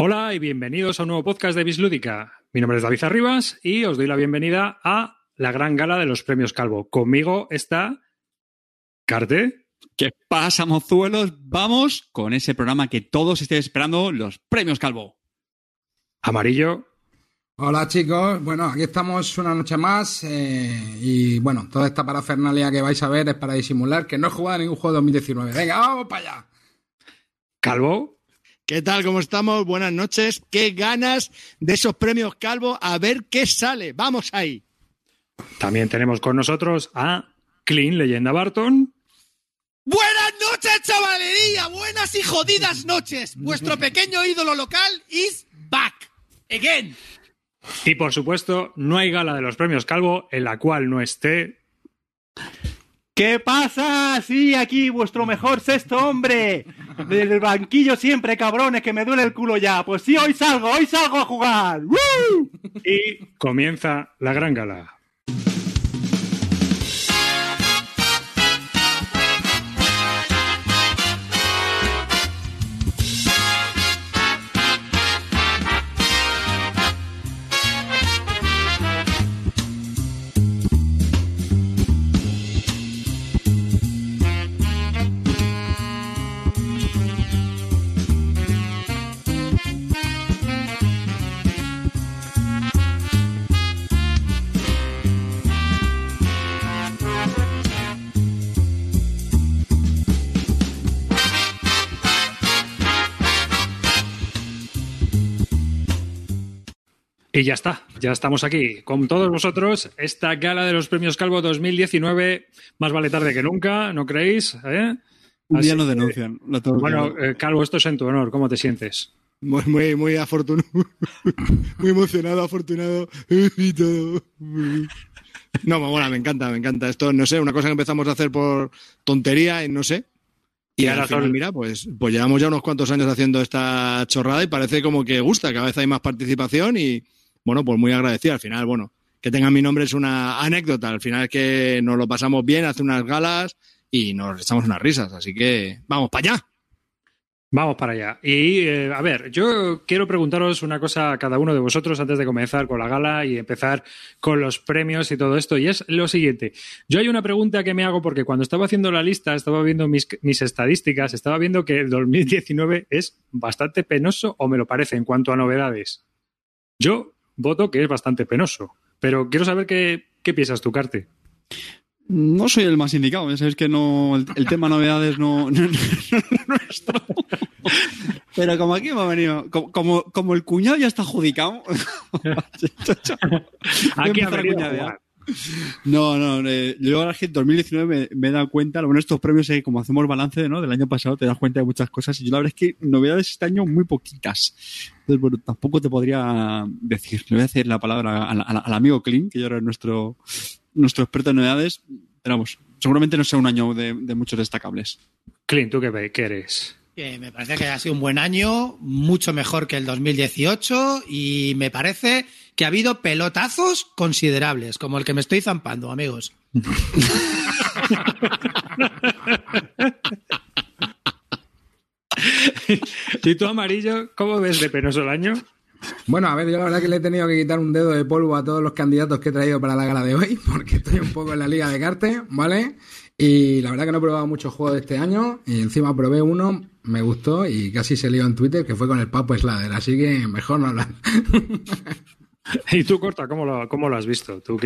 Hola y bienvenidos a un nuevo podcast de Bislúdica. Mi nombre es David Arribas y os doy la bienvenida a la gran gala de los premios Calvo. Conmigo está Carte. ¿Qué pasa, mozuelos? Vamos con ese programa que todos estéis esperando, los premios Calvo. Amarillo. Hola chicos, bueno, aquí estamos una noche más eh, y bueno, toda esta parafernalia que vais a ver es para disimular que no he jugado a ningún juego de 2019. Venga, vamos para allá. Calvo. ¿Qué tal? ¿Cómo estamos? Buenas noches. Qué ganas de esos premios Calvo. A ver qué sale. Vamos ahí. También tenemos con nosotros a Clean Leyenda Barton. Buenas noches, chavalería. Buenas y jodidas noches. Vuestro pequeño ídolo local is back. Again. Y por supuesto, no hay gala de los premios Calvo en la cual no esté. ¿Qué pasa? Sí, aquí vuestro mejor sexto hombre. Del banquillo siempre, cabrones, que me duele el culo ya. Pues sí, hoy salgo, hoy salgo a jugar. ¡Woo! Y comienza la gran gala. Y ya está, ya estamos aquí con todos vosotros. Esta gala de los premios Calvo 2019, más vale tarde que nunca, ¿no creéis? ¿Eh? Un día Así nos denuncian. Bueno, eh, Calvo, esto es en tu honor. ¿Cómo te sientes? Muy, muy, muy afortunado. Muy emocionado, afortunado. Y todo. No, bueno, me encanta, me encanta. Esto, no sé, una cosa que empezamos a hacer por tontería y no sé. Y, ahora final, mira, pues, pues llevamos ya unos cuantos años haciendo esta chorrada y parece como que gusta, cada vez hay más participación y, bueno, pues muy agradecido. Al final, bueno, que tengan mi nombre es una anécdota. Al final es que nos lo pasamos bien, hace unas galas y nos echamos unas risas. Así que, vamos para allá. Vamos para allá. Y eh, a ver, yo quiero preguntaros una cosa a cada uno de vosotros antes de comenzar con la gala y empezar con los premios y todo esto. Y es lo siguiente. Yo hay una pregunta que me hago porque cuando estaba haciendo la lista, estaba viendo mis, mis estadísticas, estaba viendo que el 2019 es bastante penoso o me lo parece en cuanto a novedades. Yo voto que es bastante penoso. Pero quiero saber qué, qué piensas tú, Carte. No soy el más indicado, ya sabéis que no, el, el tema novedades no, no, no- no es nuestro. Pero como aquí me ha venido, como, como, como el cuñado ya está adjudicado. Aquí ha venido a jugar. No, no, eh, yo ahora es que en 2019 me, me he dado cuenta, lo bueno de estos premios es que como hacemos balance ¿no? del año pasado te das cuenta de muchas cosas y yo la verdad es que novedades este año muy poquitas. Entonces, bueno, tampoco te podría decir, le voy a hacer la palabra al, al- al amigo Clint, que yo era nuestro, nuestro experto en novedades, pero vamos, seguramente no sea un año de, de muchos destacables. Clint, ¿tú qué, eres? Que me parece que ha sido un buen año, mucho mejor que el 2018 y me parece que ha habido pelotazos considerables, como el que me estoy zampando, amigos. ¿Y tú, Amarillo, cómo ves de penoso el año? Bueno, a ver, yo la verdad que le he tenido que quitar un dedo de polvo a todos los candidatos que he traído para la gala de hoy, porque estoy un poco en la liga de cartes, ¿vale? Y la verdad que no he probado muchos juegos de este año, y encima probé uno, me gustó y casi se lió en Twitter, que fue con el Papo Slader, así que mejor no hablar. ¿Y tú, Corta, cómo lo, cómo lo has visto? Tú.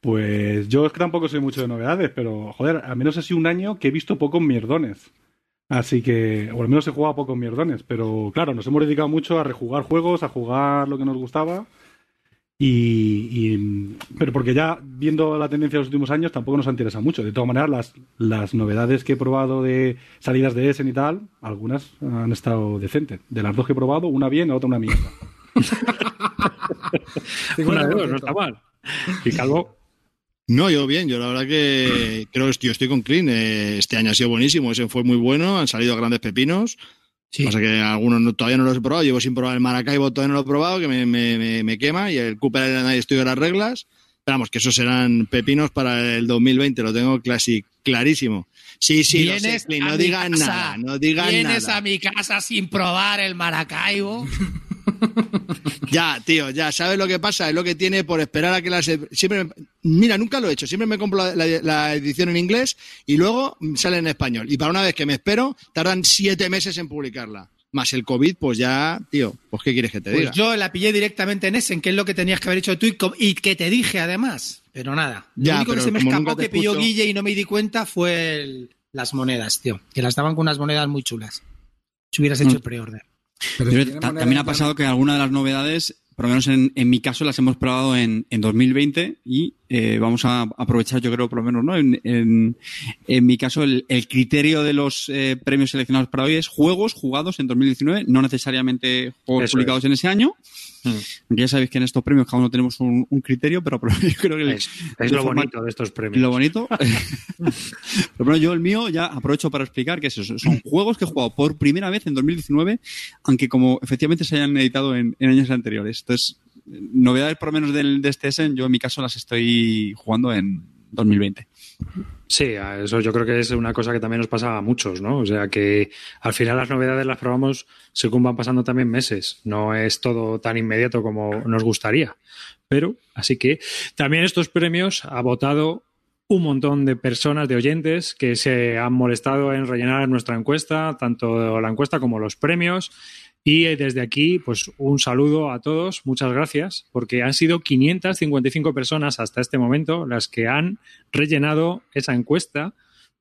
Pues yo es que tampoco soy mucho de novedades, pero joder, al menos ha sido un año que he visto pocos mierdones. Así que, o al menos he jugado pocos mierdones, pero claro, nos hemos dedicado mucho a rejugar juegos, a jugar lo que nos gustaba. Y, pero porque ya viendo la tendencia de los últimos años tampoco nos ha interesado mucho. De todas maneras, las, las novedades que he probado de salidas de Essen y tal, algunas han estado decentes. De las dos que he probado, una bien, la otra una mierda. Una de dos, no está mal. Y Calvo, No, yo bien, yo la verdad que creo que yo estoy con Clean. eh, este año ha sido buenísimo, ese fue muy bueno, han salido grandes pepinos. Sí. Pasa que algunos no- todavía no los he probado, llevo sin probar el Maracaibo, todavía no lo he probado, que me, me- me- me quema, y el Cooper estoy de las reglas. Pero vamos, que esos serán pepinos para el 2020, lo tengo clasi- clarísimo. Sí, sí, lo sé, Vienes no digan casa, nada, no digan Vienes nada. a mi casa sin probar el Maracaibo. Ya, tío, ya, ¿sabes lo que pasa? Es lo que tiene por esperar a que las... Siempre me- Mira, nunca lo he hecho. Siempre me compro la, la- la edición en inglés y luego sale en español. Y para una vez que me espero, tardan siete meses en publicarla. Más el COVID, pues ya, tío, pues ¿qué quieres que te diga? Pues yo la pillé directamente en Essen, que es lo que tenías que haber hecho tú y, y que te dije además. Pero nada. Lo Ya, único que se me escapó que pilló Guille y no me di cuenta fue el- las monedas, tío. Que las daban con unas monedas muy chulas. Si hubieras hecho Mm. el pre-order. Pero Pero si tiene ta- moneda también ha pasado que algunas de las novedades, por lo menos en, en mi caso, las hemos probado en, en 2020 y eh, vamos a aprovechar, yo creo, por lo menos, ¿no? En, en, en mi caso, el, el criterio de los eh, premios seleccionados para hoy es juegos jugados en 2019, no necesariamente juegos Eso publicados en ese año. Mm. Ya sabéis que en estos premios cada uno tenemos un, un criterio, pero, pero yo creo que el- Es, es lo formato- bonito de estos premios. lo bonito. Pero bueno, yo el mío ya aprovecho para explicar que es eso. Son juegos que he jugado por primera vez en 2019, aunque como efectivamente se hayan editado en, en años anteriores. Entonces, novedades por lo menos del, de este Essen, yo en mi caso las estoy jugando en 2020. Sí, eso yo creo que es una cosa que también nos pasa a muchos, ¿no? O sea que al final las novedades las probamos según van pasando también meses. No es todo tan inmediato como nos gustaría. Pero, así que también estos premios ha votado un montón de personas, de oyentes, que se han molestado en rellenar nuestra encuesta, tanto la encuesta como los premios. Y eh, desde aquí, pues un saludo a todos, muchas gracias, porque han sido 555 personas hasta este momento las que han rellenado esa encuesta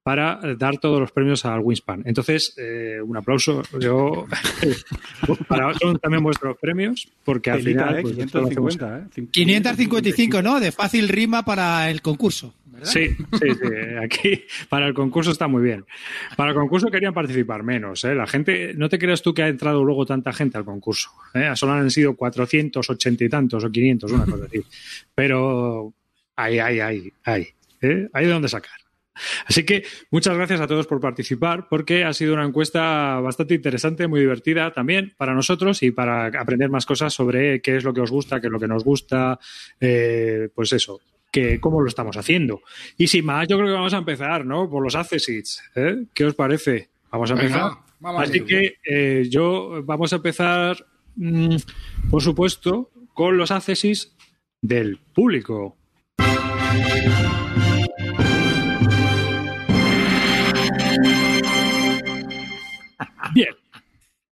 para eh, dar todos los premios al Winspan. Entonces, eh, un aplauso. Yo, para son también vuestros premios, porque al final. ¿eh? pues, esto lo hacemos- 550, ¿eh? Cin- 555, ¿no? De fácil rima para el concurso. ¿verdad? Sí, sí, sí. Aquí para el concurso está muy bien. Para el concurso querían participar menos. ¿eh? La gente, no te creas tú que ha entrado luego tanta gente al concurso. ¿eh? Solo han sido 480 y tantos o 500, una cosa así. Pero hay, hay, hay, hay. ¿eh? Hay de dónde sacar. Así que muchas gracias a todos por participar, porque ha sido una encuesta bastante interesante, muy divertida también para nosotros y para aprender más cosas sobre qué es lo que os gusta, qué es lo que nos gusta, eh, pues eso, que cómo lo estamos haciendo. Y sin más, yo creo que vamos a empezar, ¿no? Por los accessits. ¿eh? ¿Qué os parece? Vamos a Venga, empezar. vamos Así que eh, yo vamos a empezar, mm, por supuesto, con los accessits del público. Bien.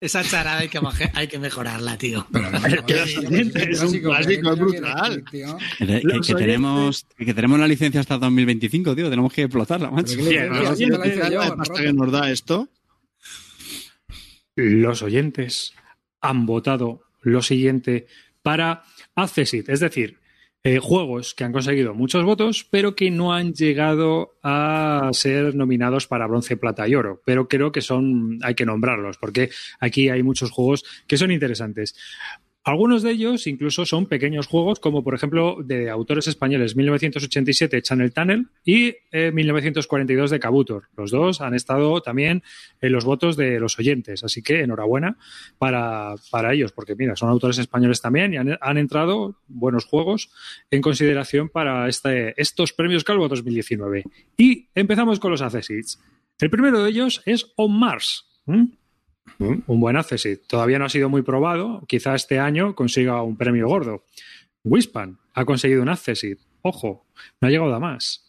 Esa charada hay que, maje- hay que mejorarla, tío. Pero que los oyentes es un clásico, es ¿qué brutal. tío? Que, que- Los que tenemos, que tenemos la licencia hasta 2025, tío. Tenemos que explotarla, macho. Roca. que nos da esto. los oyentes han votado lo siguiente para Accessit, es decir, eh, juegos que han conseguido muchos votos, pero que no han llegado a ser nominados para bronce, plata y oro. Pero creo que son, hay que nombrarlos, porque aquí hay muchos juegos que son interesantes. Algunos de ellos incluso son pequeños juegos, como por ejemplo de autores españoles 1987 Channel Tunnel y eh, 1942 de Kabutor. Los dos han estado también en los votos de los oyentes, así que enhorabuena para, para ellos, porque mira, son autores españoles también y han, han entrado buenos juegos en consideración para este, estos premios Calvo 2019. Y empezamos con los accessits. El primero de ellos es On Mars. Mm, Un buen accessit. Todavía no ha sido muy probado. Quizá este año consiga un premio gordo. Wispan ha conseguido un accessit. Ojo, no ha llegado a más.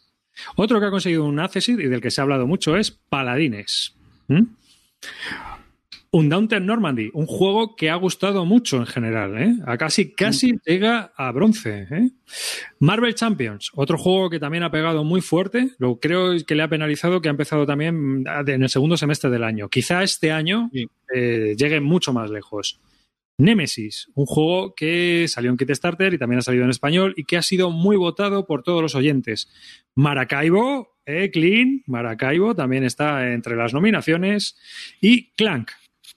Otro que ha conseguido un accessit y del que se ha hablado mucho es Paladines. ¿Mm? Un Downton Normandy, un juego que ha gustado mucho en general. ¿eh? A casi, casi llega a bronce. ¿eh? Marvel Champions, otro juego que también ha pegado muy fuerte. Lo creo que le ha penalizado que ha empezado también en el segundo semestre del año. Quizá este año Sí. eh, llegue mucho más lejos. Nemesis, un juego que salió en Kickstarter y también ha salido en español y que ha sido muy votado por todos los oyentes. Maracaibo, eh, Clean, Maracaibo también está entre las nominaciones. Y Clank,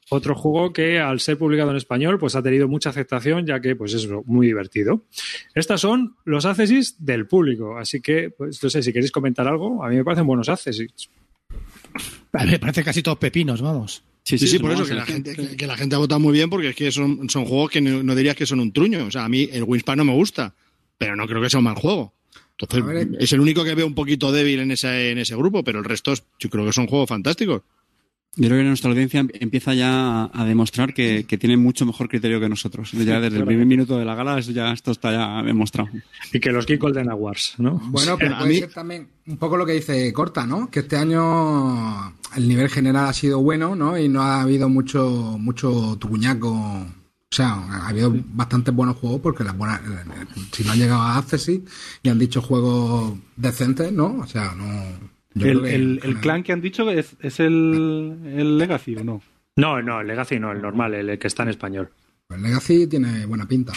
otro juego que al ser publicado en español pues ha tenido mucha aceptación ya que pues es muy divertido. Estas son los accesits del público, así que pues no sé si queréis comentar algo, a mí me parecen buenos accesits. A mí me parece casi todos pepinos, vamos. Sí, sí, por eso que la, gente, que, que la gente ha votado muy bien porque es que son, son juegos que no, no dirías que son un truño. O sea, a mí el Winspan no me gusta, pero no creo que sea un mal juego. Entonces, ver. es el único que veo un poquito débil en ese, en ese grupo, pero el resto es- yo creo que son juegos fantásticos. Yo creo que nuestra audiencia empieza ya a, a demostrar que, que tiene mucho mejor criterio que nosotros. Ya desde el primer minuto de la gala, eso ya, esto está ya demostrado. Y que los Geek Golden Awards, ¿no? Bueno, pero a puede mí- ser también un poco lo que dice Corta, ¿no? Que este año el nivel general ha sido bueno, ¿no? Y no ha habido mucho, mucho tucuñaco. O sea, ha habido bastantes buenos juegos porque las buenas, si no han llegado a Accessit y han dicho juegos decentes, ¿no? O sea, no. El, clan que han dicho es, es el, el Legacy o no? No, no, el Legacy no, el normal, el que está en español. El Legacy tiene buena pinta.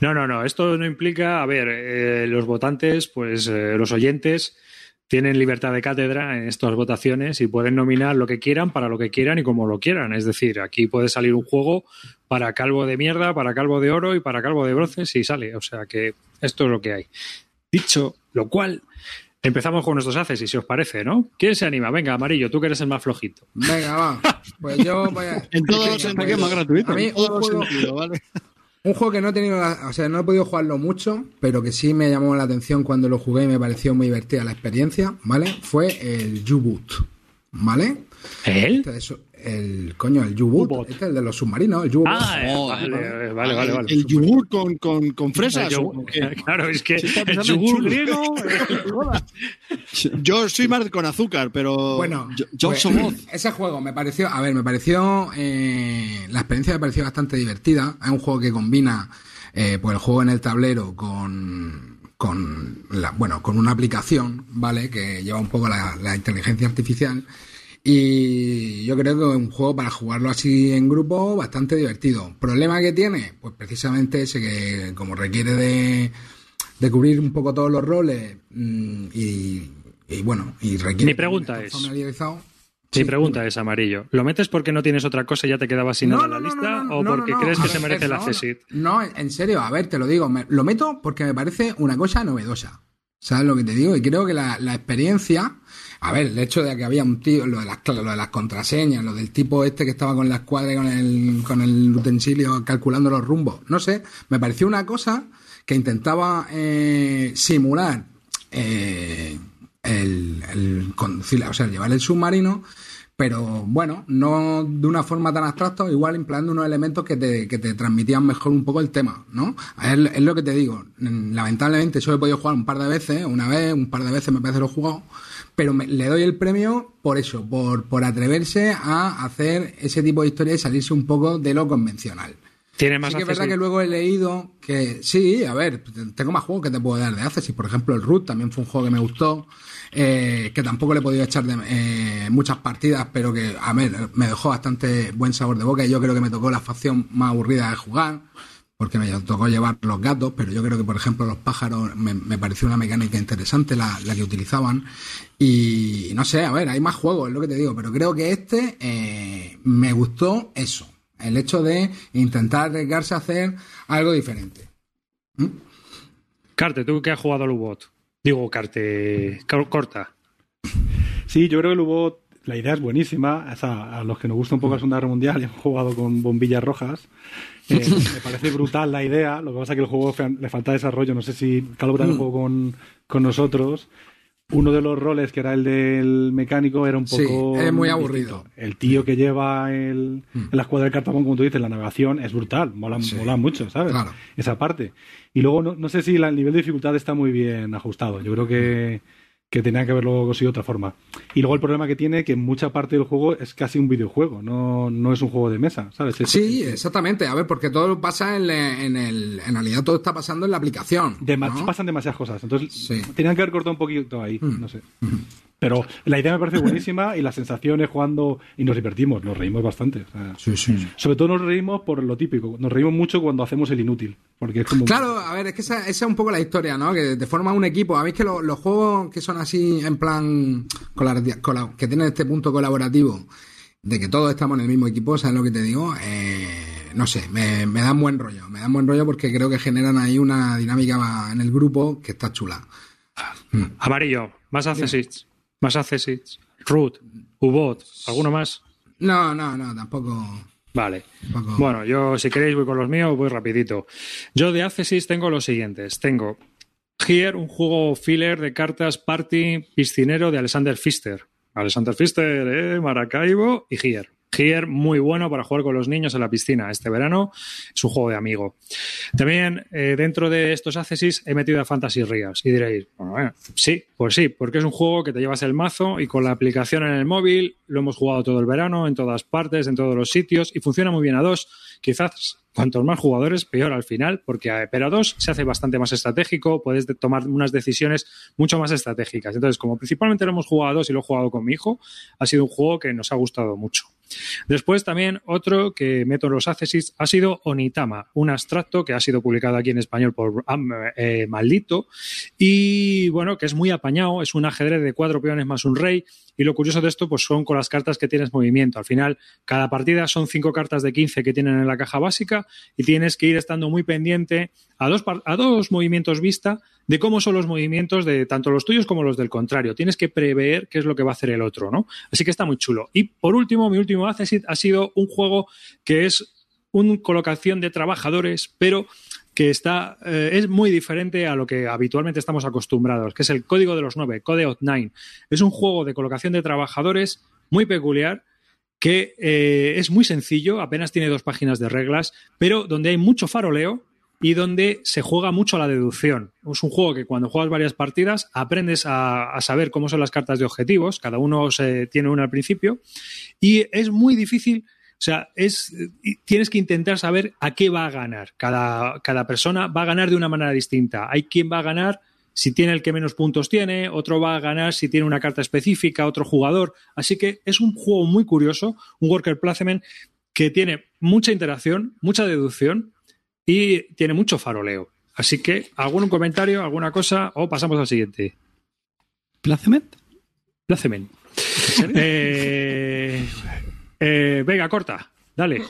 No, no, no. Esto no implica, a ver, eh, los votantes, pues eh, los oyentes tienen libertad de cátedra en estas votaciones y pueden nominar lo que quieran para lo que quieran y como lo quieran. Es decir, aquí puede salir un juego para calvo de mierda, para calvo de oro y para calvo de bronce si sale. O sea que esto es lo que hay. Dicho lo cual, empezamos con nuestros haces, y si os parece, ¿no? ¿Quién se anima? Venga, amarillo, tú que eres el más flojito. Venga, va. Pues yo voy a. En todos los sentidos. pues, más gratuito. A mí, En todos un los juego, sentidos, ¿vale? Un juego que no he tenido, la- o sea, no he podido jugarlo mucho, pero que sí me llamó la atención cuando lo jugué y me pareció muy divertida la experiencia, ¿vale? Fue el U-Boot, ¿vale? ¿Él? Este es el coño, el U-Boot, este es el de los submarinos, el U-Boot. Ah, Oh, vale, vale. vale, vale, vale. El yogur con, con, con fresas. El. Claro, es que el yogur griego. Yo soy más con azúcar, pero. Bueno, Yo- yo pues, ese juego me pareció, a ver, me pareció, eh, la experiencia me pareció bastante divertida. Es un juego que combina, eh, pues el juego en el tablero con, con la, bueno, con una aplicación, ¿vale? Que lleva un poco la, la inteligencia artificial. Y yo creo que es un juego para jugarlo así en grupo bastante divertido. ¿Problema que tiene? Pues precisamente ese que como requiere de, de cubrir un poco todos los roles mm, y, y bueno, y requiere... Mi pregunta es-. Mi Sí. pregunta es, Amarillo, ¿lo metes porque no tienes otra cosa y ya te quedabas sin nada en la lista? ¿O no, porque crees que ver, se merece el no, accesit? No, en en serio, a ver, te lo digo, me- lo meto porque me parece una cosa novedosa. ¿Sabes lo que te digo? Y creo que la, la experiencia, a ver, el hecho de que había un tío, lo de las, lo de las contraseñas, lo del tipo este que estaba con la escuadra y con el, con el utensilio calculando los rumbos, no sé, me pareció una cosa que intentaba eh, simular eh, el, el conducir, o sea, llevar el submarino, pero bueno, no de una forma tan abstracta, igual empleando unos elementos que te, que te transmitían mejor un poco el tema, ¿no? Es, es lo que te digo, lamentablemente solo he podido jugar un par de veces, una vez, un par de veces me parece lo he jugado, pero me- le doy el premio por eso, por, por atreverse a hacer ese tipo de historia y salirse un poco de lo convencional. Tiene más Sí que es verdad que luego he leído que sí, a ver, tengo más juegos que te puedo dar de Access. Por ejemplo, el Root también fue un juego que me gustó, eh, que tampoco le he podido echar de, eh, muchas partidas, pero que, a ver, me dejó bastante buen sabor de boca y yo creo que me tocó la facción más aburrida de jugar, porque me tocó llevar los gatos, pero yo creo que, por ejemplo, los pájaros me, me pareció una mecánica interesante la, la que utilizaban. Y no sé, a ver, hay más juegos, es lo que te digo, pero creo que este eh, me gustó eso. El hecho de intentar arriesgarse a hacer algo diferente. Carte, tú que has jugado al U-Bot. Digo, Carte, cor- corta. Sí, yo creo que el U-Bot, la idea es buenísima. O sea, a los que nos gusta un poco la Segunda Guerra Mundial y han jugado con bombillas rojas. Eh, me parece brutal la idea. Lo que pasa es que el juego le falta desarrollo. No sé si Calvo también jugó con, con nosotros. Uno de los roles, que era el del mecánico, era un Sí, poco. es muy distinto. aburrido. El tío que lleva el, en la escuadra del cartabón, como tú dices, la navegación, es brutal. Mola, Sí. mola mucho, ¿sabes? Claro. Esa parte. Y luego, no, no sé si la- el nivel de dificultad está muy bien ajustado. Yo creo que, que tenía que haberlo conseguido de otra forma. Y luego el problema que tiene que mucha parte del juego es casi un videojuego, no, no es un juego de mesa, ¿sabes? Es- Sí, exactamente. A ver, porque todo pasa en, le- en el. En realidad todo está pasando en la aplicación. Pasan demasiadas cosas. Entonces, Sí. tenían que haber cortado un poquito ahí, no sé. Pero la idea me parece buenísima y las sensaciones jugando. Y nos divertimos, nos reímos bastante. o sea, Sí, sí. Sobre todo nos reímos por lo típico. Nos reímos mucho cuando hacemos el inútil. Porque es como. Claro, a ver, es que esa, esa es un poco la historia, ¿no? Que te forma un equipo. A mí es que lo- los juegos que son así, en plan, que tienen este punto colaborativo, de que todos estamos en el mismo equipo, ¿sabes lo que te digo? Eh, no sé, me, me dan buen rollo. Me dan buen rollo porque creo que generan ahí una dinámica en el grupo que está chula. Amarillo, más accesits. Más accesits. Root, U-Bot, ¿alguno más? No, no, no, tampoco. Vale. tampoco- Bueno, yo si queréis voy con los míos, voy rapidito. Yo de Accessis tengo los siguientes. Tengo Here, un juego filler de cartas party piscinero de Alexander Pfister. Alexander Pfister, eh, Maracaibo y Here. Here, muy bueno para jugar con los niños en la piscina este verano. Es un juego de amigo. También eh, dentro de estos accesis he metido a Fantasy Rías. Y diréis, bueno, bueno, sí, pues sí, porque es un juego que te llevas el mazo y con la aplicación en el móvil lo hemos jugado todo el verano, en todas partes, en todos los sitios y funciona muy bien a dos. Quizás cuantos más jugadores, peor al final, porque a, pero a dos se hace bastante más estratégico, puedes de- tomar unas decisiones mucho más estratégicas. Entonces, como principalmente lo hemos jugado a dos y lo he jugado con mi hijo, ha sido un juego que nos ha gustado mucho. Después también otro que meto en los accessis ha sido Onitama, un abstracto que ha sido publicado aquí en español por eh, Maldito y bueno, que es muy apañado, es un ajedrez de cuatro peones más un rey y lo curioso de esto pues son con las cartas que tienes movimiento. Al final, cada partida son cinco cartas de 15 que tienen en la caja básica y tienes que ir estando muy pendiente a dos, a dos movimientos vista de cómo son los movimientos de tanto los tuyos como los del contrario. Tienes que prever qué es lo que va a hacer el otro, ¿no? Así que está muy chulo. Y por último, mi último accessit ha sido un juego que es una colocación de trabajadores, pero que está eh, es muy diferente a lo que habitualmente estamos acostumbrados, que es el Código de los Nueve, Code of Nine. Es un juego de colocación de trabajadores muy peculiar que eh, es muy sencillo, apenas tiene dos páginas de reglas, pero donde hay mucho faroleo y donde se juega mucho a la deducción. Es un juego que cuando juegas varias partidas aprendes a, saber cómo son las cartas de objetivos, cada uno se, tiene uno al principio, y es muy difícil, o sea, es, tienes que intentar saber a qué va a ganar. Cada, cada persona va a ganar de una manera distinta. Hay quien va a ganar si tiene el que menos puntos tiene, otro va a ganar si tiene una carta específica, otro jugador. Así que es un juego muy curioso, un worker placement que tiene mucha interacción, mucha deducción y tiene mucho faroleo. Así que, ¿algún comentario, alguna cosa? O pasamos al siguiente. ¿Placement? Placement. Eh, eh, venga, corta. Dale.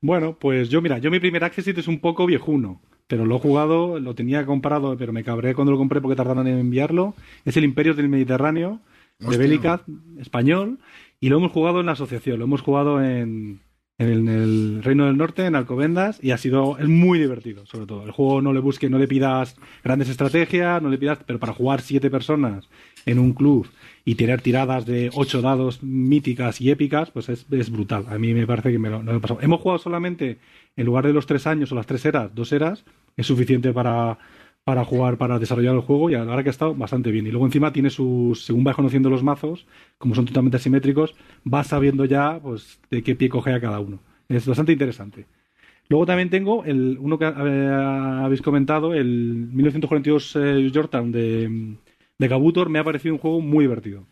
Bueno, pues yo, mira, yo mi primer Accessit es un poco viejuno, pero lo he jugado, lo tenía comprado, pero me cabré cuando lo compré porque tardaron en enviarlo. Es el Imperio del Mediterráneo, de. Belicaz, español, y lo hemos jugado en la asociación, lo hemos jugado en, en el, Reino del Norte, en Alcobendas, y ha sido, es muy divertido, sobre todo. El juego no le busque, no le pidas grandes estrategias, no le pidas, pero para jugar siete personas en un club y tirar tiradas de ocho dados míticas y épicas, pues es, brutal. A mí me parece que me lo, no he pasado. Hemos jugado solamente, en lugar de los tres años o las tres eras, dos eras, es suficiente para, para jugar, para desarrollar el juego y verdad que ha estado bastante bien. Y luego encima tiene sus, según vas conociendo los mazos, como son totalmente asimétricos, vas sabiendo ya pues de qué pie coge a cada uno. Es bastante interesante. Luego también tengo el uno que eh, habéis comentado, el 1942 eh, Yorktown de, de Kabutor, me ha parecido un juego muy divertido.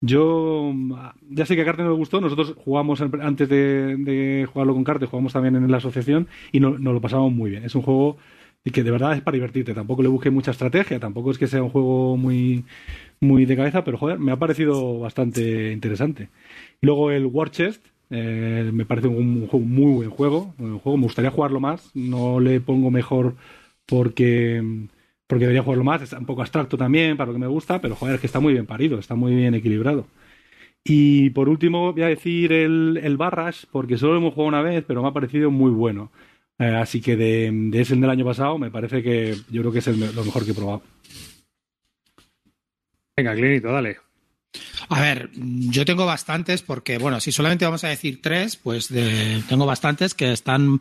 Yo mm, ya sé que a Carte no le gustó, nosotros jugamos antes de, jugarlo con Carte, jugamos también en la asociación y no- nos lo pasamos muy bien. Es un juego que de verdad es para divertirte, tampoco le busqué mucha estrategia, tampoco es que sea un juego muy, muy de cabeza, pero joder, me ha parecido bastante interesante. Luego el War Chest, eh, me parece un, un muy buen juego, buen juego, me gustaría jugarlo más, no le pongo mejor porque porque debería jugarlo más, es un poco abstracto también para lo que me gusta, pero joder, es que está muy bien parido, está muy bien equilibrado. Y por último voy a decir el, el Barras, porque solo lo hemos jugado una vez, pero me ha parecido muy bueno. Eh, así que de, de ese del año pasado me parece que yo creo que es el lo mejor que he probado. Venga, Clinito, dale. A ver, yo tengo bastantes porque, bueno, si solamente vamos a decir tres, pues de- tengo bastantes que están.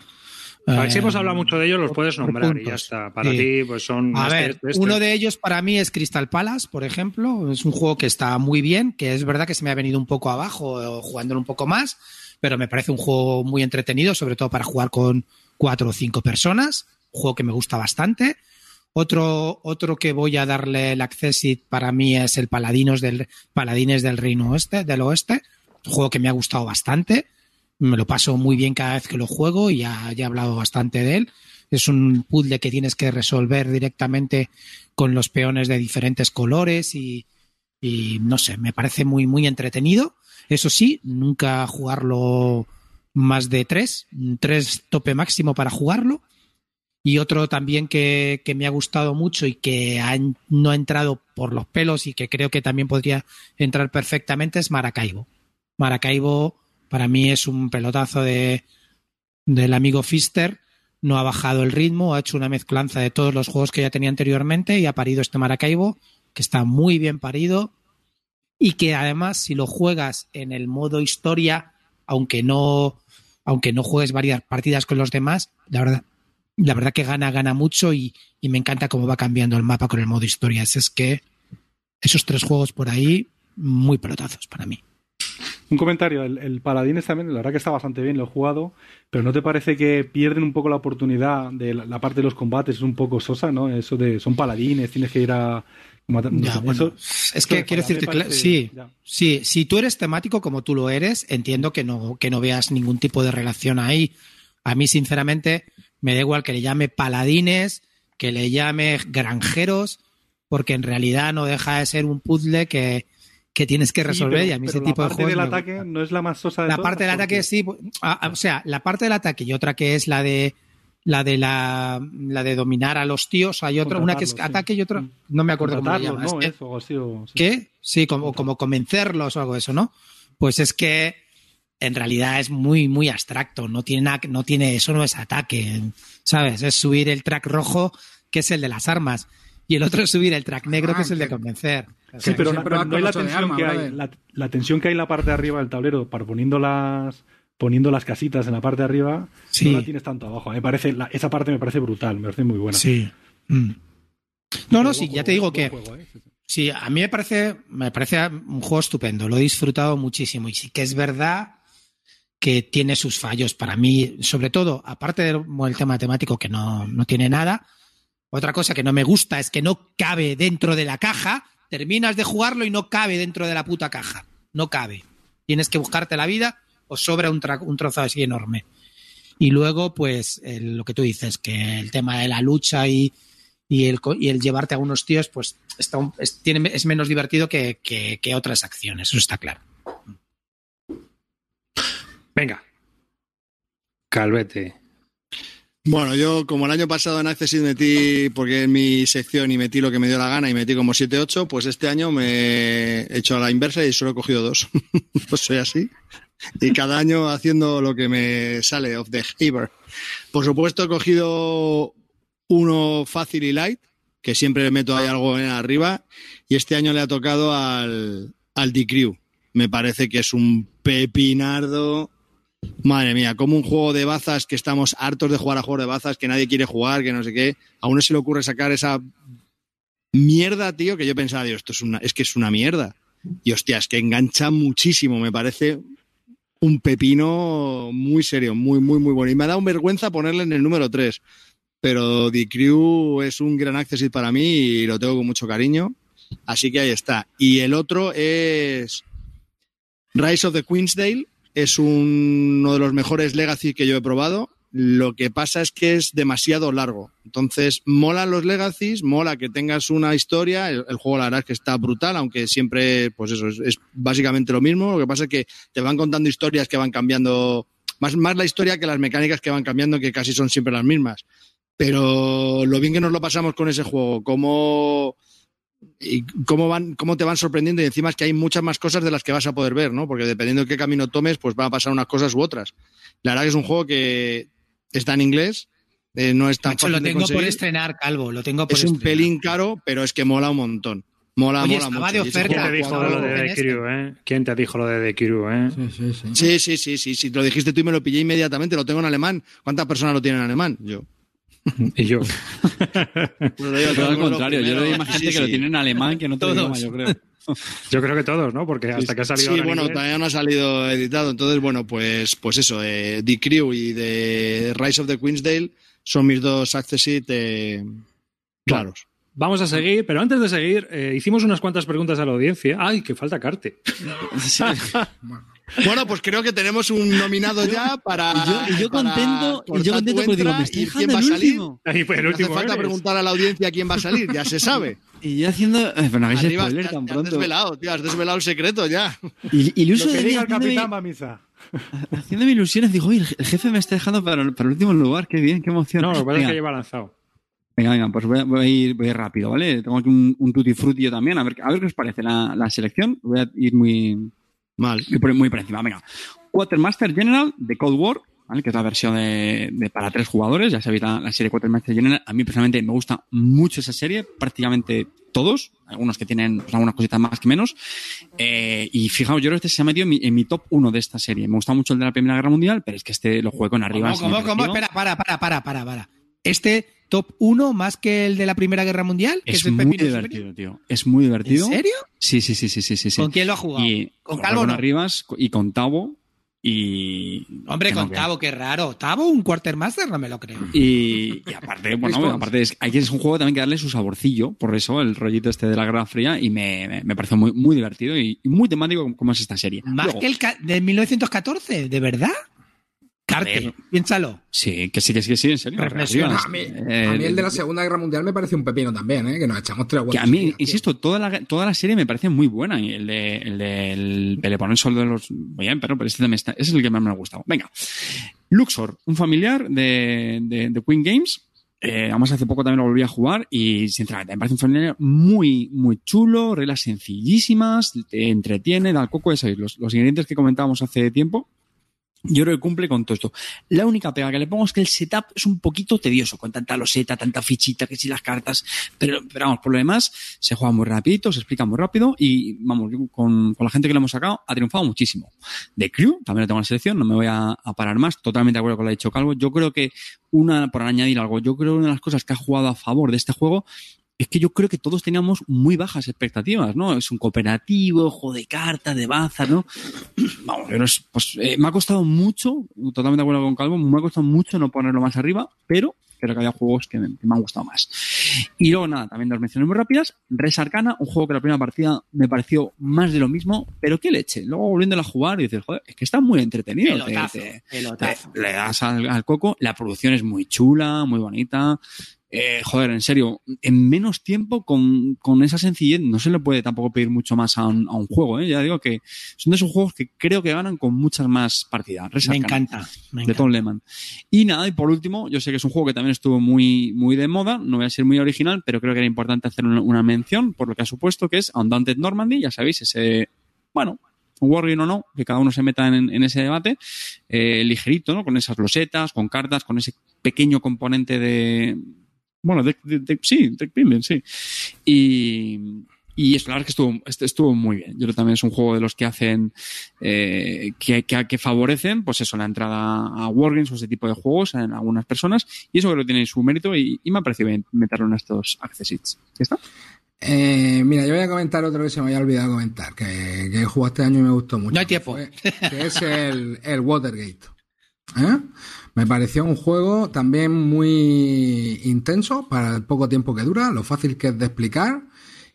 A ver, eh, si hemos hablado mucho de ellos, los puedes nombrar y ya está. Para Sí. ti, pues son. A este, ver, este, este. uno de ellos para mí es Crystal Palace, por ejemplo. Es un juego que está muy bien, que es verdad que se me ha venido un poco abajo eh, jugándolo un poco más, pero me parece un juego muy entretenido, sobre todo para jugar con cuatro o cinco personas. Juego que me gusta bastante. Otro, otro que voy a darle el accessit para mí es el Paladinos del, Paladines del Reino Oeste, del Oeste. Un juego que me ha gustado bastante. Me lo paso muy bien cada vez que lo juego y ya, ya he hablado bastante de él. Es un puzzle que tienes que resolver directamente con los peones de diferentes colores y, y no sé, me parece muy, muy entretenido. Eso sí, nunca jugarlo más de tres, tres tope máximo para jugarlo. Y otro también que, que me ha gustado mucho y que no ha entrado por los pelos y que creo que también podría entrar perfectamente es Maracaibo. Maracaibo para mí es un pelotazo de, del amigo Fister no ha bajado el ritmo, ha hecho una mezclanza de todos los juegos que ya tenía anteriormente y ha parido este Maracaibo, que está muy bien parido y que además si lo juegas en el modo historia, aunque no, aunque no juegues varias partidas con los demás, la verdad, la verdad que gana, gana mucho y, y me encanta cómo va cambiando el mapa con el modo historia. Es que esos tres juegos por ahí, muy pelotazos para mí. Un comentario, el, el Paladines también, la verdad que está bastante bien, lo he jugado, pero ¿no te parece que pierden un poco la oportunidad de la, la parte de los combates? Es un poco sosa, ¿no? Eso de, son paladines, tienes que ir a... Ya, bueno, eso- es que quiero decirte, parece- sí, ya. sí, si tú eres temático como tú lo eres, entiendo que no, que no veas ningún tipo de relación ahí. A mí, sinceramente, me da igual que le llame paladines, que le llame granjeros, porque en realidad no deja de ser un puzzle que, que tienes que Sí, resolver pero- y a mí ese tipo la de parte juegos del ataque no es la más sosa de La todas, parte del ataque sí, a- a- o sea, la parte del ataque y otra que es la de la de la, la de dominar a los tíos, hay otra, una que es sí. ataque y otra, no me acuerdo cómo se llama. ¿no? Es que- Eso, o así, o- sí. ¿Qué? Sí, como, como convencerlos o algo de eso, ¿no? Pues es que en realidad es muy, muy abstracto. No tiene nada, no tiene, eso no es ataque, ¿sabes? Es subir el track rojo, que es el de las armas, y el otro es subir el track negro, Ah, que es el de convencer. Sí, pero, no, hay la tensión arma, que hay, la, la tensión que hay en la parte de arriba del tablero para poniendo las poniendo las casitas en la parte de arriba, Sí. no la tienes tanto abajo. Me parece, la- esa parte me parece brutal, me parece muy buena. Sí. Mm. No, no, sí, ya te digo que juego, ¿eh? Sí, a mí me parece, me parece un juego estupendo, lo he disfrutado muchísimo y sí que es verdad que tiene sus fallos para mí, sobre todo, aparte del el tema temático que no, no tiene nada, otra cosa que no me gusta es que no cabe dentro de la caja, terminas de jugarlo y no cabe dentro de la puta caja, no cabe. Tienes que buscarte la vida o sobra un, tra- un trozo así enorme. Y luego, pues, el- lo que tú dices, que el tema de la lucha y, y el, y el llevarte a unos tíos, pues está un- es, tiene, es menos divertido que, que- que otras acciones, eso está claro. Venga. Calvete. Bueno, yo como el año pasado en Access metí, porque en mi sección y metí lo que me dio la gana y metí como 7-8, pues este año me he hecho a la inversa y solo he cogido dos. pues soy así. Y cada año haciendo lo que me sale of the Haver. Por supuesto he cogido uno fácil y light, que siempre le meto ahí algo en arriba, y este año le ha tocado al, al D-Crew. Me parece que es un pepinardo Madre mía, como un juego de bazas que estamos hartos de jugar a juegos de bazas, que nadie quiere jugar, que no sé qué. A uno se le ocurre sacar esa mierda, tío, que yo pensaba, Dios, esto es una, es que es una mierda. Y hostia, es que engancha muchísimo, me parece un pepino muy serio, muy, muy, muy bueno. Y me ha dado vergüenza ponerle en el número 3. Pero The Crew es un gran accessit para mí y lo tengo con mucho cariño. Así que ahí está. Y el otro es Rise of the Queensdale. Es un- uno de los mejores Legacy que yo he probado. Lo que pasa es que es demasiado largo. Entonces, mola los Legacies, mola que tengas una historia. El, el juego, la verdad, es que está brutal, aunque siempre, pues eso, es, básicamente lo mismo. Lo que pasa es que te van contando historias que van cambiando. Más, más la historia que las mecánicas que van cambiando, que casi son siempre las mismas. Pero lo bien que nos lo pasamos con ese juego, cómo y cómo van, cómo te van sorprendiendo y encima es que hay muchas más cosas de las que vas a poder ver, ¿no? Porque dependiendo de qué camino tomes, pues van a pasar unas cosas u otras. La verdad que es un juego que está en inglés, eh, no es tan Macho, fácil lo de tengo por estrenar, Calvo, lo tengo por Es un estrenar. pelín caro, pero es que mola un montón. Mola, Oye, mola mucho. de oferta. ¿Quién te dijo lo de The este. Crew, eh? ¿Quién te dijo lo de The Crew, eh? Sí, sí, sí. Sí, sí, sí. Lo dijiste tú y me lo pillé inmediatamente. Lo tengo en alemán. ¿Cuántas personas lo tienen en alemán? Yo. Y yo. Pues lo digo, Todo al contrario, yo le doy más Sí, gente sí, que lo tiene en alemán que otro Todos. idioma, yo creo. Yo creo que todos, ¿no? Porque hasta que ha salido Sí, bueno, inglés- todavía no ha salido editado. Entonces, bueno, pues, pues eso, eh, The Crew y The Rise of the Queensdale son mis dos accessit eh, claros. Vamos a seguir, pero antes de seguir, eh, hicimos unas cuantas preguntas a la audiencia. ¡Ay, que falta Carte! Sí. Bueno, pues creo que tenemos un nominado ya para. Y yo, y yo para contento, y yo contento porque digo, me estoy y quién va a el salir. pues el No hace último falta eres. preguntar a la audiencia quién va a salir, ya se sabe. Y yo haciendo. eh, Pero no hagáis Arriba, spoiler te has- tan te has pronto. desvelado, tío, has desvelado el secreto ya. Y, iluso Lo que de diga el haciéndome, capitán va a misa. haciéndome ilusiones, digo, oye, el jefe me está dejando para, el- para el último lugar, qué bien, qué emoción. No, lo que pasa es que lleva lanzado. Venga, venga, pues voy a, voy a ir, voy a ir rápido, ¿vale? Tengo aquí un, un tutti frutti yo también, a ver, a ver qué os parece la, la selección. Voy a ir muy, Mal. muy, por, encima, venga. Quartermaster General de Cold War, ¿vale? que es la versión de, de para tres jugadores. Ya sabéis, la, la serie 4 Master General. A mí personalmente me gusta mucho esa serie, prácticamente todos, algunos que tienen pues, algunas cositas más que menos. Eh, y fijaos, yo creo que este se ha metido en mi, en mi top 1 de esta serie. Me gusta mucho el de la Primera Guerra Mundial, pero es que este lo jugué con arriba. ¿Cómo, cómo, cómo? Espera, para, para, para, para, para. Este top 1 más que el de la Primera Guerra Mundial, que es, muy divertido, tío. Es muy divertido. ¿En serio? Sí, sí, sí, sí, sí, sí. ¿Con quién lo ha jugado? Y ¿Con Calvo con no? Arribas y con Tavo. Y. Hombre, con Tavo, qué raro. Tavo, un quartermaster, no me lo creo. Y, y aparte, bueno, aparte es, hay que es un juego también que darle su saborcillo, por eso el rollito este de la Guerra Fría, y me, me, me pareció muy, muy divertido y, y muy temático como- es esta serie. Más Luego, que el de 1914, ¿de verdad? Piénsalo. Sí, que sí, que sí, que sí, en serio. A mí, Eh, a mí el de la Segunda Guerra Mundial me parece un pepino también, ¿eh? Que nos echamos tres Que a mí, insisto, toda la, toda la serie me parece muy buena. El de, el del Peloponeso de los. Bien, pero, pero este también está, ese es el que más me ha gustado. Venga. Luxor, un familiar de, de, de Queen Games. Eh, además, hace poco también lo volví a jugar y, sinceramente, me parece un familiar muy, muy chulo, reglas sencillísimas, te entretiene, da el coco, ya sabéis, los, los ingredientes que comentábamos hace tiempo. Yo creo que cumple con todo esto. La única pega que le pongo es que el setup es un poquito tedioso, con tanta loseta, tanta fichita, que si las cartas, pero, pero vamos, por lo demás, se juega muy rapidito, se explica muy rápido y vamos, con, con la gente que lo hemos sacado ha triunfado muchísimo. De Crew, también lo tengo en la selección, no me voy a, a parar más, totalmente de acuerdo con lo que ha dicho Calvo. Yo creo que una, por añadir algo, yo creo que una de las cosas que ha jugado a favor de este juego es que yo creo que todos teníamos muy bajas expectativas, ¿no? Es un cooperativo, juego de cartas, de bazar, ¿no? Vamos, no sé, pues eh, me ha costado mucho, totalmente de acuerdo con Calvo, me ha costado mucho no ponerlo más arriba, pero creo que había juegos que me, que me han gustado más. Y luego nada, también dos menciones muy rápidas. Res Arcana, un juego que la primera partida me pareció más de lo mismo, pero qué leche. Luego volviéndolo a jugar y dices, joder, es que está muy entretenido. Te- Pelotazo, te- pelotazo. le, le das al, al coco, la producción es muy chula, muy bonita. Eh, joder, en serio, en menos tiempo, con, con esa sencillez, no se le puede tampoco pedir mucho más a un, a un juego. ¿eh? Ya digo que son de esos juegos que creo que ganan con muchas más partidas. Res Me encanta. me de encanta. Tom Lehman. Y nada, y por último, yo sé que es un juego que también estuvo muy, muy de moda, no voy a ser muy original, pero creo que era importante hacer una, una mención por lo que ha supuesto, que es Undaunted Normandy, ya sabéis, ese, bueno, Wargame o no, que cada uno se meta en, en ese debate, eh, ligerito, ¿no? Con esas losetas, con cartas, con ese pequeño componente de, bueno, de, de- de- sí, deck building, sí. Y, y eso, la verdad es que estuvo, est- estuvo muy bien. Yo creo que también es un juego de los que hacen, eh, que, que, que favorecen, pues eso, la entrada a Wargames o ese tipo de juegos en algunas personas. Y eso creo que tiene su mérito y, y me ha parecido bien meterlo en estos accessits. ¿Ya está? Eh, mira, yo voy a comentar otro que se me había olvidado comentar, que, que he jugado este año y me gustó mucho. No hay que tiempo. fue- Que es el, el Watergate. ¿Eh? Me pareció un juego también muy intenso para el poco tiempo que dura, lo fácil que es de explicar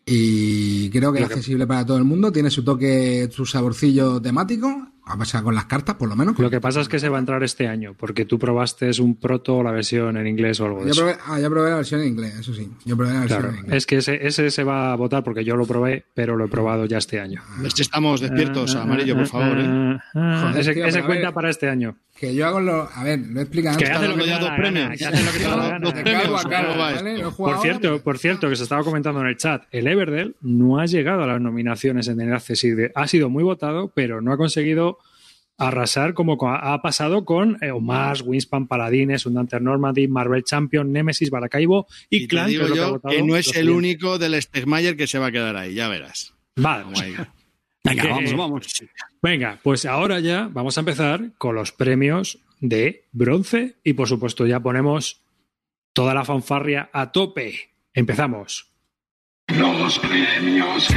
y creo que es accesible para todo el mundo. Tiene su toque, su saborcillo temático, a pesar con las cartas, por lo menos. Lo que pasa es que se va a entrar este año, porque tú probaste un proto o la versión en inglés o algo de Yo eso. probé, ah, yo probé la versión en inglés, eso sí. Yo probé la versión Claro, en inglés. es que ese, ese se va a votar porque yo lo probé, pero lo he probado ya este año. Estamos despiertos, Ah, amarillo, ah, por favor. ¿eh? Joder, ese tío, cuenta para este año. Que yo hago lo. A ver, lo he explicado Que hace lo que da dos premios. gana, que hace lo que te da. Dos De premios, Por ahora, cierto, pero- por cierto, que se estaba comentando en el chat, el Everdell no ha llegado a las nominaciones en el Accessible. Ha sido muy votado, pero no ha conseguido arrasar como co- ha pasado con eh, Omas, Winspan, Paladines, Undanter Normandy, Marvel Champion, Nemesis, Baracaibo y, Y Clan, que digo es lo que ha yo votado que no es el clientes. único del Stegmayer que se va a quedar ahí, ya verás. Vale. Venga, vamos, vamos. Venga, pues ahora ya vamos a empezar con los premios de bronce y por supuesto ya ponemos toda la fanfarria a tope. Empezamos. Los premios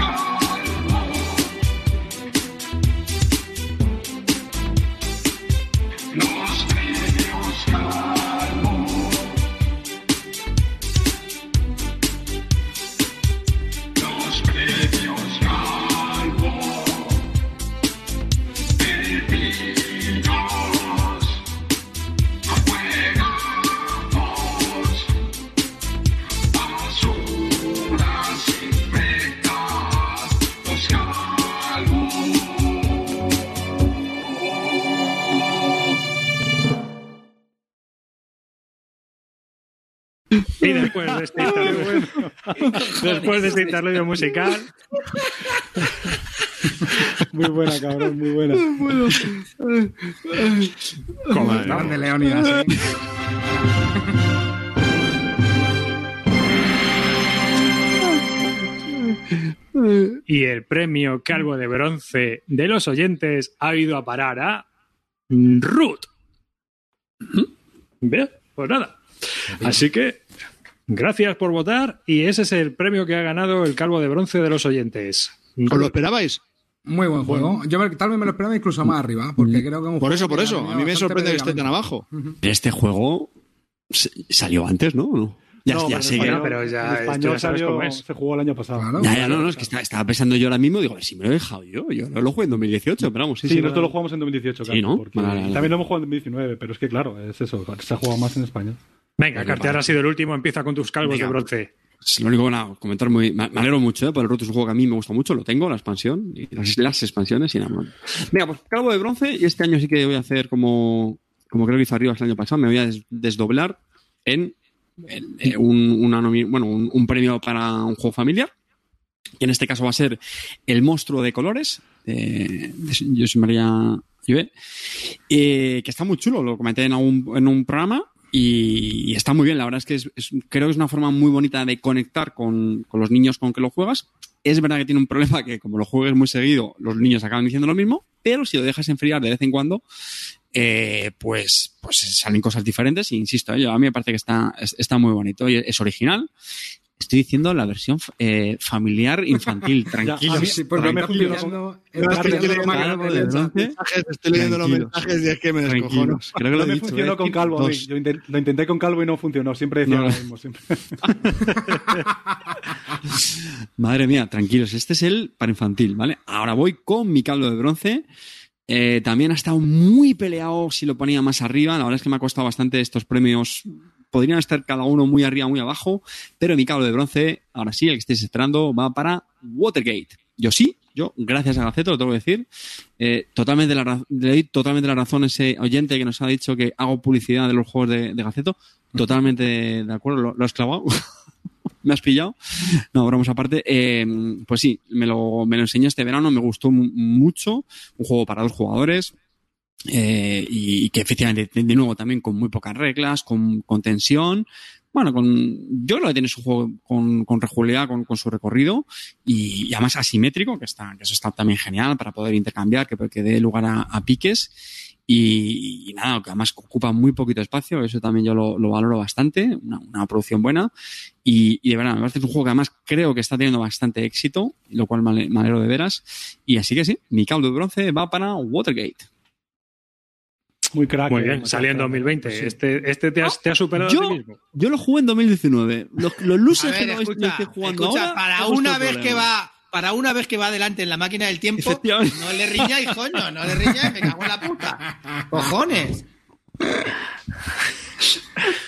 Y después de este interludio, después de este interludio musical, Muy buena, cabrón, muy buena. Grande Leónidas, ¿eh? Y el premio Calvo de Bronce de los oyentes ha ido a parar a Ruth. Bien, pues nada. Así que gracias por votar y ese es el premio que ha ganado el Calvo de Bronce de los oyentes. ¿Os lo esperabais? Muy buen juego. Yo tal vez me lo esperaba incluso más arriba, porque creo que un Por eso, por eso. A mí me sorprende que esté tan abajo. Este juego salió antes, ¿no? ¿O no? Ya, No, ya pero sé que- Bueno, pero ya en esto español ya salió- es. se jugó el año pasado. Claro. Ya, ya, no, no, es que está- estaba pensando yo ahora mismo, digo, a ver si me lo he dejado yo. Yo no lo jugué en 2018, pero vamos, sí, Sí, sí. nosotros no- lo jugamos en 2018, Sí, claro, ¿no? porque Vale, vale. También lo hemos jugado en 2019, pero es que claro, es eso, se ha jugado más en español. Venga, Cartear ha sido el último. Empieza con tus calvos Venga. de bronce. Es lo único que nada, comentar muy. Me alegro mucho, ¿eh? Por el Root es un juego que a mí me gusta mucho, lo tengo, la expansión, y las, las expansiones y nada más. Venga, pues calvo de bronce, y este año sí que voy a hacer como, como creo que hizo arriba el año pasado, me voy a des- desdoblar en, en, eh, un, una bueno, un, un premio para un juego familiar. Y en este caso va a ser El monstruo de colores, de, de José María Llobet, eh, que está muy chulo, lo comenté en, algún- en un programa y, está muy bien. La verdad es que creo que es una forma muy bonita de conectar con, con los niños con que lo juegas. Es verdad que tiene un problema que como lo juegues muy seguido, los niños acaban diciendo lo mismo, pero si lo dejas enfriar de vez en cuando, eh, pues, pues salen cosas diferentes. Y insisto, eh, a mí me parece que está, es- está muy bonito y es original. Estoy diciendo la versión eh, familiar infantil, tranquilo. mí- Sí, porque No me No, es que estoy leyendo Calvo de mensajes, estoy los mensajes y es que me descojono. Creo que lo No he me dicho. funcionó ¿eh? con Calvo. Dos. Yo intent- lo intenté con Calvo y no funcionó. Siempre decía No, lo mismo. Siempre. Madre mía, tranquilos, este es el para infantil, ¿vale? Ahora voy con mi caldo de bronce. Eh, también ha estado muy peleado si lo ponía más arriba. La verdad es que me ha costado bastante estos premios. Podrían estar cada uno muy arriba, muy abajo. Pero mi caldo de bronce, ahora sí, el que estéis esperando, va para Watergate. Yo sí, yo, gracias a Gaceto, lo tengo que decir. Eh, totalmente la, le doy totalmente la razón a ese oyente que nos ha dicho que hago publicidad de los juegos de, de Gaceto. Totalmente de acuerdo, lo, lo has clavado. me has pillado. No, bromas aparte. Eh, pues sí, me lo, me lo enseñé este verano, me gustó mu- mucho. Un juego para dos jugadores. Eh, y, que efectivamente, de, nuevo, también con muy pocas reglas, con, con tensión. Bueno, con, yo creo que tiene su juego con, con rejuleada, con, con su recorrido y, y además asimétrico, que está, que eso está también genial para poder intercambiar, que, que dé lugar a, a piques. Y, y nada, que además ocupa muy poquito espacio, eso también yo lo, lo valoro bastante, una, una producción buena. Y, y de verdad, me parece un juego que además creo que está teniendo bastante éxito, lo cual me alegro de veras. Y así que sí, mi caldo de bronce va para Watergate. Muy crack. Muy eh, bien, salió en crack, 2020. sí. Este, este te, has, te ha superado a Yo, ti mismo. yo lo jugué en 2019. Los, los A luces ver, que no escucha, jugando escucha, ahora, para una vez que va, para una vez que va adelante en la máquina del tiempo, no le riñáis, coño, no le riñáis, me cago en la puta. Cojones.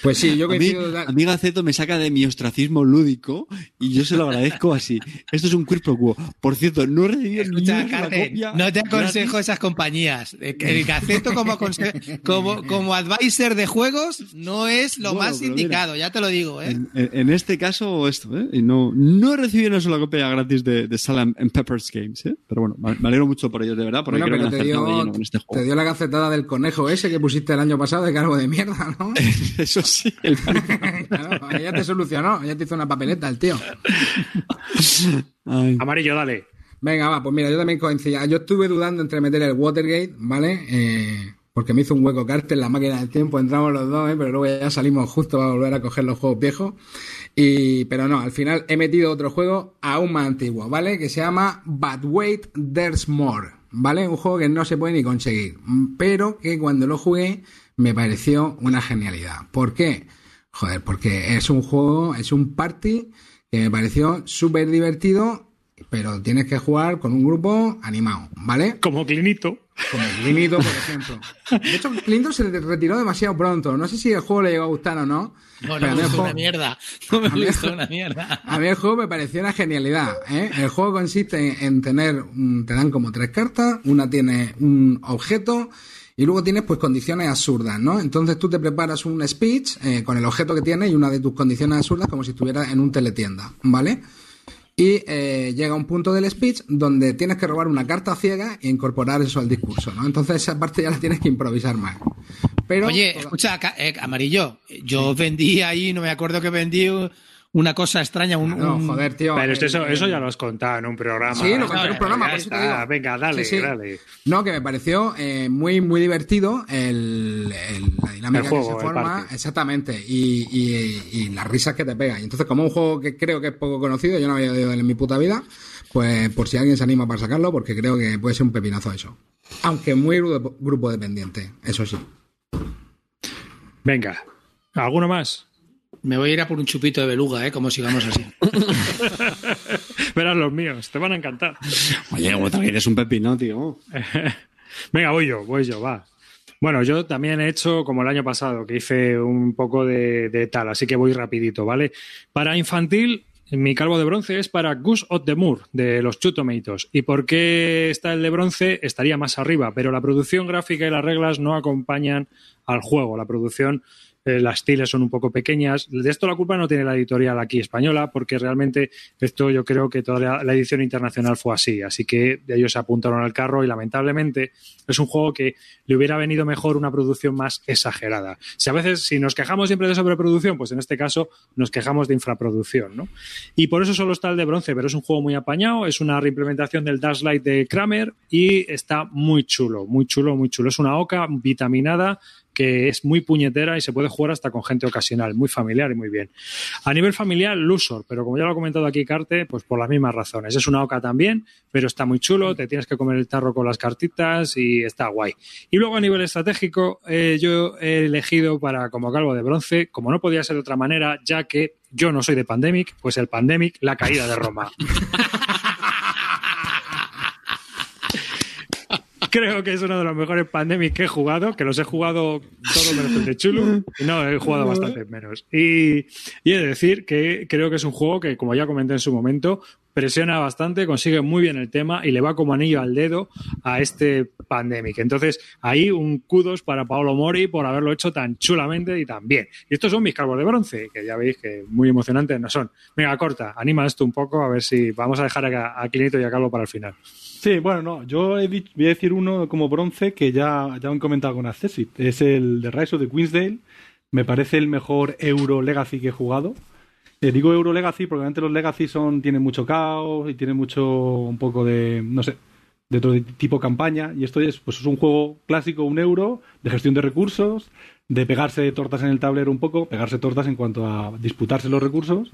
Pues sí, yo coincido. a mí Gaceto me saca de mi ostracismo lúdico y yo se lo agradezco así. Esto es un quid pro quo. Por cierto, no he recibido ni Escucha, una sola Carmen, copia no te aconsejo gratis. esas compañías. El Gaceto como, conse- como, como advisor de juegos no es lo Bueno, más mira, indicado, ya te lo digo, ¿eh? En, este caso, esto, ¿eh? Y no, no he recibido una sola copia gratis de, de Salam and Peppers Games, ¿eh? Pero bueno, me alegro mucho por ellos, de verdad, porque Bueno, creo pero que te dio, este te juego. dio la gacetada del conejo ese que pusiste el año pasado de cargo de mierda, ¿no? Eso sí, el Claro, ya te solucionó, ya te hizo una papeleta el tío. Ay. Amarillo, dale. Venga, va, pues mira, yo también coincidía. Yo estuve dudando entre meter el Watergate, ¿vale? Eh, porque me hizo un hueco carte en la máquina del tiempo, entramos los dos, ¿eh? pero luego ya salimos justo para volver a coger los juegos viejos. Y, pero no, al final he metido otro juego aún más antiguo, ¿vale? Que se llama But Wait, There's More, ¿vale? Un juego que no se puede ni conseguir, pero que cuando lo jugué me pareció una genialidad. ¿Por qué? Joder, porque es un juego, es un party que me pareció súper divertido, pero tienes que jugar con un grupo animado, ¿vale? Como Clinito. Como Clinito, por ejemplo. De hecho, Clinito se retiró demasiado pronto. No sé si el juego le llegó a gustar o no. No, no a me gustó una mierda. No me gustó una mierda. a mí el juego me pareció una genialidad. ¿eh? El juego consiste en tener, un- te dan como tres cartas, una tiene un objeto y luego tienes pues condiciones absurdas, ¿no? Entonces tú te preparas un speech eh, con el objeto que tienes y una de tus condiciones absurdas como si estuvieras en un teletienda, ¿vale? Y eh, llega un punto del speech donde tienes que robar una carta ciega e incorporar eso al discurso, ¿no? Entonces esa parte ya la tienes que improvisar más. Pero Oye, toda- escucha, eh, Amarillo, yo vendí ahí, no me acuerdo que vendí una cosa extraña, un... No, un- joder, tío. Pero eh, eso, eh, eso ya lo has contado en un programa. Sí, lo conté en un programa, por eso te está. digo. Venga, dale, Sí, sí. dale. No, que me pareció eh, muy, muy divertido el, el- la dinámica El juego, que se forma. party. Exactamente. Y, y- y las risas que te pegan. Y entonces, como un juego que creo que es poco conocido, yo no había oído en mi puta vida, pues por si alguien se anima para sacarlo, porque creo que puede ser un pepinazo eso. Aunque muy grupo dependiente, eso sí. Venga. ¿Alguno más? Me voy a ir a por un chupito de beluga, ¿eh? Como sigamos así. Verás los míos, te van a encantar. Oye, Watergate es un pepino, tío. Venga, voy yo, voy yo, va. Bueno, yo también he hecho como el año pasado, que hice un poco de, de tal, así que voy rapidito, ¿vale? Para infantil, mi calvo de bronce es para Goose of the Moor, de los Tomatoes. ¿Y por qué está el de bronce? Estaría más arriba, pero la producción gráfica y las reglas no acompañan al juego. La producción, eh, las tiles son un poco pequeñas. De esto la culpa no tiene la editorial aquí española, porque realmente esto yo creo que toda la, edición internacional fue así. Así que ellos se apuntaron al carro y lamentablemente es un juego que le hubiera venido mejor una producción más exagerada. Si a veces, si nos quejamos siempre de sobreproducción, pues en este caso nos quejamos de infraproducción, ¿no? Y por eso solo está el de bronce, pero es un juego muy apañado, es una reimplementación del Dash Light de Kramer y está muy chulo, muy chulo, muy chulo. Es una oca vitaminada que es muy puñetera y se puede jugar hasta con gente ocasional, muy familiar y muy bien. A nivel familiar, Lusor, pero como ya lo ha comentado aquí Carte, pues por las mismas razones. Es una oca también, pero está muy chulo, te tienes que comer el tarro con las cartitas y está guay. Y luego a nivel estratégico, eh, yo he elegido para como calvo de bronce, como no podía ser de otra manera, ya que yo no soy de Pandemic, pues el Pandemic, la caída de Roma. Creo que es uno de los mejores Pandemic que he jugado, que los he jugado todo menos el de Chulu, y no, he jugado bastante menos. Y, y he de decir que creo que es un juego que, como ya comenté en su momento, presiona bastante, consigue muy bien el tema y le va como anillo al dedo a este Pandemic. Entonces, ahí un kudos para Paolo Mori por haberlo hecho tan chulamente y tan bien. Y estos son mis calvos de bronce, que ya veis que muy emocionantes no son. Venga, corta, anima esto un poco, a ver si vamos a dejar a, a y a Calvo para el final. Sí, bueno, no, yo he dicho- voy a decir uno como bronce que ya, ya han comentado con Accessit. Es el de Rise of the Queensdale. Me parece el mejor Euro Legacy que he jugado. Eh, digo Euro Legacy porque antes los Legacy son, tienen mucho caos y tienen mucho, un poco de, no sé, de otro tipo campaña. Y esto es, pues es un juego clásico, un euro, de gestión de recursos, de pegarse tortas en el tablero un poco, pegarse tortas en cuanto a disputarse los recursos,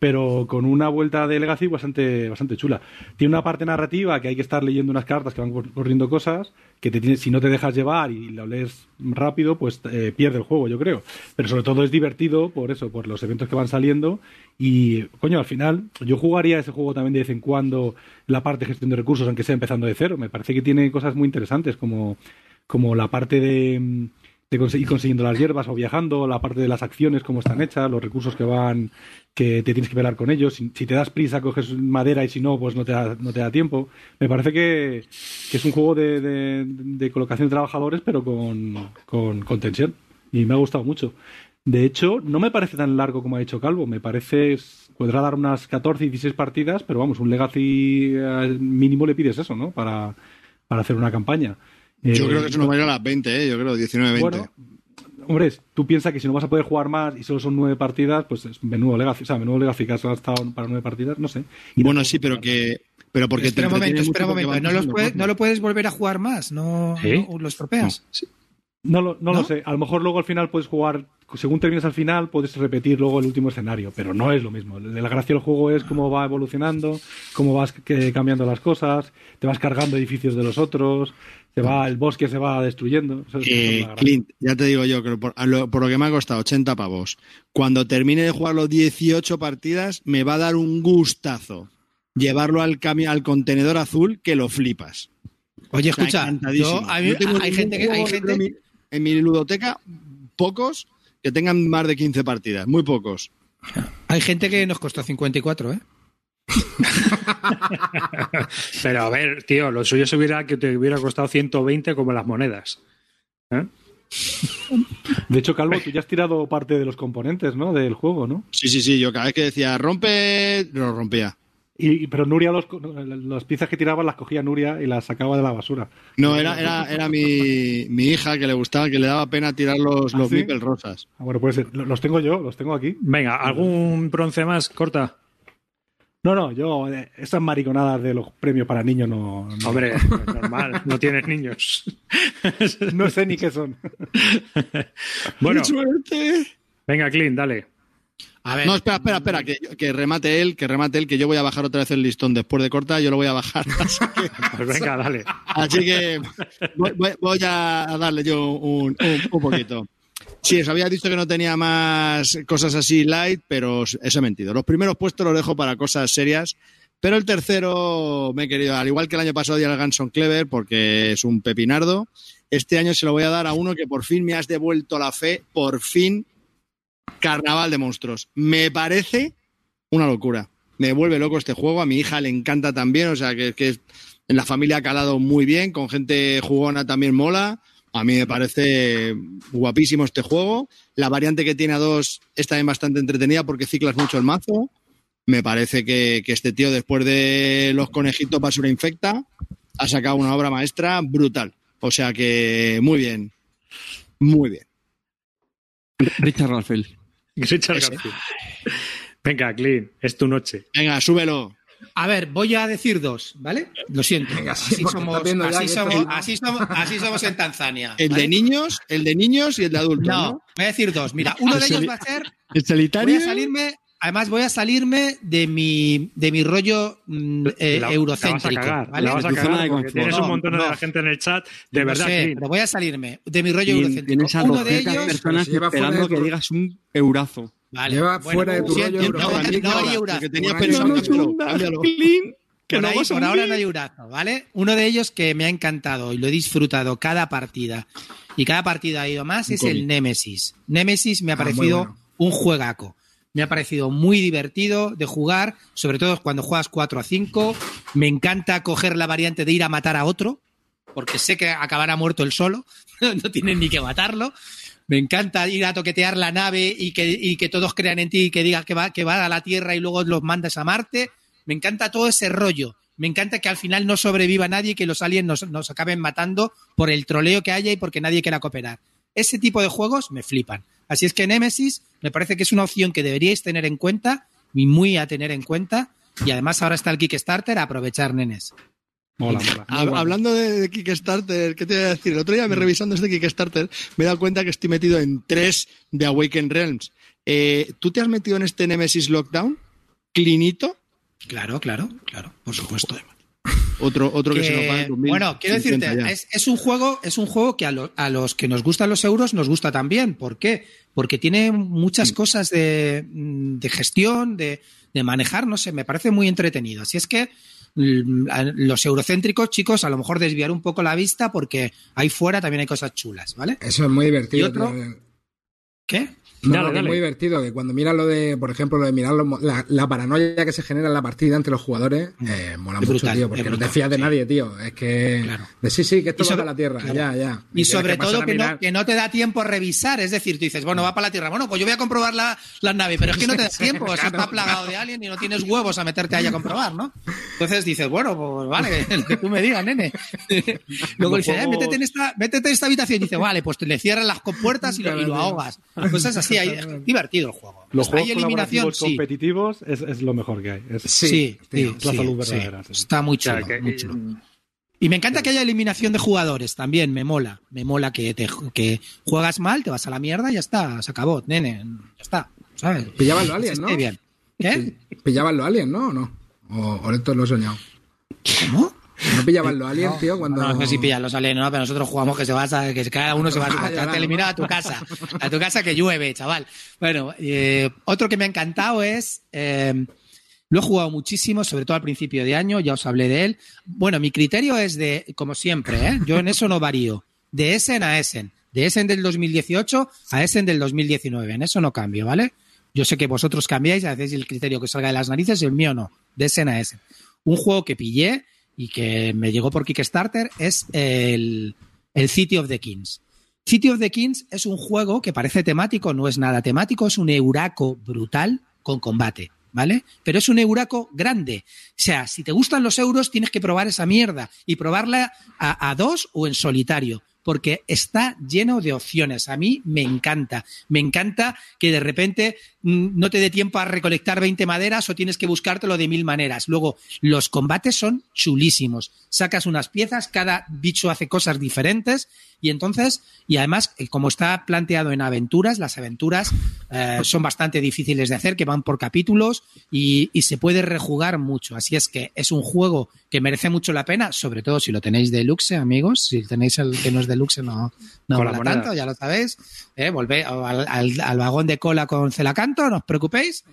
pero con una vuelta de Legacy bastante, bastante chula. Tiene una parte narrativa que hay que estar leyendo unas cartas que van cor- corriendo cosas, que te si no te dejas llevar y lo lees rápido, pues eh, pierde el juego, yo creo. Pero sobre todo es divertido por eso, por los eventos que van saliendo. Y, coño, al final, yo jugaría ese juego también de vez en cuando, la parte de gestión de recursos, aunque sea empezando de cero. Me parece que tiene cosas muy interesantes, como, como la parte de, mm, de conse- ir consiguiendo las hierbas o viajando, la parte de las acciones, cómo están hechas, los recursos que van, que te tienes que velar con ellos. Si, te das prisa, coges madera y si no, pues no te da, no te da tiempo. Me parece que, que es un juego de, de- colocación de trabajadores, pero con, con, con tensión. Y me ha gustado mucho. De hecho, no me parece tan largo como ha dicho Calvo. Me parece. Podrá dar unas 14, 16 partidas, pero vamos, un Legacy eh, mínimo le pides eso, ¿no? Para, para hacer una campaña. Yo Eh, creo que eso no va a ir a las 20, ¿eh? Yo creo, 19, 20. bueno, hombre, tú piensas que si no vas a poder jugar más y solo son nueve partidas, pues es menudo Legacy. O sea, menudo Legacy que has gastado para nueve partidas, no sé. Y bueno, sí, pero que. Pero porque espera un momento, espera un momento. ¿No, los cosas. ¿No lo puedes volver a jugar más? ¿No, ¿Sí? no lo estropeas? No, lo, no, ¿No? lo sé. A lo mejor luego al final puedes jugar, según terminas al final, puedes repetir luego el último escenario, pero no es lo mismo. La gracia del juego es cómo va evolucionando, cómo vas que- cambiando las cosas, te vas cargando edificios de los otros, se va, el bosque se va destruyendo. Eso es- Eh. Clint, ya te digo yo que por, lo, por lo que me ha costado 80 pavos, cuando termine de jugar los 18 partidas, me va a dar un gustazo llevarlo al, cami- al contenedor azul que lo flipas. Oye, O sea, escucha, yo, a mí- tengo hay gente que... Hay gente, en mi ludoteca, pocos que tengan más de 15 partidas, muy pocos. hay gente que nos costó 54, ¿eh? Pero a ver, tío, lo suyo se hubiera que te hubiera costado 120 como las monedas. ¿Eh? De hecho, Calvo, tú ya has tirado parte de los componentes, ¿no? Del juego, ¿no? Sí, sí, sí, yo cada vez que decía rompe, lo rompía. Y, pero Nuria, los, las piezas que tiraba las cogía Nuria y las sacaba de la basura. No, era, era, era mi, mi hija que le gustaba, que le daba pena tirar los, ¿Ah, los sí? Mipel rosas. Ah, bueno, pues los tengo yo, los tengo aquí. Venga, ¿algún bronce más? Corta. No, no, yo, eh, esas mariconadas de los premios para niños no. no- Hombre, normal, no tienes niños. no sé ni qué son. Bueno, ¡Qué suerte! venga, Clint, dale. A ver, No, espera, espera, espera, que, que remate él, que remate él, que yo voy a bajar otra vez el listón después de corta, yo lo voy a bajar. Así que, Pues venga, dale. así que voy, voy- voy a darle yo un, un- un poquito. Sí, os había dicho que no tenía más cosas así light, pero eso he mentido. Los primeros puestos los dejo para cosas serias, pero el tercero me he querido, al igual que el año pasado di al Ganson Clever, porque es un pepinardo, este año se lo voy a dar a uno que por fin me has devuelto la fe, por fin, Carnaval de Monstruos. Me parece una locura. Me vuelve loco este juego, a mi hija le encanta también, o sea que, en la familia ha calado muy bien, con gente jugona también mola. A mí me parece guapísimo este juego. La variante que tiene a dos está también bastante entretenida porque ciclas mucho el mazo. Me parece que, que este tío, después de los conejitos basura infecta, ha sacado una obra maestra brutal. O sea que muy bien. Muy bien. Richard Rafael. Richard. Garfield. Venga, Clint, es tu noche. Venga, súbelo. a ver, voy a decir dos, ¿vale? Lo siento. Venga, sí, así, somos, así, somos, así, somos, así somos en Tanzania. El ¿vale? de niños, el de niños y el de adultos. No, ¿no? voy a decir dos. Mira, uno de El ellos va a ser. El Voy solitario. a salirme. Además, voy a salirme de mi, de mi rollo mm, eh, La- eurocéntrico. La vas a cagar, ¿vale? la vas a De cagar de tienes No, un montón de no. la gente en el chat. De Lo verdad, sé, pero voy a salirme de mi rollo eurocéntrico. Tienes a Uno de 200 ellos. personas se lleva fuera esperando de que digas un eurazo. Vale, Lleva bueno, fuera de tu siento, rollo no, eurocéntrico. no hay eurazo. tenías Por ahí no, no, por, no ahora no hay Urazo, ¿vale? Uno de ellos que me ha encantado y lo he disfrutado cada partida y cada partida ha ido más es el Nemesis. Nemesis me ha Ah, parecido un juegaco. Me ha parecido muy divertido de jugar, sobre todo cuando juegas 4 a 5. Me encanta coger la variante de ir a matar a otro, porque sé que acabará muerto él solo, no tienen ni que matarlo. Me encanta ir a toquetear la nave y que, y que todos crean en ti y que digas que va, que va a la Tierra y luego los mandas a Marte. Me encanta todo ese rollo. Me encanta que al final no sobreviva nadie y que los aliens nos, nos acaben matando por el troleo que haya y porque nadie quiera cooperar. Ese tipo de juegos me flipan. Así es que Nemesis me parece que es una opción que deberíais tener en cuenta y muy a tener en cuenta. Y además ahora está el Kickstarter a aprovechar, nenes. Mola, mola. Hab- Hablando de, de Kickstarter, ¿qué te voy a decir? El otro Mm. día, me revisando este Kickstarter, me he dado cuenta que estoy metido en tres de Awaken Realms. Eh, ¿Tú te has metido en este Nemesis Lockdown? ¿Clinito? Claro, claro, claro, por supuesto. Otro, otro que, que- se nos va en 2050 bueno, quiero decirte, es, es un juego, es un juego que a, lo- a los que nos gustan los euros nos gusta también. ¿Por qué? Porque tiene muchas cosas de, mm, de gestión, de, de manejar, no sé, me parece muy entretenido. Así es que mm, los eurocéntricos, chicos, a lo mejor desviar un poco la vista porque ahí fuera también hay cosas chulas, ¿vale? Eso es muy divertido. ¿Y otro? ¿Qué? No, Dale, no, que es muy divertido, que cuando miras lo de, por ejemplo, lo de mirar los mo- la, la paranoia que se genera en la partida entre los jugadores, eh, mola Es mucho, brutal, tío, porque no te fías de sí. nadie, tío. Es que, Claro. de sí, sí, que esto va para la Tierra, claro. ya, ya. Y sobre todo que no, que no te da tiempo a revisar. Es decir, tú dices, bueno, va para la Tierra. Bueno, pues yo voy a comprobar la, la nave, pero es que no te da tiempo. o sea, está plagado de alien y no tienes huevos a meterte ahí a comprobar, ¿no? Entonces dices, bueno, pues vale, lo que tú me digas, nene. Luego Los dice, eh, métete, en esta, métete en esta habitación. Y dice, vale, pues te le cierran las compuertas y lo, y lo ahogas. Cosas así. Hay, es divertido el juego. Los Hay juegos eliminación, colaborativos sí. competitivos es, es lo mejor que hay. Es- Sí, Sí, tío. sí, la salud sí. verdadera, sí. Está muy chulo, O sea, que- muy chulo. Y me encanta que haya eliminación de jugadores también, me mola. Me mola que, te, que juegas mal, te vas a la mierda y ya está, se acabó, nene, ya está, ¿sabes? Pillaban los aliens, ¿no? bien. ¿Qué? Pillaban los aliens, ¿no? ¿O no? O, o esto lo he soñado. ¿Cómo? ¿No pillaban los aliens, tío? Cuando... No, no sé si pillan los aliens, no, pero nosotros jugamos que se va a, que cada uno se va a su Ah, casa, te eliminado a tu casa, a tu casa que llueve, chaval. Bueno, eh, otro que me ha encantado es, eh, lo he jugado muchísimo, sobre todo al principio de año, ya os hablé de él. Bueno, mi criterio es de, como siempre, ¿eh? yo en eso no varío, de Essen a Essen, de Essen del 2018 a Essen del 2019, en eso no cambio, ¿vale? Yo sé que vosotros cambiáis, hacéis el criterio que salga de las narices, el mío no, de Essen a Essen. Un juego que pillé y que me llegó por Kickstarter es el, City of the Kings. City of the Kings es un juego que parece temático, no es nada temático, es un euraco brutal con combate. ¿vale? Pero es un euraco grande. O sea, si te gustan los euros, tienes que probar esa mierda y probarla a dos o en solitario porque está lleno de opciones. A mí me encanta. Me encanta que de repente mm, no te dé tiempo a recolectar 20 maderas o tienes que buscártelo de mil maneras. Luego, los combates son chulísimos. Sacas unas piezas, cada bicho hace cosas diferentes y entonces, y además, eh, como está planteado en aventuras, las aventuras eh, son bastante difíciles de hacer, que van por capítulos y, se puede rejugar mucho. Así es que es un juego que merece mucho la pena, sobre todo si lo tenéis deluxe, amigos. Si tenéis el que no es deluxe, no, no mola tanto, ya lo sabéis. ¿eh? Volvé al, al- al vagón de cola con Celacanto, no os preocupéis.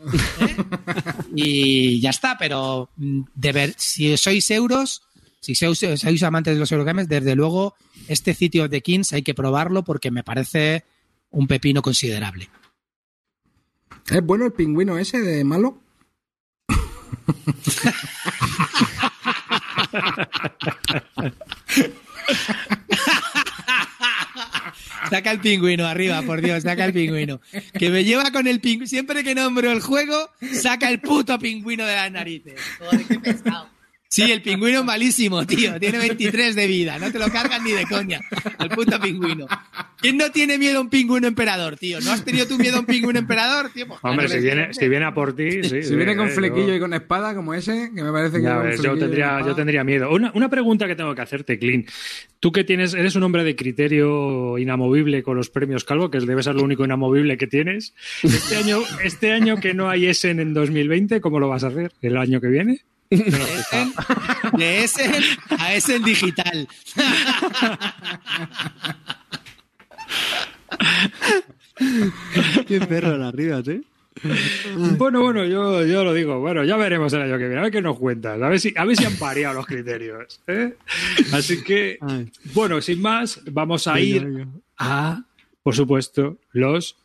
¿eh? y ya está, pero mm, de ver, si sois euros, si sois, sois amantes de los Eurogames, desde luego este sitio de Kings hay que probarlo porque me parece un pepino considerable. ¿Es bueno el pingüino ese de malo? Saca el pingüino arriba, por Dios, saca el pingüino. Que me lleva con el pingüino. Siempre que nombro el juego, saca el puto pingüino de las narices. Joder, qué pesado. Sí, el pingüino es malísimo, tío. Tiene 23 de vida. No te lo cargas ni de coña. Al puto pingüino. ¿Quién no tiene miedo a un pingüino emperador, tío? ¿No has tenido tú miedo a un pingüino emperador, tío? Pues Hombre, si viene, si viene a por ti, sí. Si sí, viene con flequillo yo- y con espada como ese, que me parece que un ves, yo tendría, yo tendría miedo. Una, una pregunta que tengo que hacerte, Clint. Tú que tienes, eres un hombre de criterio inamovible con los premios Calvo, que debe ser lo único inamovible que tienes. Este año, este año que no hay Essen en 2020, ¿cómo lo vas a hacer? ¿El año que viene? Essen, de Essen a Essen digital. Qué perro las arriba, ¿eh? Bueno, bueno, yo, yo lo digo. Bueno, ya veremos el año que viene. A ver qué nos cuentas. A ver si, a ver si han variado los criterios. ¿eh? Así que, Ay. bueno, sin más, vamos a ir a, por supuesto, los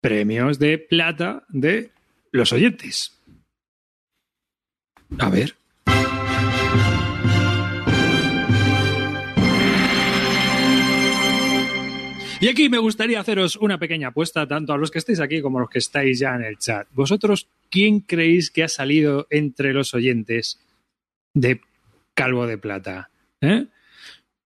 premios de plata de los oyentes. A ver. Y aquí me gustaría haceros una pequeña apuesta, tanto a los que estáis aquí como a los que estáis ya en el chat. ¿Vosotros quién creéis que ha salido entre los oyentes de Calvo de Plata? ¿Eh?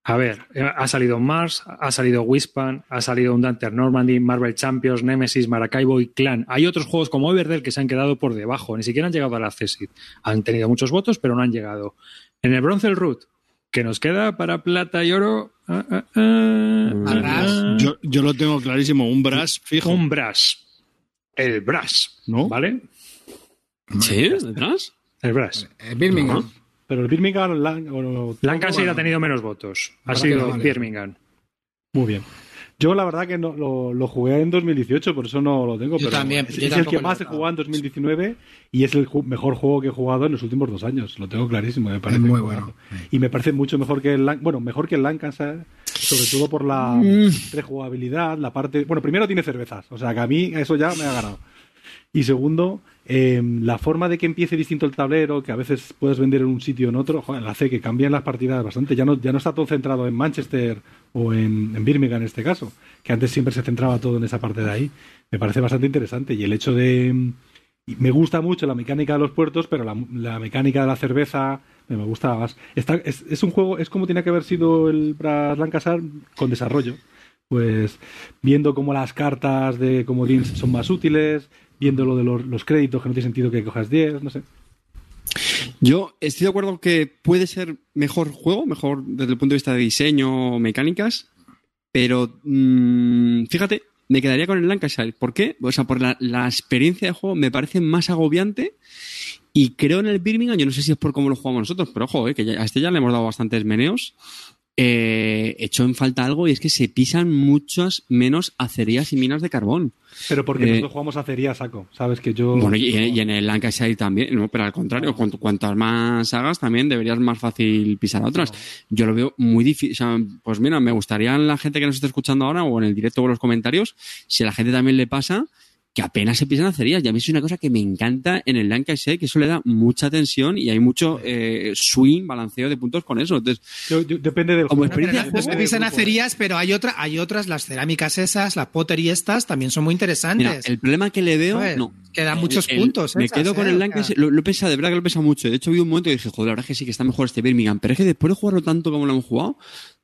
A ver, eh, ha salido Mars, ha salido Wispan, ha salido un Dante Normandy, Marvel Champions, Nemesis, Maracaibo y Clan. Hay otros juegos como Everdell que se han quedado por debajo, ni siquiera han llegado a la CESID. Han tenido muchos votos, pero no han llegado. En el Bronze el Root, que nos queda para plata y oro. ah, ah, ah, ah, Yo, yo lo tengo clarísimo, un brass fijo. un Brass. El Brass, ¿No? ¿Vale? ¿Sí? ¿Detrás? El Brass. Eh, Birmingham. Pero el Birmingham... Lan- o- Lancaster bueno, ha tenido menos votos. Ha sido. Birmingham. Muy bien. Yo la verdad que no, lo, lo jugué en 2018, por eso no lo tengo. Yo pero también, es, yo es el que más he jugado en 2019 y es el ju- mejor juego que he jugado en los últimos dos años. Lo tengo clarísimo, me parece. muy bueno. Y me parece mucho mejor que el Lan- bueno, mejor que el Lancaster, sobre todo por la Mm. rejugabilidad, la parte. Bueno, primero tiene cervezas, o sea que a mí eso ya me ha ganado. Y segundo, eh, la forma de que empiece distinto el tablero, que a veces puedes vender en un sitio o en otro, joder, hace que cambien las partidas bastante. Ya no, ya no está todo centrado en Manchester o en, Birmingham en este caso, que antes siempre se centraba todo en esa parte de ahí. Me parece bastante interesante. Y el hecho de. y Me gusta mucho la mecánica de los puertos, pero la, la mecánica de la cerveza me gusta más. Está, es, un juego, es como tiene que haber sido el Brass Lancaster con desarrollo pues viendo cómo las cartas de comodín son más útiles, viendo lo de los, créditos, que no tiene sentido que cojas 10, no sé. Yo estoy de acuerdo que puede ser mejor juego, mejor desde el punto de vista de diseño mecánicas, pero mm, fíjate, me quedaría con el Lancashire. ¿Por qué? O sea, por la, la experiencia de juego me parece más agobiante y creo en el Birmingham, yo no sé si es por cómo lo jugamos nosotros, pero ojo, eh, que ya- a este ya le hemos dado bastantes meneos. Eh, echó en falta algo y es que se pisan muchas menos acerías y minas de carbón. Pero porque Eh, nosotros jugamos a cería a saco, ¿sabes? Que yo... Bueno, y, y en el Lancashire también, ¿no? pero al contrario, cuanto, cuantas más hagas también deberías más fácil pisar a otras. Yo lo veo muy difícil. O sea, pues mira, me gustaría la gente que nos esté escuchando ahora o en el directo o en los comentarios, si a la gente también le pasa que apenas se pisan acerías. Y a mí es una cosa que me encanta en el Lancashire, que eso le da mucha tensión y hay mucho eh, swing, balanceo de puntos con eso. Entonces, Yo- yo- depende del Como experiencia No se pisan acerías, pero hay, otra, hay otras, las cerámicas esas, las pottery estas, también son muy interesantes. mira, el problema que le veo, ¿Sabes? no. Que dan El- muchos el- puntos. Me esas, quedo con ¿eh? el Lancashire, lo, lo he pensado, de verdad que lo he pensado mucho. De hecho, vi un momento y dije, joder, la verdad es que sí que está mejor este Birmingham. Pero es que después de jugarlo tanto como lo hemos jugado,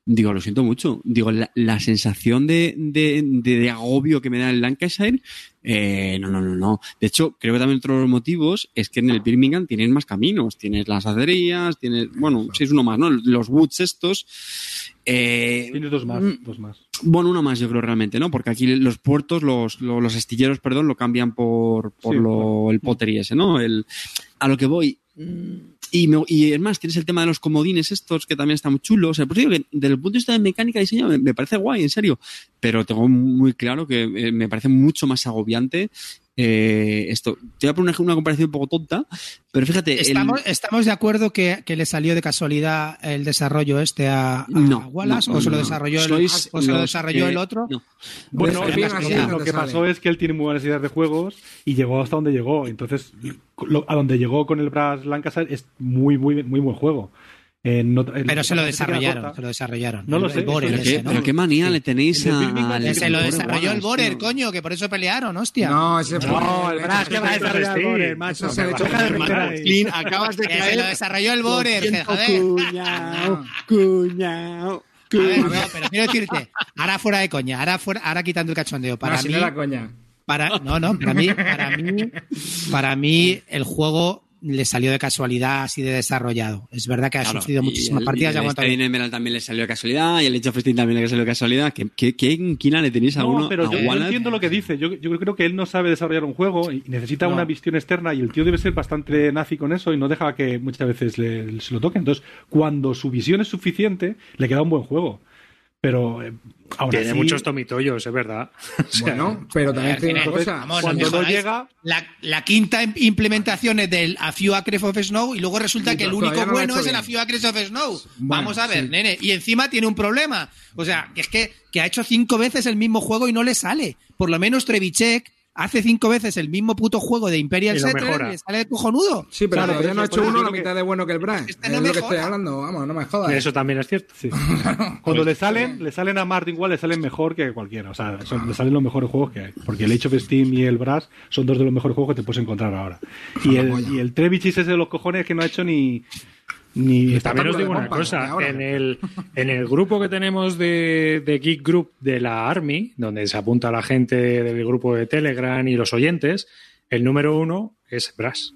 digo, lo siento mucho. Digo, la, la sensación de, de, de- de agobio que me da el Lancashire, eh, no, no, no, no. De hecho, creo que también otro de los motivos es que en el Birmingham tienes más caminos. Tienes las acerías, tienes, bueno, sí es uno más, ¿no? Los woods estos. Eh, Tienes dos más, mm, dos más. bueno, uno más, yo creo realmente, ¿no? Porque aquí los puertos, los, los, los astilleros, perdón, lo cambian por, por Sí, lo, claro. el pottery ese, ¿no? El, a lo que voy. mm, Y, me- y es más, tienes el tema de los comodines estos que también están muy chulos. Digo que desde el punto de vista de mecánica y diseño me, me parece guay, en serio. Pero tengo muy claro que eh, me parece mucho más agobiante eh, esto. Te voy a poner una, una comparación un poco tonta, pero fíjate. el- ¿Estamos, ¿Estamos de acuerdo que, que le salió de casualidad el desarrollo este a, a no, Wallace? no, ¿O se lo no, desarrolló, el, sois o se lo desarrolló que- el otro? no. Bueno, Pues, bien, así lo, que pasó es que él tiene muy buenas ideas de juegos y llegó hasta donde llegó. Entonces, lo- a donde llegó con el Brass Lancaster es muy, muy, muy buen juego. Eh, no- el- Pero se lo desarrollaron, se lo desarrollaron. No lo El- sé, el Borer eso Pero, es ese, qué, ¿no? pero qué manía le tenéis a. Se lo desarrolló el Borer, coño, que por eso pelearon, hostia. No, ese fue. No, el Brass que va a desarrollar el Borer, macho. Se le Que echó va a de Acabas de se lo desarrolló el Borer, joder. Cuñao, cuñao, A ver, cuñao. no, pero quiero decirte, ahora fuera de coña, ahora fuera, ahora quitando el cachondeo, para no, si no era coña. para, no, no, para mí, para mí, para mí, el juego le salió de casualidad así de desarrollado. Es verdad que ha Claro, sufrido muchísimas el- partidas y y ha el. Stadium Emerald también le salió de casualidad y el Age of Steam también le salió de casualidad. ¿Qué, qué, qué inquina le tenéis a No, uno? pero a yo, entiendo lo que dice. Yo, yo creo que él no sabe desarrollar un juego y necesita No. una visión externa y el tío debe ser bastante nazi con eso y no deja que muchas veces le, se lo toquen. Entonces, cuando su visión es suficiente, le queda un buen juego. Pero eh, aún Tiene así, muchos tomitoyos, es verdad. O sea, Bueno, pero también tiene una cosa. Vamos, cuando no llega, La, la quinta im- implementación es del A Few Acres of Snow y luego resulta Sí, que el único no bueno es el. A Few Acres of Snow. Bueno, Vamos a ver, sí. nene. Y encima tiene un problema. O sea, que es que, que ha hecho cinco veces el mismo juego y no le sale. Por lo menos Trevichek hace cinco veces el mismo puto juego de Imperial Settlers y le sale de cojonudo. Sí, pero Claro, todavía pero no ha hecho uno la mitad de bueno que el Brass. Este es no lo que estoy hablando. Vamos, no me jodas. Eso también es cierto. Sí. Cuando le salen, le salen a Martin igual, le salen mejor que cualquiera. O sea, son- le salen los mejores juegos que hay. Porque el Age of Steam y el Brass son dos de los mejores juegos que te puedes encontrar ahora. Y el, y el Trevichis ese de los cojones que no ha hecho ni. Ni también os digo una cosa, ahora. en el, en el grupo que tenemos de, de Geek Group de la Army, donde se apunta la gente del grupo de Telegram y los oyentes, el número uno es Brass.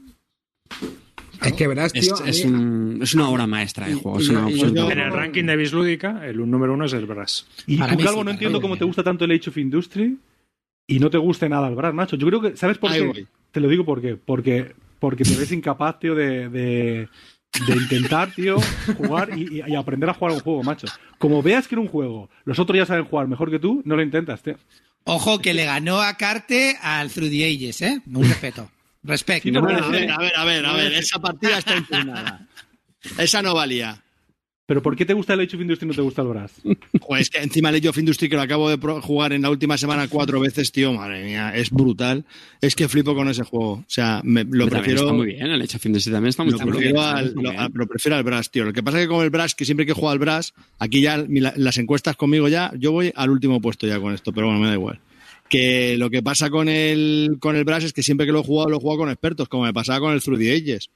Es que verás, Es, tío. a es mí- un- es una obra maestra de juego. y- es una y- absoluta- En el ranking de Bislúdica, el número uno es el Brass. Y Para tú, mí Calvo, sí, no entiendo cómo te gusta tanto el Age of Industry y no te guste nada el Brass, macho. Yo creo que, ¿sabes por Ahí qué? voy. Te lo digo por qué. Porque, porque te ves incapaz, tío, de, de, de intentar, tío, jugar y, aprender a jugar un juego, macho. Como veas que en un juego los otros ya saben jugar mejor que tú, no lo intentas, tío. Ojo que le ganó a Carte al Through the Ages, ¿eh? Un respeto. Respect. Sí, no, Bueno, no, a ver, a ver, a ver, a ver, esa partida está impugnada. Esa no valía. Pero ¿por qué te gusta el Age of Industry y no te gusta el Brass? Joder, es que encima el Age of Industry que lo acabo de jugar en la última semana cuatro veces, tío, madre mía, es brutal. Es que flipo con ese juego. O sea, me- lo prefiero. Está muy bien, el Age of Industry también está muy Lo prefiero, Está al, muy lo, bien. a- lo prefiero al Brass, tío. Lo que pasa es que con el Brass, que siempre que juego al Brass, aquí ya mi- la- las encuestas conmigo ya, yo voy al último puesto ya con esto, pero bueno, me da igual. Que lo que pasa con el, con el Brass es que siempre que lo he jugado, lo he jugado con expertos, como me pasaba con el Through the Ages.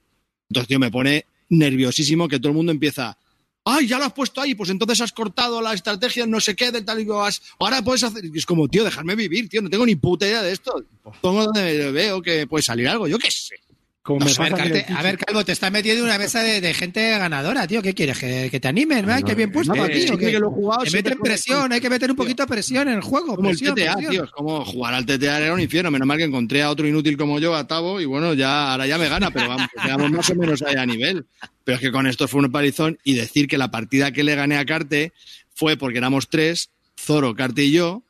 Entonces, tío, me pone nerviosísimo que todo el mundo empieza. ¡Ay, ya lo has puesto ahí! Pues entonces has cortado la estrategia, no sé qué, de tal y vas. Ahora puedes hacer. Y es como, tío, dejarme vivir, tío, no tengo ni puta idea de esto. Pongo donde veo que puede salir algo, yo qué sé. Como No a, ver, pasa en el Carte- a ver, Calvo, te estás metiendo en una mesa de, de gente ganadora, tío. ¿Qué quieres? ¿Que, que te animen? Ay, qué bien puesto, No, tío. que- que lo jugado, Te meten presión, hay que meter un poquito de presión en el juego. Como el presión, TTA, presión. tío. Es como jugar al TTA era un infierno. Menos mal que encontré a otro inútil como yo, a Tavo, y bueno, ya ahora ya me gana, pero vamos, que quedamos más o menos ahí a nivel. Pero es que con esto fue un palizón y decir que la partida que le gané a Carte fue porque éramos tres, Zoro, Carte y yo.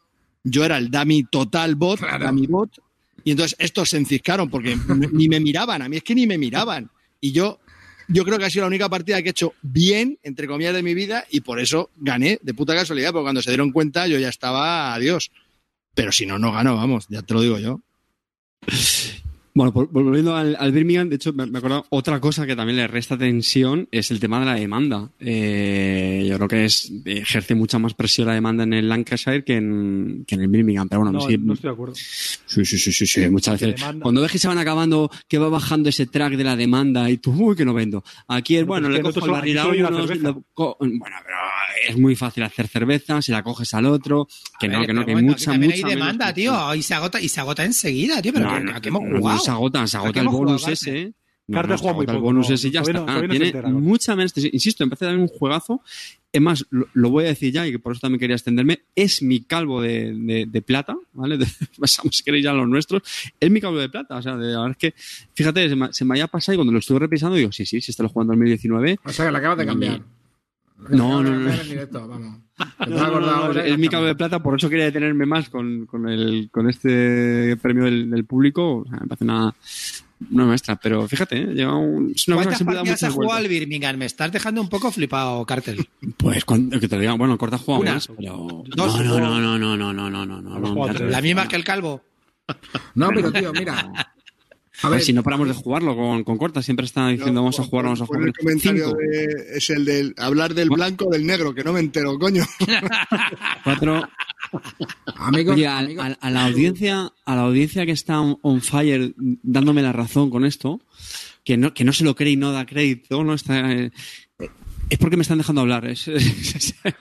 Yo era el dummy total bot, dummy bot, y entonces estos se enciscaron porque ni me miraban, a mí es que ni me miraban. Y yo, yo creo que ha sido la única partida que he hecho bien, entre comillas, de mi vida, y por eso gané, de puta casualidad, porque cuando se dieron cuenta yo ya estaba adiós. Pero si no, no gano, vamos, ya te lo digo yo. Bueno, por- volviendo al, al Birmingham, de hecho, me, me acuerdo otra cosa que también le resta tensión es el tema de la demanda. Eh, yo creo que es ejerce mucha más presión la demanda en el Lancashire que en, que en el Birmingham. Pero bueno, No, sí, no estoy de acuerdo. sí, sí, sí, sí, sí, muchas veces. demanda- Cuando ves que se van acabando, que va bajando ese track de la demanda y tú, uy, que no vendo. Aquí es, Bueno, le que cojo el barril a uno, cerveza. lo co- bueno, pero es muy fácil hacer cerveza, si la coges al otro, que A no, ver, que no, que bueno, mucha, mucha hay demanda, tío, y se agota, y se agota enseguida, tío, pero No, ¿a no, qué hemos jugado? Se agota, se ¿A agota el bonus jugado, ese. ¿eh? No, Carter no, se juega muy agota el poco, bonus ese y ya está. no Tiene entera, mucha menos. Insisto, empecé a dar un juegazo. Es más, lo, lo voy a decir ya y que por eso también quería extenderme. Es mi calvo de, de- de plata, ¿vale? De- pasamos si queréis ya a los nuestros. Es mi calvo de plata. O sea, de, la verdad es que, fíjate, se me, se me había pasado y cuando lo estuve revisando digo, sí, sí, sí, este lo jugó en 2019. O sea, que la acabas de cambiar. No, no, no. en directo, vamos. No, no, no, es mi calvo de plata, por eso quería detenerme más con, con, el, con este premio del, del público. O sea, me parece una, una maestra. Pero fíjate, ¿eh? lleva un- es una cosa que ¿Cuántas siempre da partidas has jugado al. Birmingham? Me estás dejando un poco flipado, Cartel. Pues cuando, que te bueno, corta juega Una. más, pero. Dos. no, no, no, no, no, no, no, no, no, no, jugado. La misma que el calvo. No, pero tío, mira. A ver, si no paramos de jugarlo con, con corta, siempre está diciendo vamos a jugar, vamos a jugar. el comentario de- es el del hablar del blanco o del negro, que no me entero, coño. cuatro. amigos, Oye, a, amigos, a- a la audiencia, a la audiencia que está on, on fire dándome la razón con esto, que no, que no se lo cree y no da crédito, no está. Eh, es porque me están dejando hablar. es- esa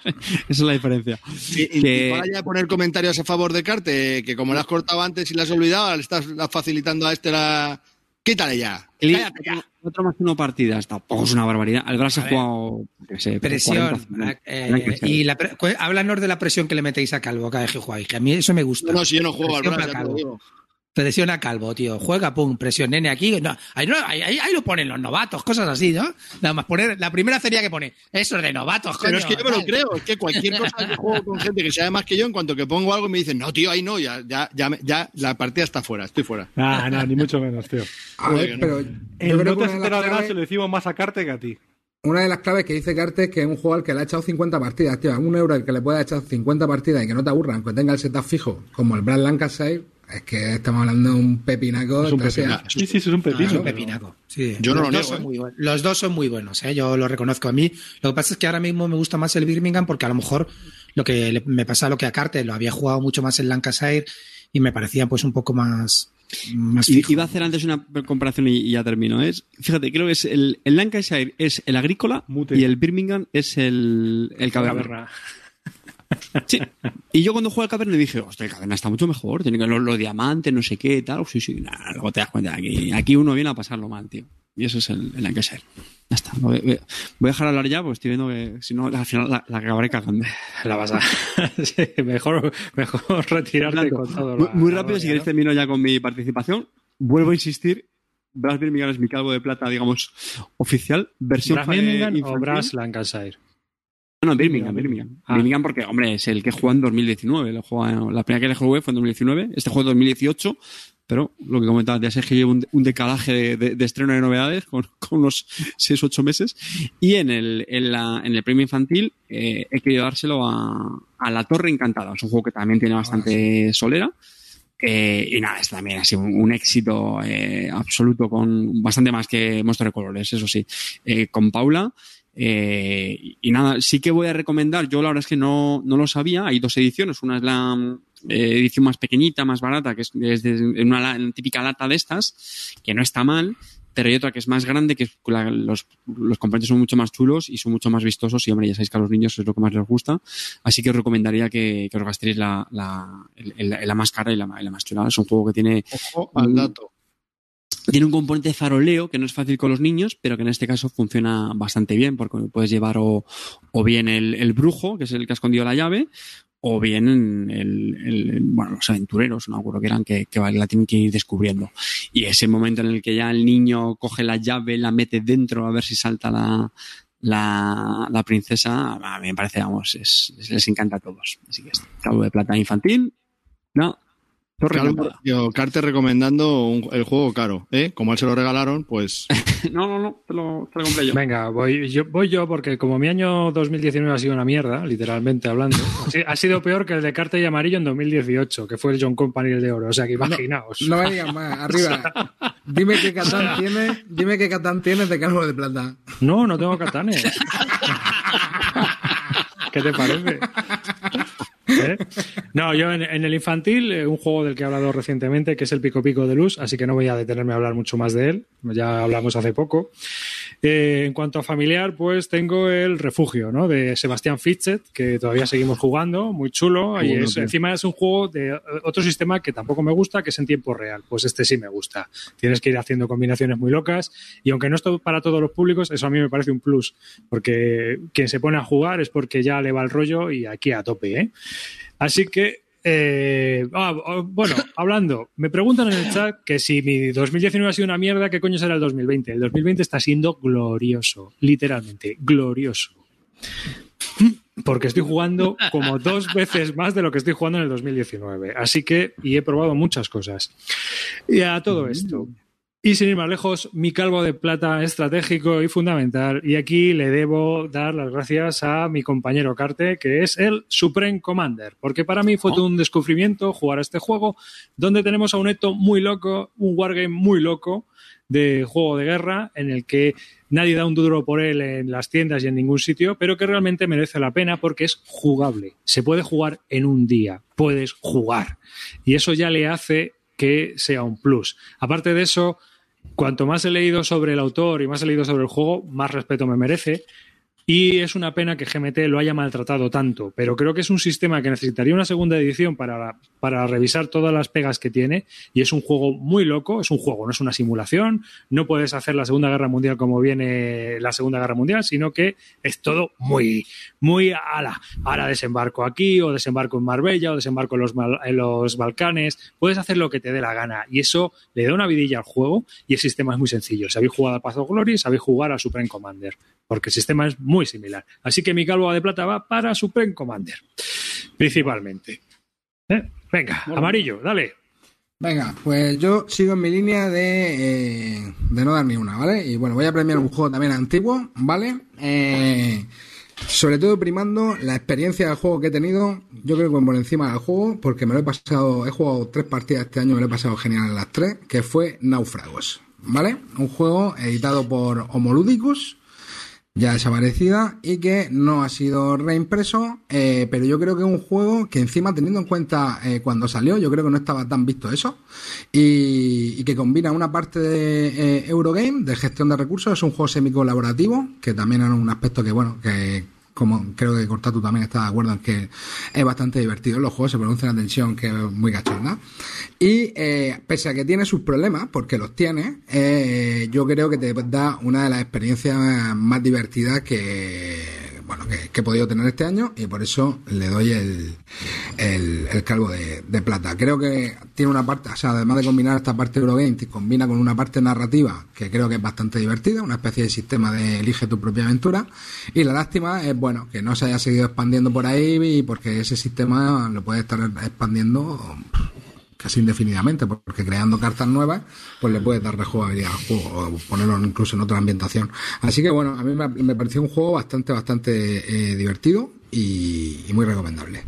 es la diferencia. Y- Que- y para ya poner comentarios a favor de Carte, que como le has cortado antes y le has olvidado, le estás facilitando a este la. Quítale ya. El Cállate ya. otro más que uno partidas, tampoco es una barbaridad. Al Brasil A ha jugado, sé, Presión. 40, eh, Lancashire. y la pre- háblanos de la presión que le metéis a Calvo cada vez que jugáis, que a mí eso me gusta. No, no, si yo no juego al Calvo. Digo. Presión a Calvo, tío. Juega, pum, presión, nene, aquí. No, ahí, no- ahí- ahí- lo ponen los novatos, cosas así, ¿no? Nada más poner, la primera sería que pone, eso es de novatos, coño. Pero es que yo me lo creo, es que cualquier cosa que juego con gente que sabe más que yo, en cuanto que pongo algo me dicen, no, tío, ahí no, ya, ya, ya, me- ya la partida está fuera, estoy fuera. Ah, no, ni mucho menos, tío. a ver, Joder, pero yo creo no que una has de, las se lo decimos más a Carte que a ti. una de las claves que dice Cartes es que es un juego al que le ha echado 50 partidas, tío. A un euro al que le pueda echar 50 partidas y que no te aburran, aunque tenga el setup fijo, como el Brad Lancashire, es que estamos hablando de un pepinaco. Es un pepinaco. Sí, sí, es un Ah, es pepino. un pepinaco. Sí. Yo no Los lo dos niego, son ¿eh? muy buenos. Los dos son muy buenos, ¿eh? yo lo reconozco a mí. Lo que pasa es que ahora mismo me gusta más el Birmingham porque a lo mejor lo que me pasa lo que a Carter, lo había jugado mucho más en Lancashire y me parecía pues un poco más, más Y- fijo. Iba a hacer antes una comparación y, y ya termino. Es, fíjate, creo que es el, el Lancashire es el agrícola Mute. y el Birmingham es el, el caverna. Sí. Y yo cuando jugué al caverna dije, hostia, el caverna está mucho mejor, tiene que los lo diamantes, no sé qué, tal. Sí, sí, nah, luego te das cuenta, aquí, aquí uno viene a pasarlo mal, tío. Y eso es el, el. Ya está. Voy, a dejar hablar ya porque estoy viendo que si no, al final la, la acabaré cagando. La vas a. Sí, mejor, mejor retirarte con todo. Muy, la- muy la rápido, si queréis ¿no? termino ya con mi participación. Vuelvo a insistir. Brass Birmingham es mi calvo de plata, digamos, oficial. Versión ¿Bras fa- Birmingham o. Bras Lancashire? No, no, Birmingham, Birmingham. Ah. Birmingham porque, hombre, es el que jugó en 2019. Lo juega- la primera que le jugué fue en 2019. Este juego en 2018. Pero lo que comentaba ya es que lleva un, un decalaje de, de- de estreno de novedades con, con unos 6 o 8 meses. Y en el, en la- en el premio infantil eh, he querido dárselo a, a La Torre Encantada. Es un juego que también tiene bastante solera. Eh, y nada, este también un, un éxito eh, absoluto con bastante más que Monstruo de Colores, eso sí. Eh, con Paula. Eh, y- nada, sí que voy a recomendar, yo la verdad es que no, no lo sabía, hay dos ediciones, una es la eh, edición más pequeñita, más barata, que es, es de- una, en típica lata de estas, que no está mal, pero hay otra que es más grande, que es- la- los, los componentes son mucho más chulos y son mucho más vistosos y hombre, ya sabéis que a los niños es lo que más les gusta, así que os recomendaría que, que os gastéis la, la, el- el- la más cara y la, y la más chula. Es un juego que tiene Ojo al dato. Tiene un componente de faroleo que no es fácil con los niños, pero que en este caso funciona bastante bien, porque puedes llevar o, o bien el, el brujo, que es el que ha escondido la llave, o bien el, el- bueno, los aventureros, no acuerdo que eran, que, que la tienen que ir descubriendo. Y ese momento en el que ya el niño coge la llave, la mete dentro a ver si salta la, la, la princesa, a mí me parece, vamos, es, es- les encanta a todos. Así que cabo de plata infantil, no, Tío, Carter recomendando un- el juego caro, ¿eh? Como a él se lo regalaron, pues No, no, no, te lo, te lo compré yo. Venga, voy yo, voy yo porque como mi año 2019 ha sido una mierda, literalmente hablando, ha si- ha sido peor que el de Carta y Amarillo en 2018, que fue el John Company el de oro. O sea que imaginaos. No me digas más, arriba. Dime qué Catán tiene, dime qué Catán tienes de calvo de plata. No, no tengo catanes. ¿Qué te parece? ¿Eh? No, yo en, en el infantil, eh, un juego del que he hablado recientemente, que es el Pico Pico de Luz, así que no voy a detenerme a hablar mucho más de él, ya hablamos hace poco. Eh, en cuanto a familiar, pues tengo el Refugio, ¿no? De Sebastián Fitchet, que todavía seguimos jugando, muy chulo, y bueno, es- encima es un juego de eh, otro sistema que tampoco me gusta, que es en tiempo real, pues este sí me gusta. Tienes que ir haciendo combinaciones muy locas, y aunque no es todo para todos los públicos, eso a mí me parece un plus, porque quien se pone a jugar es porque ya le va el rollo y aquí a tope, ¿eh? Así que, eh, ah, ah, bueno, hablando, me preguntan en el chat que si mi 2019 ha sido una mierda, ¿qué coño será el 2020? El 2020 está siendo glorioso, literalmente, glorioso. Porque estoy jugando como dos veces más de lo que estoy jugando en el 2019. Así que, y he probado muchas cosas. Y a todo esto, y sin ir más lejos, mi calvo de plata estratégico y fundamental. Y aquí le debo dar las gracias a mi compañero Carte, que es el Supreme Commander. Porque para mí fue todo un descubrimiento jugar a este juego, donde tenemos a un Eto muy loco, un wargame muy loco de juego de guerra, en el que nadie da un duro por él en las tiendas y en ningún sitio, pero que realmente merece la pena porque es jugable. Se puede jugar en un día, puedes jugar. Y eso ya le hace que sea un plus. Aparte de eso, cuanto más he leído sobre el autor y más he leído sobre el juego, más respeto me merece. Y es una pena que GMT lo haya maltratado tanto, pero creo que es un sistema que necesitaría una segunda edición para, para revisar todas las pegas que tiene. Y es un juego muy loco, es un juego, no es una simulación. No puedes hacer la Segunda Guerra Mundial como viene la Segunda Guerra Mundial, sino que es todo muy, muy ala. Ahora desembarco aquí, o desembarco en Marbella, o desembarco en los, en los Balcanes. Puedes hacer lo que te dé la gana. Y eso le da una vidilla al juego. Y el sistema es muy sencillo. Sabéis jugar a Path of Glory, sabéis jugar a Supreme Commander porque el sistema es muy similar. Así que mi calvo de plata va para Supreme Commander, principalmente. ¿Eh? Venga, amarillo, dale. Venga, pues yo sigo en mi línea de, eh, de no dar ni una, ¿vale? Y bueno, voy a premiar un juego también antiguo, ¿vale? Eh, sobre todo primando la experiencia del juego que he tenido, yo creo que por encima del juego, porque me lo he pasado, he jugado tres partidas este año, me lo he pasado genial en las tres, que fue Náufragos, ¿vale? Un juego editado por Homoludicus, ya desaparecida y que no ha sido reimpreso, eh, pero yo creo que es un juego que encima teniendo en cuenta eh, cuando salió, yo creo que no estaba tan visto eso, y, que combina una parte de eh, Eurogame, de gestión de recursos, es un juego semicolaborativo, que también es un aspecto que, bueno, que como creo que Cortatu también está de acuerdo en que es bastante divertido los juegos, se produce una tensión que es muy cachonda. Y eh, pese a que tiene sus problemas, porque los tiene, eh, yo creo que te da una de las experiencias más divertidas que que, he podido tener este año y por eso le doy el, el, el calvo de, de plata. Creo que tiene una parte, o sea, además de combinar esta parte Eurogame, combina con una parte narrativa que creo que es bastante divertida, una especie de sistema de elige tu propia aventura. Y la lástima es, bueno, que no se haya seguido expandiendo por ahí porque ese sistema lo puede estar expandiendo casi indefinidamente, porque creando cartas nuevas, pues le puedes dar rejugabilidad al juego o ponerlo incluso en otra ambientación. Así que bueno, a mí me, pareció un juego bastante, bastante eh, divertido y, muy recomendable.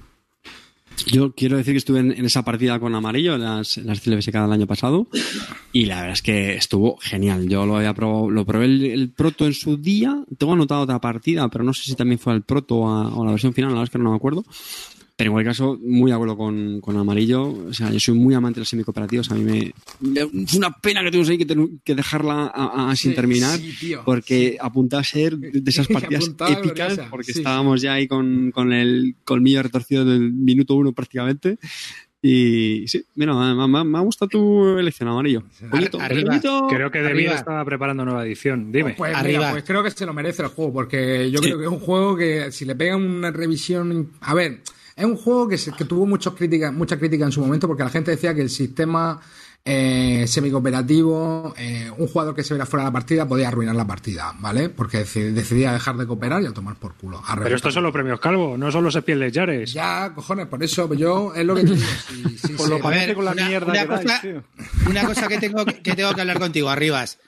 Yo quiero decir que estuve en, esa partida con Amarillo, las, las del año pasado, y la verdad es que estuvo genial. Yo lo había probado, lo probé el, proto en su día, tengo anotado otra partida, pero no sé si también fue el proto o la versión final, la verdad es que no me acuerdo. Pero en cualquier caso, muy de acuerdo con, con Amarillo. O sea, yo soy muy amante de los semicooperativos. A mí me. Fue una pena que tuvimos ahí que, ten- que dejarla a- a- sin Sí, terminar. sí, tío. porque apuntaba a ser de esas partidas épicas. gloriosa, Porque sí. estábamos ya ahí con, con el colmillo retorcido del minuto uno prácticamente. Y sí, mira, me, me- me ha gustado tu elección, Amarillo. Bonito, arriba. bonito. Creo que David estaba preparando nueva edición. Dime. Pues, mira, Arriba. pues creo que se lo merece el juego, porque yo Sí. creo que es un juego que si le pegan una revisión. A ver, es un juego que, se- que tuvo muchas críticas, mucha crítica en su momento, porque la gente decía que el sistema eh, semicooperativo, eh, un jugador que se viera fuera de la partida podía arruinar la partida, ¿vale? Porque deci- decidía dejar de cooperar y a tomar por culo. a Pero estos son los premios Calvo, no son los Espiel de Yares. Ya, cojones, por eso yo es lo que digo. sí, sí, Pues sí. lo ver, con la una- mierda una que cosa-. Una cosa que tengo que, tengo que hablar contigo, Arribas.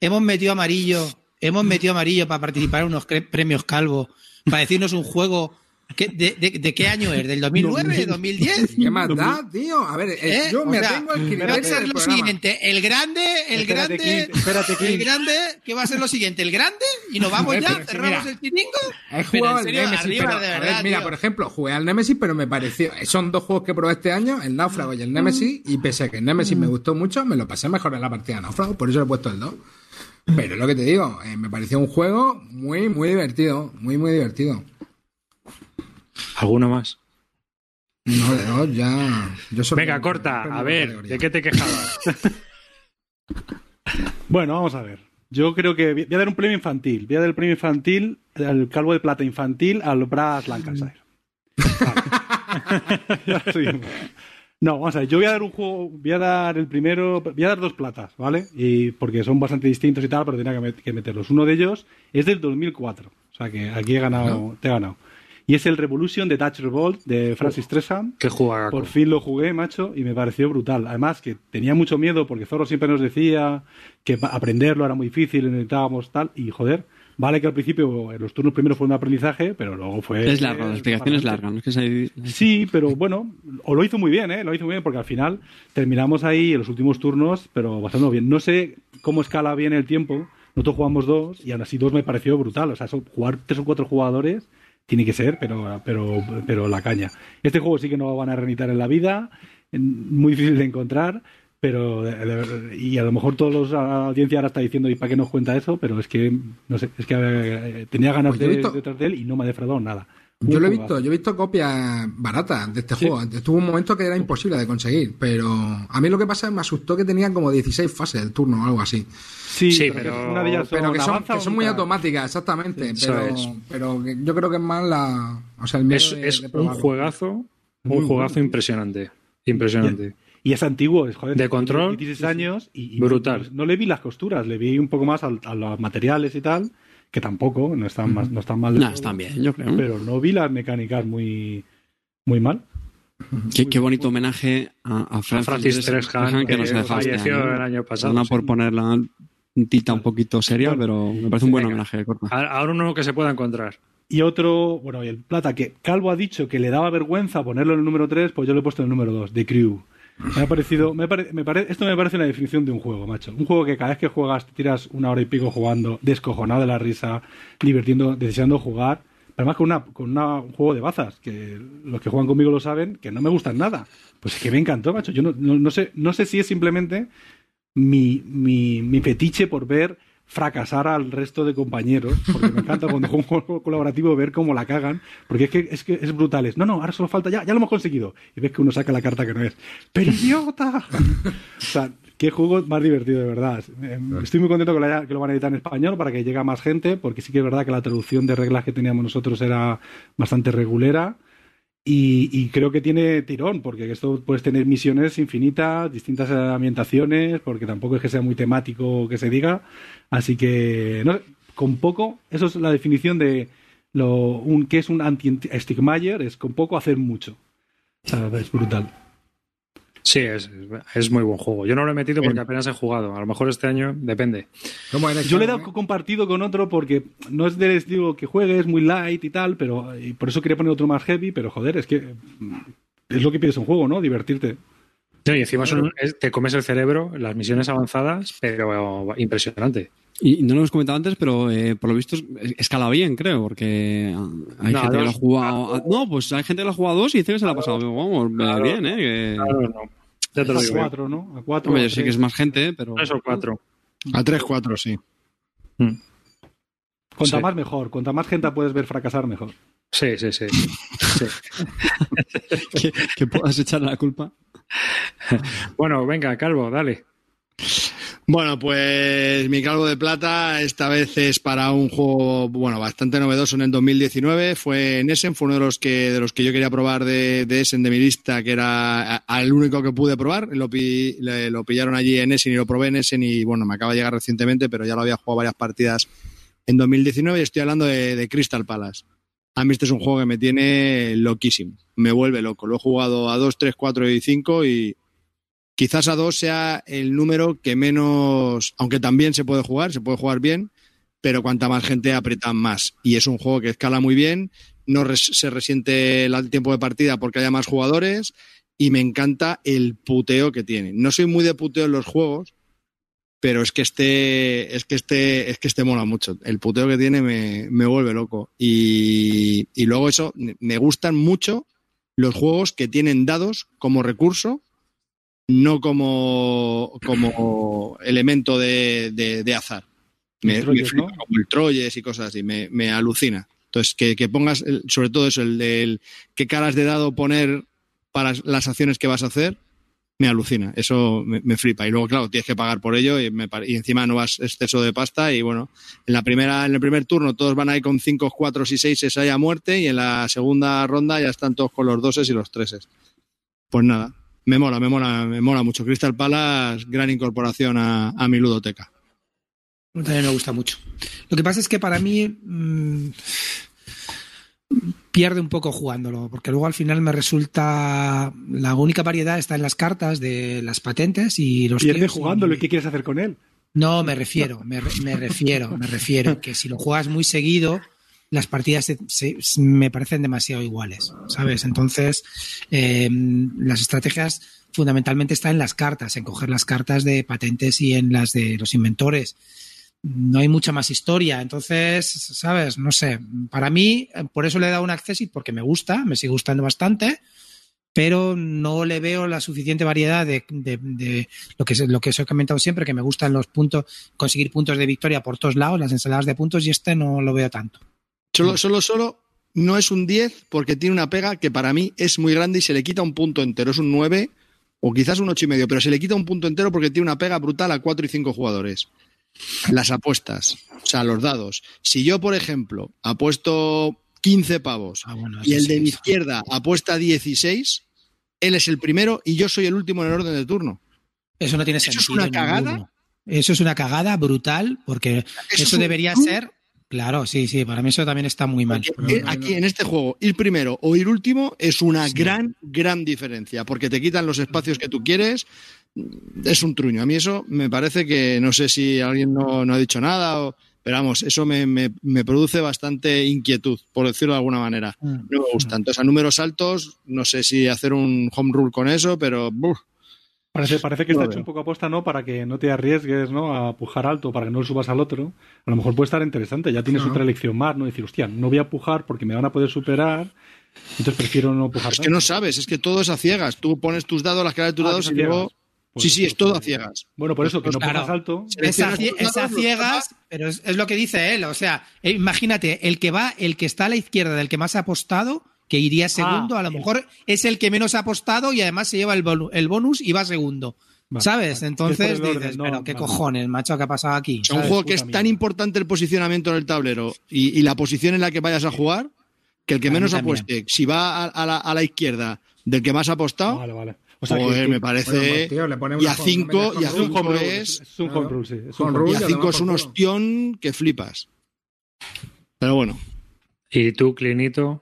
Hemos metido amarillo, hemos metido amarillo para participar en unos premios Calvo, para decirnos un juego. De, de- de qué año es? ¿Del 2009? ¿2010? ¿Qué más da, tío? A ver, eh, ¿Eh? yo O me sea, atengo al va a criterio lo programa. siguiente, el grande, el Espérate, grande, Clint, espérate, el grande, ¿qué va a ser lo siguiente? ¿El grande? Y nos vamos Eh, ya, pero cerramos mira, el chiringo. He jugado al Nemesis, pero, de a ver, verdad, mira, tío. por ejemplo, jugué al Nemesis, pero me pareció. Son dos juegos que probé este año, el Náufrago y el Nemesis, y pese a que el Nemesis me gustó mucho, me lo pasé mejor en la partida de Náufrago, por eso le he puesto el 2. Pero es lo que te digo, eh, me pareció un juego muy, muy divertido, muy, muy divertido. ¿Alguno más? No, dos ya. Yo Venga, corta, a ver, categoría. ¿de qué te quejabas? Bueno, vamos a ver. Yo creo que voy a dar un premio infantil. Voy a dar el premio infantil, el calvo de plata infantil al Brass Lancashire. Vale. No, vamos a ver. Yo voy a dar un juego, voy a dar el primero, voy a dar dos platas, ¿vale? Y porque son bastante distintos y tal, pero tenía que, met- que meterlos. Uno de ellos es del 2004. O sea que aquí he ganado, te he ganado. Y es el Revolution de Touch Revolt de Francis Tresham. ¿Qué juega? Por fin lo jugué, macho, y me pareció brutal. Además, que tenía mucho miedo porque Zorro siempre nos decía que aprenderlo era muy difícil, necesitábamos tal, y joder, vale que al principio eh, los turnos primeros fueron de aprendizaje, pero luego fue. Es largo, la explicación es larga. No es que se... Sí, pero bueno, o lo hizo muy bien, ¿eh? Lo hizo muy bien porque al final terminamos ahí en los últimos turnos, pero bastante bien. No sé cómo escala bien el tiempo. Nosotros jugamos dos y aún así dos me pareció brutal. O sea, eso, jugar tres o cuatro jugadores tiene que ser, pero, pero, pero la caña. Este juego sí que no lo van a reeditar en la vida, muy difícil de encontrar, pero de- de- y a lo mejor todos los la audiencia ahora está diciendo y para qué nos cuenta eso, pero es que no sé, es que eh, tenía ganas Pues de, visto- detrás de él y no me ha defraudado nada. Yo lo he visto, yo he visto copias baratas de este Sí. juego. Estuvo un momento que era imposible de conseguir, pero a mí lo que pasa es que me asustó que tenían como 16 fases del turno o algo así. Sí, Sí, pero, pero- una de ellas Pero que son, avanza que son muy automáticas, exactamente. Pero, es. pero yo creo que es más la. O sea, el miedo Es, de- es de un juegazo, Muy un juegazo bueno. impresionante. Impresionante. Y es antiguo, es joder. De control, 16 años y, y brutal. No, no le vi las costuras, le vi un poco más al- a, los materiales y tal, que tampoco, no están, más, no están mal. No, están bien, yo creo. Pero no vi las mecánicas muy, muy mal. Qué, qué bonito homenaje a, a Francis, Francis Trejan, que nos este año. el año pasado. Perdona sí. por ponerla tita un poquito seria, Bueno, pero me parece un buen venga. homenaje, Corta. Ahora uno que se pueda encontrar. Y otro, bueno, y el plata, que Calvo ha dicho que le daba vergüenza ponerlo en el número 3, pues yo le he puesto en el número 2, The Crew. Me ha parecido, me me esto me parece una definición de un juego, macho. Un juego que cada vez que juegas te tiras una hora y pico jugando, descojonado de la risa, divirtiendo, deseando jugar. Pero además con, una, con un juego de bazas, que los que juegan conmigo lo saben, que no me gustan nada. Pues es que me encantó, macho. Yo no, no, no sé, no sé si es simplemente mi, mi, mi fetiche por ver fracasar al resto de compañeros, porque me encanta cuando juego un juego colaborativo ver cómo la cagan, porque es que es, que es brutal. Es, no, no, ahora solo falta ya, ya lo hemos conseguido. Y ves que uno saca la carta que no es. ¡Pero idiota! o sea, qué juego más divertido, de verdad. Eh, Estoy muy contento que lo, haya- que lo van a editar en español para que llegue a más gente, porque sí que es verdad que la traducción de reglas que teníamos nosotros era bastante regulera. Y, y creo que tiene tirón, porque esto puedes tener misiones infinitas, distintas ambientaciones, porque tampoco es que sea muy temático que se diga. Así que, no con poco, eso es la definición de lo un que es un anti-stigmayer, es con poco hacer mucho. O sea, es brutal. Sí, es, es muy buen juego. Yo no lo he metido porque apenas he jugado. A lo mejor este año depende. ¿Cómo eres, Yo le he dado compartido con otro porque no es del estilo que juegue, es muy light y tal, pero y por eso quería poner otro más heavy, pero joder, es que es lo que pides un juego, ¿no? Divertirte. No, y encima son- te comes el cerebro, las misiones avanzadas, pero impresionante. Y no lo hemos comentado antes, pero eh, por lo visto es- escala bien, creo, porque hay No, gente que lo ha jugado. a- No, pues hay gente que lo ha jugado dos y dice que se la ha pasado vamos, Claro. bien, ¿eh? Que- Claro, no. Ya te lo A digo. cuatro, ¿no? A cuatro. Hombre, a yo sé que tres. es más gente, pero. Tres o cuatro. A 3-4, sí. Cuanta Sí. más mejor, cuanta más gente puedes ver fracasar, mejor. Sí, sí, sí. Sí. que, que puedas echar la culpa. Bueno, venga, Calvo, dale. Bueno, pues mi calvo de plata esta vez es para un juego bueno bastante novedoso en el 2019. Fue en Essen, fue uno de los que de los que yo quería probar de, de Essen de mi lista, que era al único que pude probar. Lo, pi- le- lo pillaron allí en Essen y lo probé en Essen y bueno, me acaba de llegar recientemente, pero ya lo había jugado varias partidas en 2019 y estoy hablando de Crystal Palace. A mí este es un juego que me tiene loquísimo, me vuelve loco. Lo he jugado a 2, 3, 4 y 5 y quizás a 2 sea el número que menos, aunque también se puede jugar, se puede jugar bien, pero cuanta más gente aprieta más. Y es un juego que escala muy bien, no se resiente el tiempo de partida porque haya más jugadores y me encanta el puteo que tiene. No soy muy de puteo en los juegos, pero es que este, es que este, es que este mola mucho. El puteo que tiene me, me vuelve loco. Y, y luego eso, me gustan mucho los juegos que tienen dados como recurso, no como, como elemento de, de- de azar. Me, El Troyes, me flipa, ¿no? como el Troyes y cosas así, me, me alucina. Entonces, que, que pongas, el- sobre todo eso, el del qué caras de dado poner para las acciones que vas a hacer, me alucina. Eso me, flipa. Y luego, claro, tienes que pagar por ello y, encima no vas exceso de pasta. Y bueno, en la primera, en el primer turno todos van ahí con 5, 4 y 6 hay a muerte. Y en la segunda ronda ya están todos con los doses y los treses. Pues nada, me mola, me mola, me mola mucho. Crystal Palace, gran incorporación a, a mi ludoteca. También me gusta mucho. Lo que pasa es que para mí mm, pierde un poco jugándolo, porque luego al final me resulta la única variedad está en las cartas de las patentes y los Pierde jugándolo. y- ¿Y qué quieres hacer con él? No, me refiero, me, re- me refiero, me refiero que si lo juegas muy seguido, las partidas se- se- me parecen demasiado iguales, ¿sabes? Entonces, eh, las estrategias fundamentalmente están en las cartas, en coger las cartas de patentes y en las de los inventores. No hay mucha más historia, entonces, ¿sabes? No sé. Para mí, eh, por eso le he dado un accessit, porque me gusta, me sigue gustando bastante, pero no le veo la suficiente variedad de, de- de lo que lo que os he comentado siempre, que me gustan los puntos, conseguir puntos de victoria por todos lados, las ensaladas de puntos, y este no lo veo tanto. Solo, solo, solo no es un 10 porque tiene una pega que para mí es muy grande y se le quita un punto entero. Es un 9 o quizás un 8 y medio, pero se le quita un punto entero porque tiene una pega brutal a 4 y 5 jugadores. Las apuestas, o sea, los dados. Si yo, por ejemplo, apuesto 15 pavos Ah, bueno, y el de mi izquierda apuesta 16, él es el primero y yo soy el último en el orden de turno. Eso no tiene ¿Eso es sentido. una cagada? ninguno. Eso es una cagada brutal, porque Eso eso, es un debería ser. Claro, sí, sí, para mí eso también está muy mal. Porque, eh, aquí en este juego, ir primero o ir último es una Sí. gran, gran diferencia, porque te quitan los espacios que tú quieres. Es un truño. A mí eso me parece que no sé si alguien no, no ha dicho nada, o, pero vamos, eso me, me- me produce bastante inquietud, por decirlo de alguna manera. Mm. No me gusta. Entonces, a números altos, no sé si hacer un home rule con eso, pero buf, Parece, parece que No está hecho un poco aposta, ¿no? Para que no te arriesgues, ¿no? A pujar alto, para que no lo subas al otro. A lo mejor puede estar interesante. Ya tienes otra elección más, ¿no? Decir, hostia, no voy a pujar porque me van a poder superar. Entonces prefiero no pujar. es que no sabes, es que todo es a ciegas. Tú pones tus dados, las caras de tus Ah, dados y luego. Pues sí, sí, es todo a ciegas. Bueno, por eso, que no Claro. pujas alto. Es a, es ciegas, pero es, es lo que dice él. O sea, eh, imagínate, el que va, el que está a la izquierda del que más ha apostado, que iría segundo, Ah, a lo mejor es el que menos ha apostado y además se lleva el, bonu- el bonus y va segundo. Vale, ¿Sabes? vale. Entonces Es dices, orden, no, pero qué vale. cojones, macho, ¿qué ha pasado aquí? Sea, un ¿Sabes? juego que es tan importante el posicionamiento en el tablero y, y la posición en la que vayas a jugar, que el que menos apueste, si va a, a la, a la izquierda del que más ha apostado, Vale, vale. O sea, que- joder, que- me parece. pues, tío, y a home- 5 una y a home es un rule. home rule, es- es un home rule, sí. Es un y a ya 5 toma es un culo. ostión que flipas. Pero bueno, ¿Y tú, Clinito?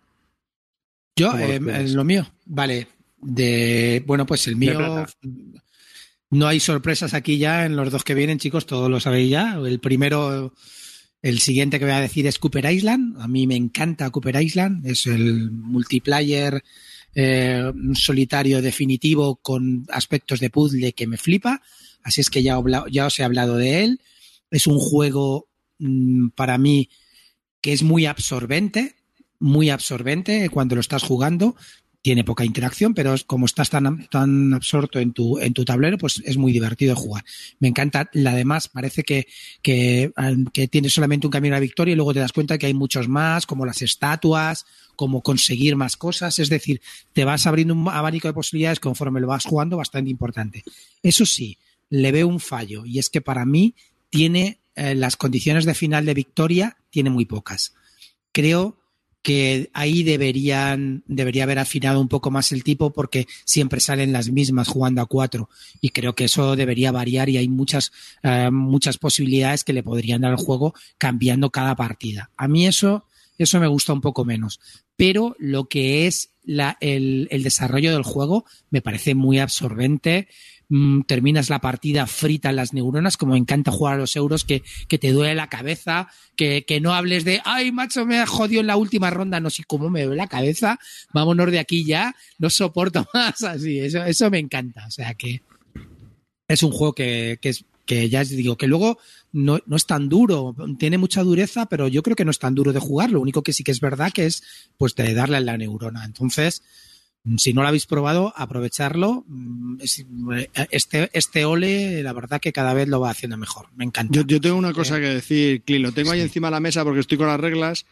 Yo, ¿Cómo eh, lo mío, vale. De, bueno, pues el mío. No hay sorpresas aquí ya en los dos que vienen, chicos, todos lo sabéis ya. El primero, el siguiente que voy a decir es Cooper Island. A mí me encanta Cooper Island. Es el multiplayer eh, solitario definitivo con aspectos de puzzle que me flipa. Así es que ya, ya os he hablado de él. Es un juego mm, para mí que es muy absorbente, muy absorbente cuando lo estás jugando. Tiene poca interacción, pero como estás tan, tan absorto en tu, en tu tablero, pues es muy divertido jugar. Me encanta. La demás parece que, que, que tienes solamente un camino a la victoria y luego te das cuenta que hay muchos más, como las estatuas, como conseguir más cosas. Es decir, te vas abriendo un abanico de posibilidades conforme lo vas jugando bastante importante. Eso sí, le veo un fallo y es que para mí tiene eh, las condiciones de final de victoria, tiene muy pocas. Creo que ahí deberían, debería haber afinado un poco más el tipo porque siempre salen las mismas jugando a cuatro y creo que eso debería variar y hay muchas, eh, muchas posibilidades que le podrían dar al juego cambiando cada partida. A mí eso, eso me gusta un poco menos, pero lo que es la- el, el desarrollo del juego me parece muy absorbente. Mm, terminas la partida frita en las neuronas, como me encanta jugar a los euros, que, que te duele la cabeza, que, que no hables de, ay, macho, me ha jodido en la última ronda, no sé cómo me duele la cabeza, vámonos de aquí ya, no soporto más, así, eso, eso me encanta, o sea que es un juego que, que es que ya os digo que luego no, no es tan duro, tiene mucha dureza, pero yo creo que no es tan duro de jugar. Lo único que sí que es verdad que es pues de darle a la neurona. Entonces, si no lo habéis probado, aprovecharlo. Mm, es- Este, este ole, la verdad que cada vez lo va haciendo mejor. Me encanta. Yo, yo tengo una cosa que decir, Clint, lo tengo ahí Sí. encima de la mesa porque estoy con las reglas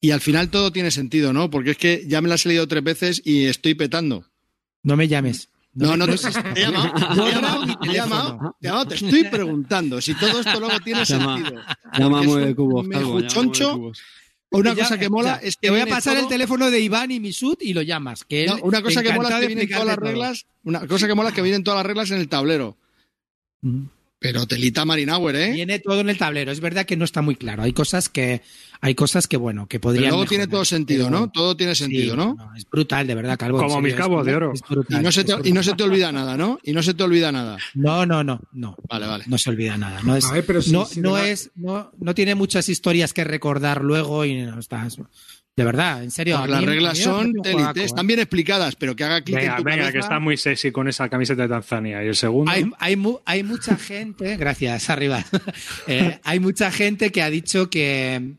y al final todo tiene sentido, ¿no? Porque es que ya me las he leído tres veces y estoy petando. No me llames. No, no, te, he llamado, te he llamado, te he llamado, te he llamado, te estoy preguntando si todo esto luego tiene Llama- sentido. Llama a Porque es Mueve Cubos, Calvo, llama Una cosa que o mola sea, es que te voy a pasar el teléfono de Iván y Misut y lo llamas. Que No, una cosa que mola es que vienen todas las reglas, una cosa que mola es que vienen todas las reglas en el tablero. Mm. Pero telita Marinauer, ¿eh? Viene todo en el tablero. Es verdad que no está muy claro. Hay cosas que, hay cosas que bueno, que Pero podrían. luego tiene todo sentido, pero- ¿no? Todo tiene sentido, Sí, ¿no? Es brutal, de verdad, Calvo. Como serio, mis cabos de oro. es brutal, Y no, se te, brutal. y no se te olvida nada, ¿no? Y no se te olvida nada. No, no, no, no. Vale, vale. No se olvida nada. No es, A ver, pero si- no, si es, no, no tiene muchas historias que recordar luego y no está. De verdad, en serio. Las reglas son ¿eh? están bien explicadas, pero que haga clic en Venga, tu venga, cabeza. que está muy sexy con esa camiseta de Tanzania. Y el segundo. Hay, hay, mu- hay mucha gente, gracias, arriba. Eh, hay mucha gente que ha dicho que,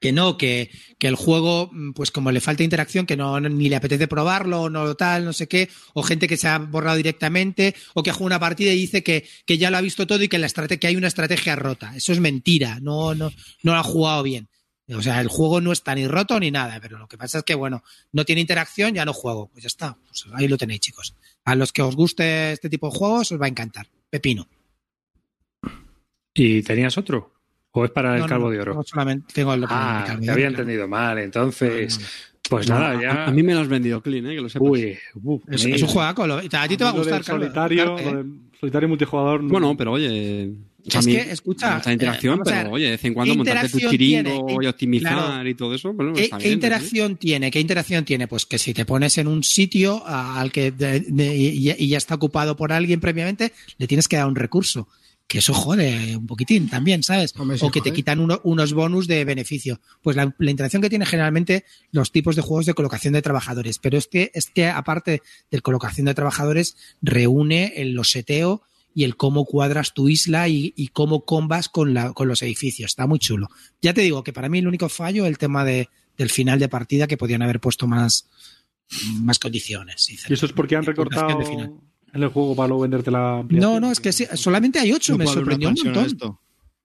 que no, que, que el juego, mm, pues como le falta interacción, que no ni le apetece probarlo, no tal, no sé qué, o gente que se ha borrado directamente, o que ha jugado una partida y dice que, que ya lo ha visto todo y que, la estrate- que hay una estrategia rota. Eso es mentira, no, no, no lo ha jugado bien. O sea, el juego no está ni roto ni nada, pero lo que pasa es que, bueno, no tiene interacción, ya no juego. Pues ya está, pues ahí lo tenéis, chicos. A los que os guste este tipo de juegos os va a encantar. Pepino. ¿Y tenías otro? ¿O es para el No, calvo no, de oro? no, solamente tengo el ah, Calvo te de había Oro, entendido mal. Entonces, pues No, nada, a- ya. A, mí me lo has vendido clean, ¿eh? Que lo sepas. Uy, uf, Es, un juegaco. lo- a ti te va a gustar, solitario, ¿eh? solitario multijugador. no- Bueno, pero oye. Es a mí que, escucha, interacción, eh, a pero ver, oye, de vez en cuando ¿qué montarte tu interacción chiringo tiene? y optimizar Claro. y todo eso. Bueno, ¿Qué, está qué bien, interacción tiene? ¿Qué interacción tiene? Pues que si te pones en un sitio al que de- de- y, y ya está ocupado por alguien previamente, le tienes que dar un recurso. Que eso jode un poquitín también, ¿sabes? O que te quitan uno- unos bonus de beneficio. Pues la, la interacción que tiene generalmente los tipos de juegos de colocación de trabajadores. Pero es que, es que aparte de colocación de trabajadores, reúne el loseteo y el cómo cuadras tu isla y, y cómo combas con, la, con los edificios. Está muy chulo. Ya te digo que para mí el único fallo es el tema de, del final de partida que podían haber puesto más, más condiciones. Y eso es porque han recortado De final. en el juego para luego venderte la ampliación. No, no, es que sí, solamente hay ocho, No me sorprendió un montón. esto.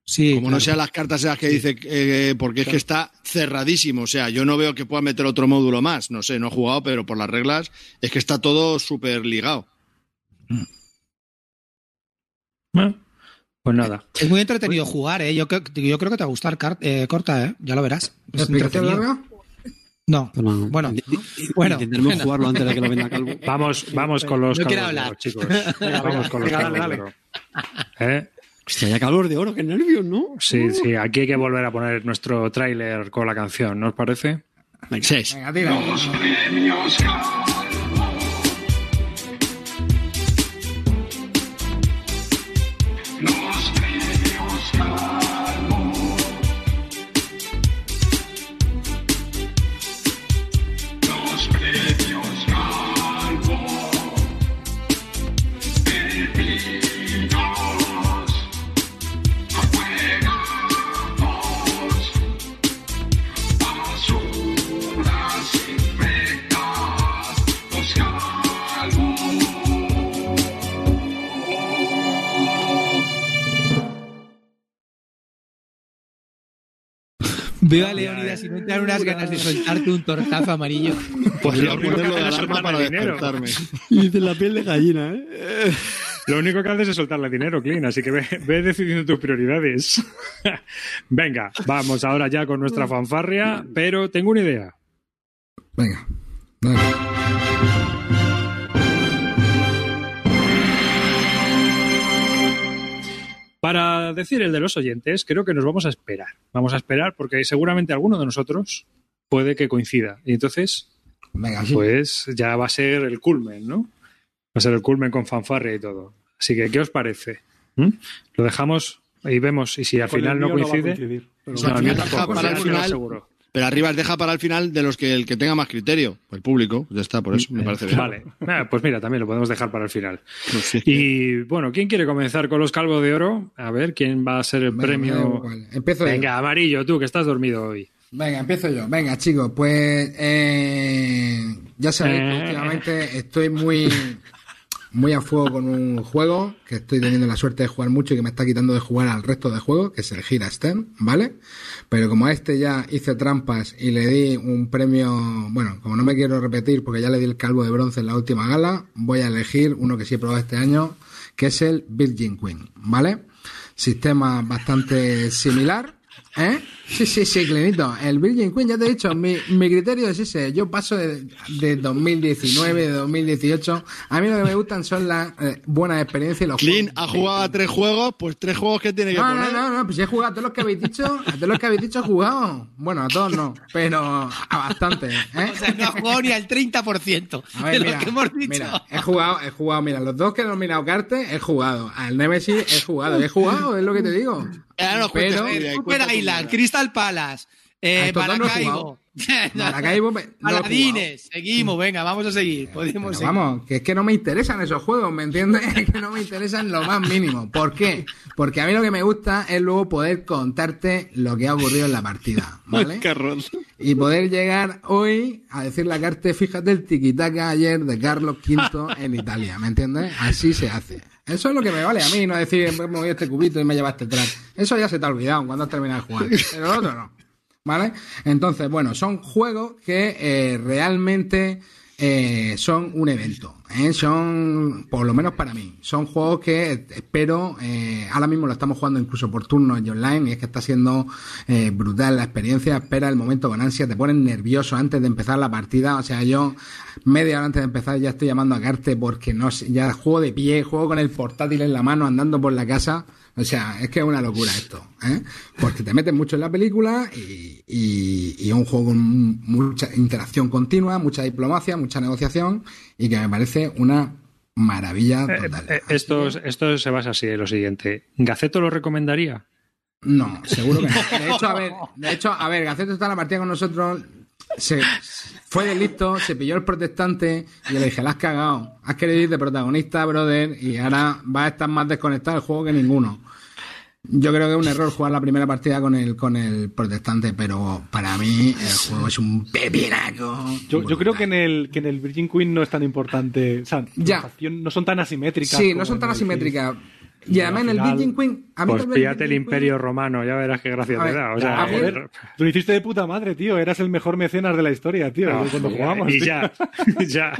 Sí, Como no sean las cartas esas que dice, eh, porque es que está cerradísimo. O sea, yo no veo que pueda meter otro módulo más. No sé, no he jugado, pero por las reglas es que está todo súper ligado. Bueno, Pues nada. Es muy entretenido jugar, ¿eh? Yo, creo- yo creo que te va a gustar, eh, Corta, ¿eh? Ya lo verás. ¿La Es larga? No, Pero no, Bueno, bueno, Intentaremos bueno. jugarlo antes de que lo venda Calvo. Vamos, vamos con los No quiero calvos de hablar. oro, chicos. vamos con los venga, calvos dale, de oro. ¿Eh? Hostia, ya calor de oro, qué nervios, ¿no? Sí, sí, aquí hay que volver a poner nuestro tráiler con la canción, ¿no os parece? Venga, tira. Los premios Veo a Leonidas y no te dan unas ganas de soltarte un tortazo amarillo. Pues lo primero que haces es para el dinero. despertarme. Y de la piel de gallina, ¿eh? Lo único que haces es soltarle dinero, Clean, así que ve, ve decidiendo tus prioridades. Venga, vamos ahora ya con nuestra fanfarria, pero tengo una idea. Venga. dale. Para decir el de los oyentes, creo que nos vamos a esperar. Vamos a esperar porque seguramente alguno de nosotros puede que coincida. Y entonces, Venga, sí. pues ya va a ser el culmen, ¿no? Va a ser el culmen con fanfarria y todo. Así que, ¿qué os parece? ¿Mm? Lo dejamos y vemos. Y si al final no coincide. coincidir, pero No, Deja tampoco, para el final. seguro. Pero arriba deja para el final de los que el que tenga más criterio. El público. Ya está, por eso me parece bien. Vale. Ah, pues mira, también lo podemos dejar para el final. Y bueno, ¿quién quiere comenzar con los calvos de oro? A ver, ¿quién va a ser el Venga, premio? igual. Empiezo yo. Venga, amarillo, tú que estás dormido hoy. Venga, empiezo yo. Venga, chicos, pues eh, ya sabéis que Eh. últimamente estoy muy, muy a fuego con un juego que estoy teniendo la suerte de jugar mucho y que me está quitando de jugar al resto de juegos, que es el Gira Stern, ¿vale? Pero como a este ya hice trampas y le di un premio, bueno, como no me quiero repetir porque ya le di el calvo de bronce en la última gala, voy a elegir uno que sí he probado este año, que es el Virgin Queen, ¿vale? Sistema bastante similar, ¿Eh? Sí, sí, sí, Clinito. El Virgin Queen, ya te he dicho, mi, mi criterio es ese. Yo paso de, de 2019, de 2018. A mí lo que me gustan son las eh, buenas experiencias y los Clean juegos. ha jugado a tres juegos, pues tres juegos que tiene que No, poner. no, no, no, pues he jugado a todos los que habéis dicho, a todos los que habéis dicho he jugado. Bueno, a todos no, pero a bastantes, ¿eh? O sea, no ha jugado ni al 30% A ver, de mira, lo que hemos dicho. mira, he jugado, he jugado, mira, los dos que he nominado Carte, he jugado. Al Nemesis he jugado, he jugado, es lo que te digo. Ahora nos Pero- Island. Crystal Palace, eh, A estos dos no he Maracaibo. Maracaibo no. Paladines, seguimos, venga, vamos a seguir. Podemos seguir. vamos, que es que no me interesan esos juegos, ¿me entiendes? Es que no me interesan lo más mínimo. ¿Por qué? Porque a mí lo que me gusta es luego poder contarte lo que ha ocurrido en la partida, ¿vale? Y poder llegar hoy a decir la carta, fíjate el tiquitaca ayer de Carlos V en Italia, ¿me entiendes? Así se hace. Eso es lo que me vale a mí, no decir, me he movido este cubito y me llevaste atrás. Eso ya se te ha olvidado cuando has terminado de jugar. Pero lo otro no. ¿Vale? Entonces, bueno, son juegos que eh, realmente eh, son un evento. ¿eh? Son, por lo menos para mí, son juegos que espero, eh, ahora mismo lo estamos jugando incluso por turnos y online, y es que está siendo eh, brutal la experiencia, espera el momento con ansia, te ponen nervioso antes de empezar la partida, o sea, yo media hora antes de empezar ya estoy llamando a Carte porque no sé, ya juego de pie, juego con el portátil en la mano andando por la casa, o sea, es que es una locura esto, ¿eh? Porque te metes mucho en la película y, y, y es un juego con mucha interacción continua, mucha diplomacia, mucha negociación y que me parece una maravilla Eh, total. eh, Así esto, esto se basa así en lo siguiente. ¿Gaceto lo recomendaría? No, seguro que no. De hecho, a ver, de hecho, a ver, Gaceto está en la partida con nosotros. Se fue de listo, se pilló el protestante y le dije, la has cagado. Has querido ir de protagonista, brother, y ahora vas a estar más desconectado del juego que ninguno. Yo creo que es un error jugar la primera partida con el, con el protestante, pero para mí el juego es un pepinaco. Yo, yo creo que en el que en el Virgin Queen no es tan importante. O sea, Ya. no son tan asimétricas. Sí, no son tan el asimétricas. Y Y además en el Virgin Queen. A mí Pues píllate el Virgin Imperio Romano, ya verás qué gracia A te ver, da. O Queen. sea, Ah, joder, joder. tú lo hiciste de puta madre, tío. Eras el mejor mecenas de la historia, tío. Ah, cuando jugamos. Y tío. ya, ya.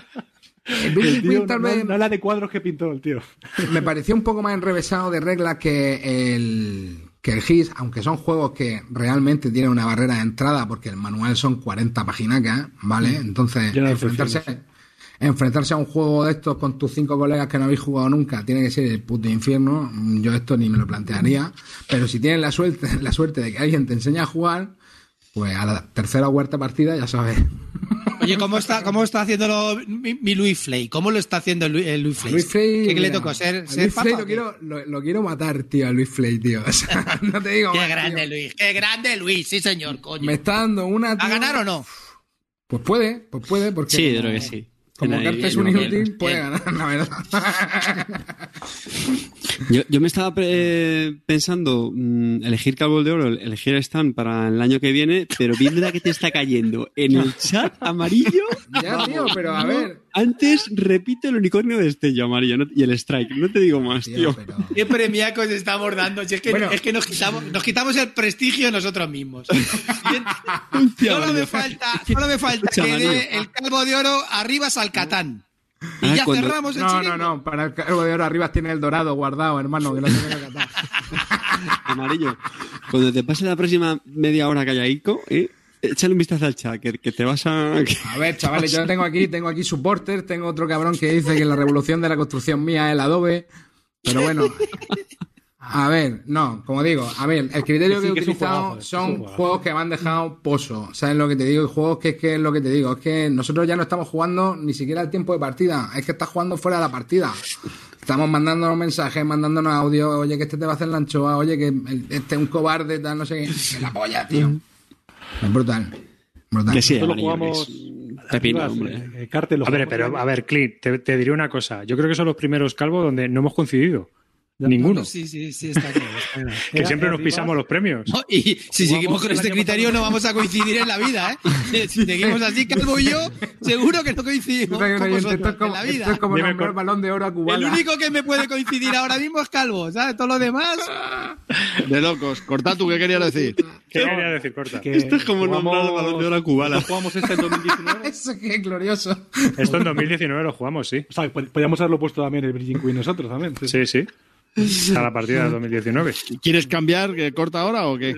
Tal no, vez. no la de cuadros que pintó el tío. me pareció un poco más enrevesado de reglas que el que el GIS, aunque son juegos que realmente tienen una barrera de entrada porque el manual son 40 paginacas, ¿vale? Entonces, Lleno de enfrentarse, enfrentarse a un juego de estos con tus cinco colegas que no habéis jugado nunca tiene que ser el puto infierno. Yo esto ni me lo plantearía. Pero si tienes la suerte, la suerte de que alguien te enseñe a jugar, pues a la tercera o cuarta partida ya sabes. Oye, ¿cómo está, cómo está haciéndolo mi, mi Luis Flay? ¿Cómo lo está haciendo Luis Flay? Luis Frey, ¿Qué le tocó? a ¿Ser, ser Luis papa lo quiero, lo, lo quiero matar, tío, a Luis Frey, tío. O sea, no te digo Qué más, grande tío. Luis, qué grande Luis, sí señor, coño. Me está dando una. ¿A tío. ganar o no? Pues puede, pues puede, porque. Sí, creo que sí. Como Carte es un inútil, puede ganar, la verdad. Yo, yo me estaba pre- pensando mm, elegir Calvo de Oro, elegir Stan para el año que viene, pero viendo la que te está cayendo en el chat amarillo. ya, tío, pero a ver. Antes repito el unicornio de Estello amarillo no- y el strike. No te digo más, Tío, tío. pero. ¿Qué premiacos estamos dando? Si es que, Bueno. es que nos, quitamos, nos quitamos el prestigio nosotros mismos. Solo me falta, solo me falta Escucha, que dé el calvo de oro arriba Salcatán. Y Ah, ya cuando- cerramos el No, no, chiringo. no. Para el calvo de oro arriba tiene el dorado guardado, hermano, que no se. Amarillo. Cuando te pase la próxima media hora callaico, eh, échale un vistazo al chat, que, que te vas a... A ver, chavales, yo tengo aquí, tengo aquí supporters, tengo otro cabrón que dice que la revolución de la construcción mía es el adobe. Pero bueno. A ver, no, como digo, a ver, el criterio Sí, que he utilizado son juegos que me han dejado pozo. ¿Sabes lo que te digo? Y juegos que es que es lo que te digo. Es que nosotros ya no estamos jugando ni siquiera el tiempo de partida. Es que estás jugando fuera de la partida. Estamos mandándonos mensajes, mandándonos audio. Oye, que este te va a hacer la anchoa. Oye, que este es un cobarde, tal, no sé qué. Que la polla, tío. Es brutal. Brutal. Que sí, amarillo, jugamos. Pepino, hombre. eh, eh, Carte, lo A ver, pero a ver, Clint, te, te diré una cosa. Yo creo que son los primeros calvos donde no hemos coincidido. Ninguno. Sí, sí, sí, está claro. está claro. Que Era- siempre nos pisamos los premios. No, y si Jugamos seguimos con el este criterio pasado. no vamos a coincidir en la vida, ¿eh? Si seguimos así, Calvo y yo, seguro que no coincidimos con esto es vosotros en como, la esto vida. es como con- balón de oro a El Cubana. único que me puede coincidir ahora mismo es Calvo, ¿sabes? Todo lo demás... De locos. Corta tú, ¿qué querías decir? ¿Qué quería decir, corta? Que Esto es como nombrar el balón de oro a Kubala. Jugamos este en 2019. Eso que es glorioso. Esto en 2019 lo jugamos, sí. O sea, pod- podríamos haberlo puesto también el Virgin Queen nosotros también. sí. Sí, sí. A la partida de 2019. ¿Quieres cambiar? ¿Que corta ahora o qué?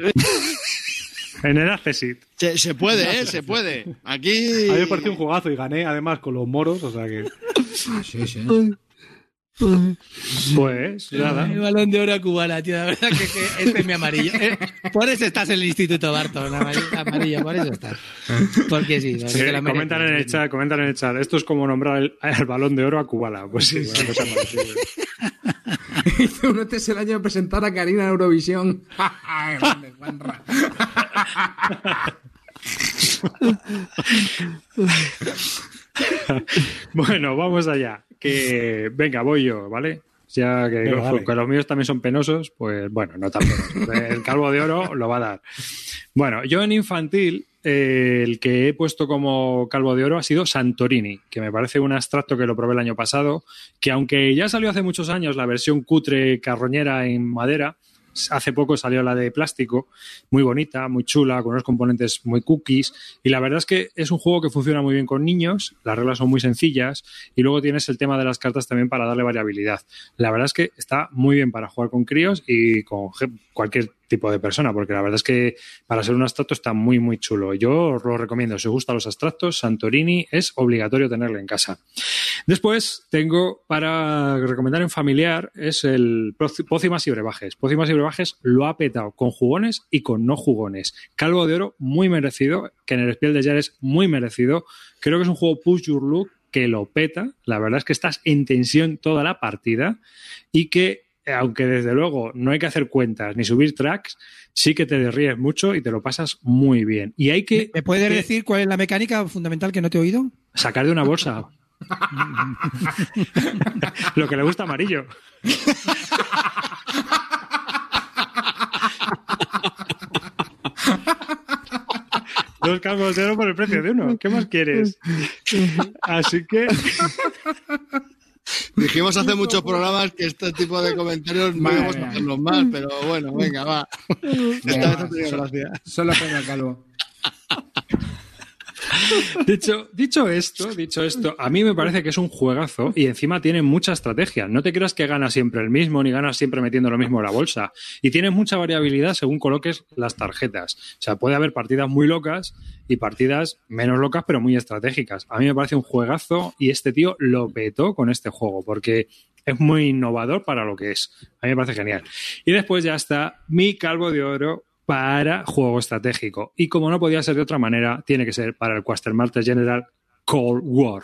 En el Accesit. Se, se puede, ¿eh? Se puede. Aquí. A mí me pareció un jugazo y gané además con los moros, o sea que. Sí, sí. Pues nada. El balón de oro a cubana, tío. La verdad que, que este es mi amarillo. Eh, Por eso estás en el Instituto Barton, amarillo, por eso estás. Porque sí. porque Sí, la comentan en el chat, comentan en el chat. Esto es como nombrar el, el balón de oro a Kubala. Pues sí, una cosa uno, este es el año de presentar a Karina en Eurovisión. Bueno, vamos allá. Que venga, voy yo, ¿vale? Ya que, los, que los míos también son penosos, pues bueno, no tan penosos. El calvo de oro lo va a dar. Bueno, yo en infantil, eh, el que he puesto como calvo de oro ha sido Santorini, que me parece un abstracto que lo probé el año pasado, que aunque ya salió hace muchos años la versión cutre carroñera en madera, hace poco salió la de plástico, muy bonita, muy chula, con unos componentes muy cookies. Y la verdad es que es un juego que funciona muy bien con niños, las reglas son muy sencillas y luego tienes el tema de las cartas también para darle variabilidad. La verdad es que está muy bien para jugar con críos y con cualquier tipo de persona, porque la verdad es que para ser un abstracto está muy, muy chulo. Yo os lo recomiendo. Si os gustan los abstractos, Santorini es obligatorio tenerlo en casa. Después tengo para recomendar en familiar es el Pócimas y Brebajes. Pócimas y Brebajes lo ha petado con jugones y con no jugones. Calvo de oro muy merecido, que en el Spiel de Jar es muy merecido. Creo que es un juego push your look que lo peta. La verdad es que estás en tensión toda la partida y que aunque desde luego no hay que hacer cuentas ni subir tracks, sí que te ríes mucho y te lo pasas muy bien. Y hay que ¿Me puedes que decir cuál es la mecánica fundamental que no te he oído? sacar de una bolsa. Lo que le gusta amarillo. Dos calvos de oro por el precio de uno. ¿Qué más quieres? Así que Dijimos hace muchos programas que este tipo de comentarios no íbamos a hacerlos más, pero bueno, venga, va. Esta vez ha tenido gracia. Solo premio calvo. Dicho, dicho esto, dicho esto, a mí me parece que es un juegazo y encima tiene mucha estrategia. No te creas que gana siempre el mismo ni ganas siempre metiendo lo mismo en la bolsa. Y tiene mucha variabilidad según coloques las tarjetas. O sea, puede haber partidas muy locas y partidas menos locas pero muy estratégicas. A mí me parece un juegazo y este tío lo petó con este juego porque es muy innovador para lo que es. A mí me parece genial. Y después ya está mi calvo de oro para juego estratégico. Y como no podía ser de otra manera, tiene que ser para el Quartermaster General Cold War.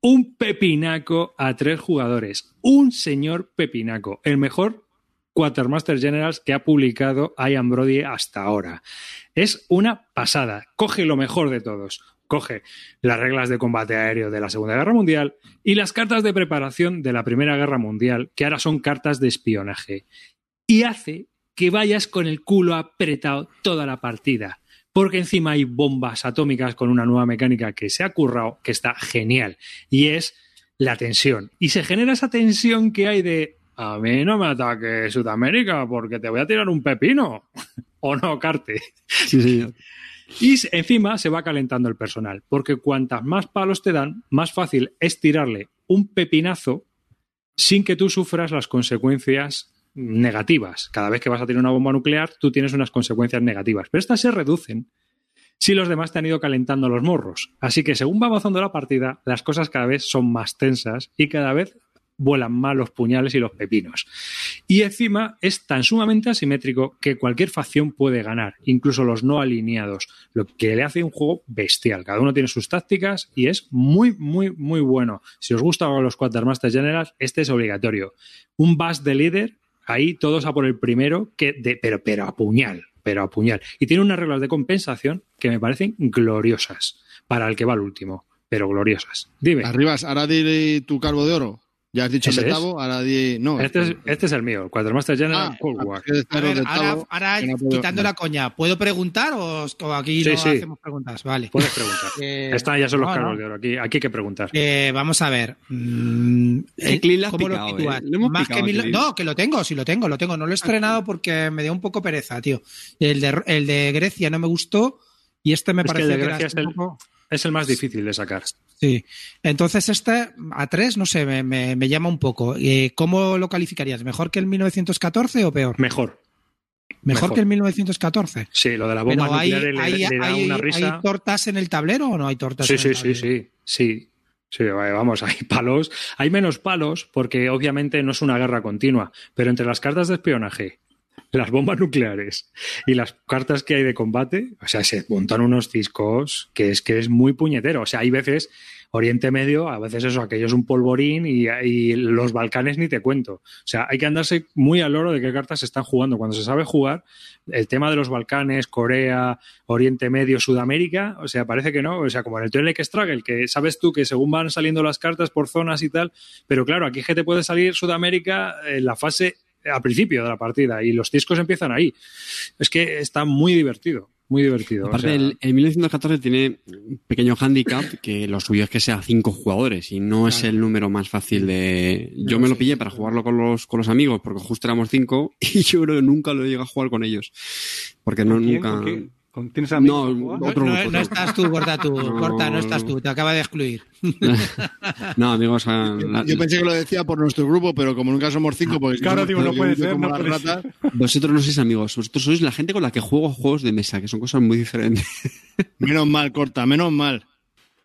Un pepinaco a tres jugadores. Un señor pepinaco. El mejor Quartermaster Generals que ha publicado Ian Brody hasta ahora. Es una pasada. Coge lo mejor de todos. Coge las reglas de combate aéreo de la Segunda Guerra Mundial y las cartas de preparación de la Primera Guerra Mundial, que ahora son cartas de espionaje. Y hace que vayas con el culo apretado toda la partida. Porque encima hay bombas atómicas con una nueva mecánica que se ha currado, que está genial. Y es la tensión. Y se genera esa tensión que hay de a mí no me ataque Sudamérica porque te voy a tirar un pepino. o no, Carte. Sí, señor. Y encima se va calentando el personal, porque cuantas más palos te dan, más fácil es tirarle un pepinazo sin que tú sufras las consecuencias negativas. Cada vez que vas a tener una bomba nuclear, tú tienes unas consecuencias negativas. Pero estas se reducen si los demás te han ido calentando los morros. Así que según va avanzando la partida, las cosas cada vez son más tensas y cada vez vuelan más los puñales y los pepinos. Y encima es tan sumamente asimétrico que cualquier facción puede ganar, incluso los no alineados, lo que le hace un juego bestial. Cada uno tiene sus tácticas y es muy, muy, muy bueno. Si os gustan los Quartermaster Generals, este es obligatorio. Un bus de líder, ahí todos a por el primero, que de, pero, pero a puñal, pero a puñal. Y tiene unas reglas de compensación que me parecen gloriosas para el que va al último, pero gloriosas. Dime. Arribas, ahora di tu calvo de oro. Ya has dicho ¿Ese Metavo, ahora di. No, Este es, este es el mío, el Quartermaster General Ah, Cold War. es de A Carlos ver, de ahora, Tavo, ahora que no puedo- quitando la coña, ¿puedo preguntar o, o aquí Sí, no sí. hacemos preguntas? Vale. Puedes preguntar. Eh, Están ya son los no, cargos no. de oro. Aquí, aquí hay que preguntar. Eh, vamos a ver. mm, El has ¿Cómo picado, lo eh. Lo hemos Más picado, que mil- Clean. No, que lo tengo, sí lo tengo, lo tengo. No lo he estrenado porque me dio un poco pereza, tío. El de, el de Grecia no me gustó y este me Es que parece el de que era Grecia el- poco- Es el más difícil de sacar. Sí. Entonces este a 3, no sé, me, me- me llama un poco. Eh, ¿Cómo lo calificarías? ¿Mejor que el 1914 o peor? Mejor. Mejor, mejor. que el 1914. Sí, lo de la bomba Pero hay, nuclear le, hay- le da hay- una hay risa. tortas en el tablero o no hay tortas Sí, en sí, el sí, sí, sí. Sí, vamos, hay palos. Hay menos palos porque obviamente no es una guerra continua, pero entre las cartas de espionaje, las bombas nucleares y las cartas que hay de combate, o sea, se montan unos ciscos que es que es muy puñetero. O sea, hay veces Oriente Medio, a veces eso, aquello es un polvorín y, los Balcanes ni te cuento. O sea, hay que andarse muy al oro de qué cartas se están jugando. Cuando se sabe jugar, el tema de los Balcanes, Corea, Oriente Medio, Sudamérica, o sea, parece que no, o sea, como en el Twilight Struggle, que sabes tú que según van saliendo las cartas por zonas y tal, pero claro, aquí que te puede salir Sudamérica en la fase al principio de la partida y los discos empiezan ahí. Es que está muy divertido, muy divertido. o Aparte, sea, el, el 1914 tiene un pequeño handicap que lo suyo es que sea cinco jugadores y no es el número más fácil de. Yo me lo pillé para jugarlo con los, con los amigos porque justo éramos cinco y yo creo que nunca lo llegué a jugar con ellos. Porque no, nunca. ¿Con quién? ¿Con- ¿Tienes amigos? No? No, Otro no- grupo, no estás tú, Corta, tú. No, Corta, no estás tú. Te acaba de excluir. No, amigos. la- Yo pensé que lo decía por nuestro grupo, pero como nunca somos cinco, porque Claro, digo, no puede ser, no puede vosotros no sois amigos, vosotros sois la gente con la que juego juegos de mesa, que son cosas muy diferentes. Menos mal, corta, menos mal.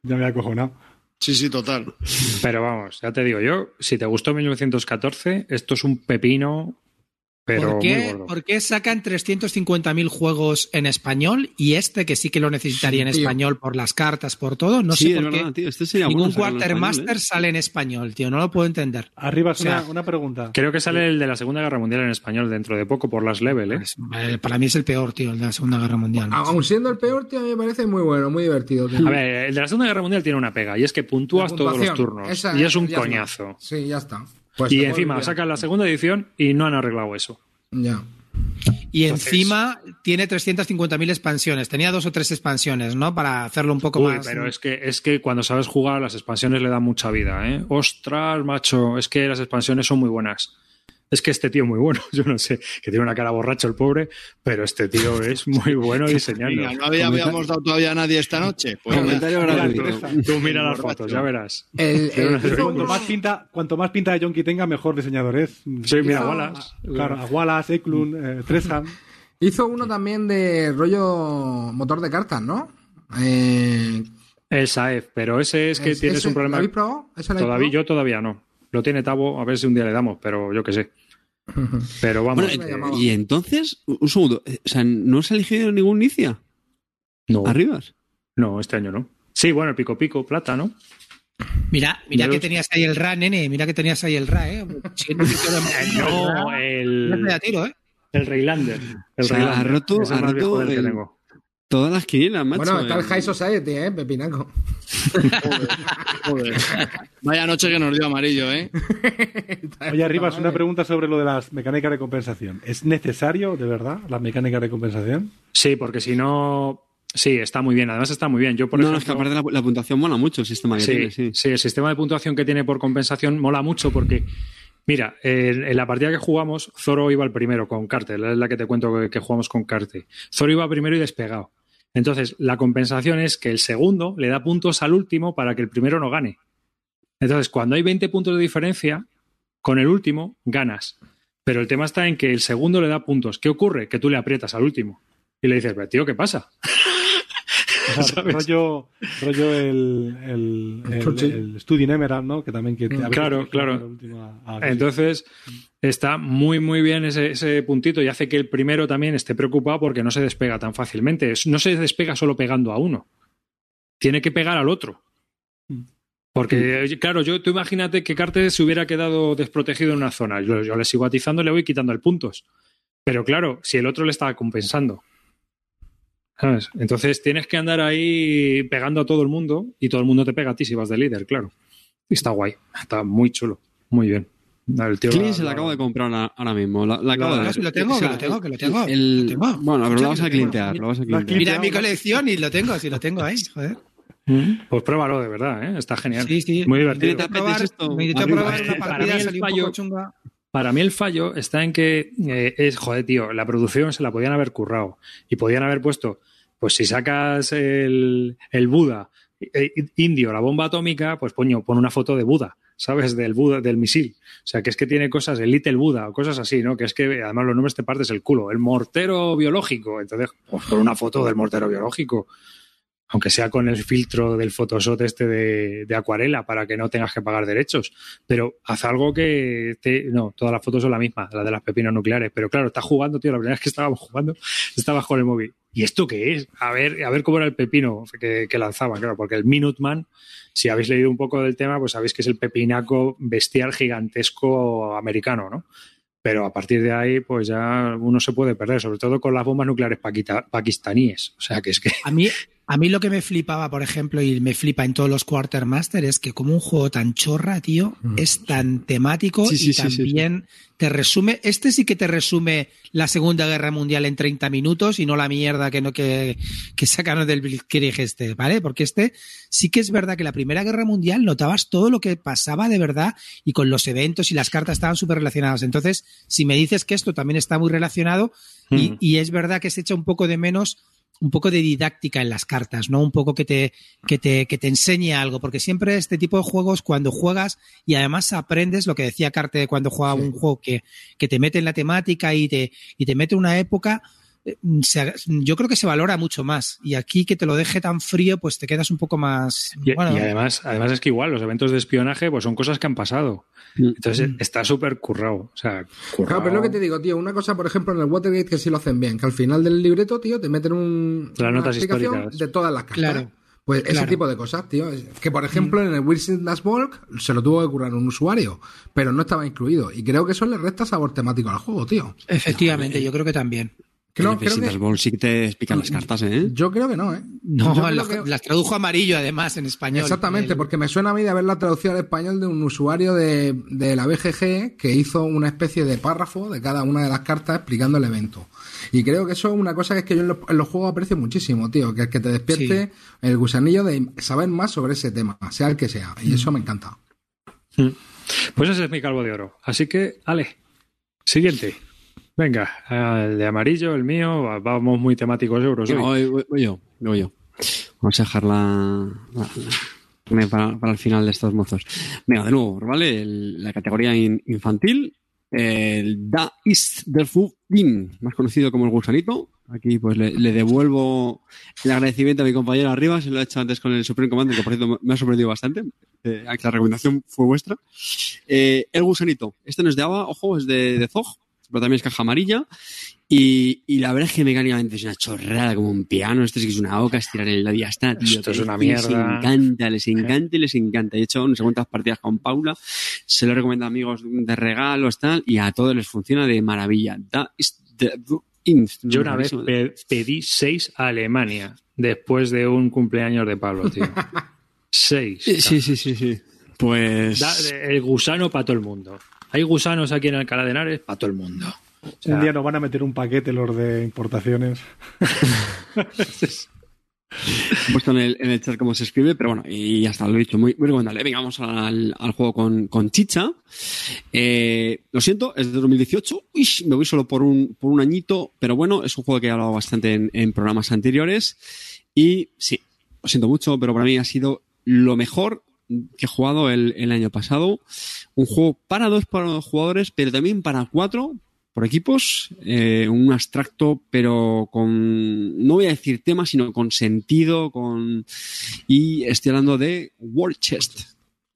Ya me he acojonado. Sí, sí, total. Pero vamos, ya te digo yo, si te gustó 1914, esto es un pepino, pero ¿Por qué, por qué sacan 350.000 juegos en español y este que sí que lo necesitaría en tío. español por las cartas, por todo? No sí, sé es por qué verdad, tío. Este sería ningún bueno español, Quartermaster ¿eh? sale en español, tío. No lo puedo entender. Arriba, O sea, una, una pregunta. Creo que sale el de la Segunda Guerra Mundial en español dentro de poco por las level, ¿eh? Pues, eh, para mí es el peor, tío, el de la Segunda Guerra Mundial. macho. Aún siendo el peor, tío, a mí me parece muy bueno, muy divertido. tío. A ver, el de la Segunda Guerra Mundial tiene una pega y es que puntúas todos los turnos esa y es un está. coñazo. Sí, ya está. Pues y encima sacan la segunda edición y no han arreglado eso. Ya. Y entonces- encima tiene 350.000 expansiones. Tenía dos o tres expansiones, ¿no? Para hacerlo un poco Uy, más. pero es que, es que cuando sabes jugar, las expansiones le dan mucha vida, ¿eh? Ostras, macho, es que las expansiones son muy buenas. Es que este tío es muy bueno, yo no sé, que tiene una cara borracho el pobre, pero este tío es muy bueno diseñando. Venga, no había- habíamos dado todavía a nadie esta noche. Pues Comentario Mira, gratuito. Tú mira las fotos, ya verás. El, el- Cuanto más, pinta, cuanto más pinta de Yonki tenga, mejor diseñador es. Sí, mira, Wallace. Claro, a Wallace, Eklund, eh, Tresham. hizo uno también de rollo motor de cartas, ¿no? Eh, El Saef, pero ese es que es- tienes ese- un problema. ¿Lo habéis probado? ¿Ese lo habéis Todavía, probado? yo todavía no. Lo tiene Tabo, a ver si un día le damos, pero yo qué sé. Pero vamos. Bueno, llamaba. y entonces, un segundo, eh, o sea, ¿no os ha elegido ningún Nicia? no, ¿Arribas? no, este año no. Sí, bueno, el pico pico, plata, ¿no? Mira, mira que tenías ahí el RA, nene. Mira que tenías ahí el RA, ¿eh? No, el, te da tiro, ¿eh? el Reylander. El O sea, Reylander. ha roto- ha roto el-. Todas las quinielas, macho. Bueno, está el eh. High Society, ¿eh? Pepinaco. Joder. Vaya noche que nos dio amarillo, ¿eh? Oye, Arribas, una pregunta sobre lo de las mecánicas de compensación. ¿Es necesario, de verdad, las mecánicas de compensación? Sí, porque si no. Sí, está muy bien. Además, está muy bien. Yo, por no, no, es ejemplo. que aparte la, la puntuación mola mucho el sistema que Sí, tiene, sí. sí, el sistema de puntuación que tiene por compensación mola mucho porque, mira, en, en la partida que jugamos, Zoro iba el primero con Carte, es la que te cuento que, que jugamos con Carte. Zoro iba primero y despegado. Entonces, la compensación es que el segundo le da puntos al último para que el primero no gane. Entonces, cuando hay 20 puntos de diferencia, con el último ganas. Pero el tema está en que el segundo le da puntos. ¿Qué ocurre? Que tú le aprietas al último. Y le dices, "Pero, tío, ¿qué pasa? O rollo, rollo el, el, el, el Study in Emerald, ¿no? Que también que a veces Claro, claro. a- Entonces, está muy, muy bien ese, ese puntito y hace que el primero también esté preocupado porque no se despega tan fácilmente. No se despega solo pegando a uno. Tiene que pegar al otro. Porque, claro, yo, tú imagínate que Cartes se hubiera quedado desprotegido en una zona. Yo, yo le sigo atizando y le voy quitando el puntos. Pero claro, si el otro le está compensando. ¿Sabes? Entonces tienes que andar ahí pegando a todo el mundo y todo el mundo te pega a ti si vas de líder, claro. Y está guay. Está muy chulo. Muy bien. El tío Clean la- se la la- acabo de comprar ahora, ahora mismo. La, la acabo de Lo, tengo, O sea, que lo tengo, que lo tengo. el- lo tengo. Bueno, pero lo vas a clintear. Lo vas a clintear. Mira mi colección y lo tengo, sí, lo tengo ahí, joder. Pues pruébalo, de verdad, ¿eh? Está genial. Sí, sí. Muy divertido. ¿Te probar, esto? me Arriba. probar una Para partida, mí el salí un poco chunga. Para mí el fallo está en que eh, es, joder, tío, la producción se la podían haber currado y podían haber puesto, pues si sacas el, el Buda eh, indio, la bomba atómica, pues poño, pon una foto de Buda, ¿sabes? Del Buda, del misil. O sea, que es que tiene cosas, el Little Buda o cosas así, ¿no? Que es que además los nombres te partes el culo. El mortero biológico, entonces, pues una foto del mortero biológico. Aunque sea con el filtro del Photoshop este de, de acuarela para que no tengas que pagar derechos pero haz algo que te... no, todas las fotos son la misma, la de las pepinas nucleares, pero claro, estás jugando, tío, la primera vez que estábamos jugando, estabas con el móvil. ¿Y esto qué es? A ver, a ver cómo era el pepino que, que lanzaban, claro, porque el Minuteman, si habéis leído un poco del tema, pues sabéis que es el pepinaco bestial gigantesco americano, ¿no? Pero a partir de ahí, pues ya uno se puede perder, sobre todo con las bombas nucleares paquita- pakistaníes. O sea, que es que A mí, a mí lo que me flipaba, por ejemplo, y me flipa en todos los Quartermaster, es que como un juego tan chorra, tío, es tan temático Sí, sí, y sí, sí, también te resume. Este sí que te resume la Segunda Guerra Mundial en 30 minutos y no la mierda que no que, que sacaron del Blitzkrieg este, ¿vale? Porque este sí que es verdad que la Primera Guerra Mundial notabas todo lo que pasaba de verdad y con los eventos y las cartas estaban súper relacionadas. Entonces, si me dices que esto también está muy relacionado, y, Mm. y es verdad que se echa un poco de menos un poco de didáctica en las cartas, ¿no? Un poco que te, que te, que te enseñe algo, porque siempre este tipo de juegos, cuando juegas y además aprendes lo que decía Carte cuando juega un juego que, que te mete en la temática y te, y te mete una época, se- yo creo que se valora mucho más. Y aquí que te lo deje tan frío, pues te quedas un poco más. Y, bueno, y además, además es que igual los eventos de espionaje pues son cosas que han pasado. Mm. Entonces está súper currado. O sea, currado. Claro, pero es lo que te digo, tío. Una cosa, por ejemplo, en el Watergate que sí lo hacen bien, que al final del libreto, tío, te meten un, Las una notas explicación históricas. de todas las cartas. Claro. Pues ese tipo de cosas, tío. Es Que, por ejemplo, en el Wilson Dash Bulk se lo tuvo que curar un usuario, pero no estaba incluido. Y creo que eso le resta sabor temático al juego, tío. efectivamente, yo creo que también. Creo Visitas que- Ball sí que te explican las cartas, ¿eh? Yo creo que no, ¿eh? No, creo las, que- las tradujo amarillo además en español. Exactamente, El- porque me suena a mí de haberla traducido al español de un usuario de, de la BGG que hizo una especie de párrafo de cada una de las cartas explicando el evento. Y creo que eso es una cosa que es que yo en los, en los juegos aprecio muchísimo, tío, que, que te despierte el gusanillo de saber más sobre ese tema, sea el que sea. Y eso me encanta. Pues ese es mi calvo de oro. Así que, Ale, siguiente. Venga, el de amarillo, el mío, vamos muy temáticos euros hoy. voy, voy- yo, voy yo. Vamos a dejar la, la- la- para, para el final de estos mozos. Venga, de nuevo, ¿vale? El- la categoría in- infantil, el Da ist der Fugin, más conocido como el gusanito. Aquí pues le, le devuelvo el agradecimiento a mi compañero arriba, se lo he hecho antes con el Supreme Commander, que por cierto me ha sorprendido bastante, eh, la recomendación fue vuestra. Eh, el gusanito, este no es de Ava, ojo, es de, de Zog, pero también es caja amarilla. Y, y la verdad es que mecánicamente es una chorrada como un piano. Esto sí que es una oca, estirar el ya está, tío. Esto es una Les mierda. encanta, les encanta y les encanta. He hecho no sé cuántas partidas con Paula. Se lo recomiendo a amigos de regalos, tal. Y a todos les funciona de maravilla. Da is the. Yo una vez pe- pedí seis a Alemania después de un cumpleaños de Pablo, tío. seis. Sí, sí, sí, sí. sí. Pues. Da- el gusano para todo el mundo. Hay gusanos aquí en Alcalá de Henares para todo el mundo. O sea, Un día nos van a meter un paquete los de importaciones. He puesto en el, en el chat cómo se escribe, pero bueno, y ya está, lo he dicho, muy, muy recomendable. Venga, vamos al, al juego con, con Chicha. Eh, lo siento, es de 2018. Uy, me voy solo por un, por un añito, pero bueno, es un juego que he hablado bastante en, en programas anteriores. Y sí, lo siento mucho, pero para mí ha sido lo mejor que he jugado el, año pasado. Un juego para dos, para dos jugadores, pero también para cuatro, por equipos, eh, un abstracto, pero con, no voy a decir tema, sino con sentido, con, y estoy hablando de War Chest.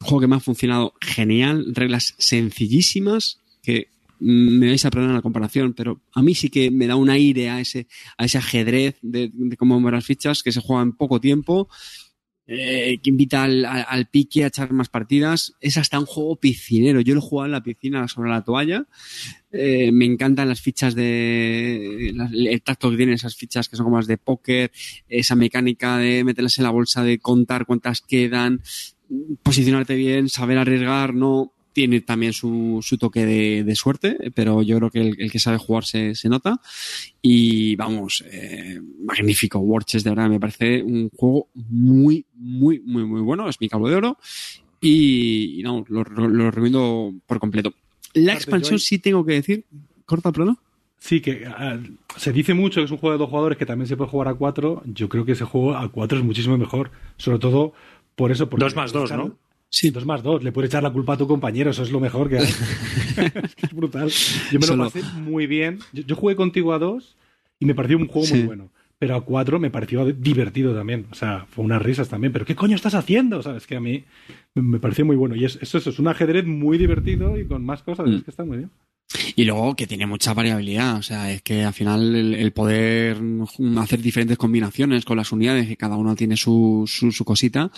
Un juego que me ha funcionado genial, reglas sencillísimas, que me vais a perdonar la comparación, pero a mí sí que me da un aire a ese, a ese ajedrez de, de cómo mover las fichas, que se juega en poco tiempo, eh, que invita al, al- al pique a echar más partidas. Es hasta un juego piscinero. Yo lo he jugado en la piscina sobre la toalla. Eh, me encantan las fichas de. el tacto que tienen esas fichas que son como las de póker, esa mecánica de meterlas en la bolsa, de contar cuántas quedan, posicionarte bien, saber arriesgar, no. Tiene también su, su toque de, de suerte, pero yo creo que el, el que sabe jugar se, se nota. Y vamos, eh, magnífico. Warches, de verdad, me parece un juego muy, muy, muy, muy bueno. Es mi cabo de oro. Y, y no, lo, lo- lo recomiendo por completo. La expansión sí tengo que decir. Corta, perdón. Sí, que ah, se dice mucho que es un juego de dos jugadores que también se puede jugar a cuatro. Yo creo que ese juego a cuatro es muchísimo mejor. Sobre todo por eso. porque Dos más dos, ¿no? Sí, dos más dos. Le puedes echar la culpa a tu compañero. Eso es lo mejor que hay. es brutal. Yo me Solo- lo pasé muy bien. Yo, yo jugué contigo a dos y me pareció un juego muy bueno. Pero a cuatro me pareció divertido también. O sea, fue unas risas también. Pero ¿qué coño estás haciendo? ¿Sabes? Que a mí me- me pareció muy bueno. Y es, eso, eso es un ajedrez muy divertido y con más cosas. Mm. Es que está muy bien. Y luego que tiene mucha variabilidad, o sea, es que al final el, el poder hacer diferentes combinaciones con las unidades, que cada uno tiene su, su, su cosita,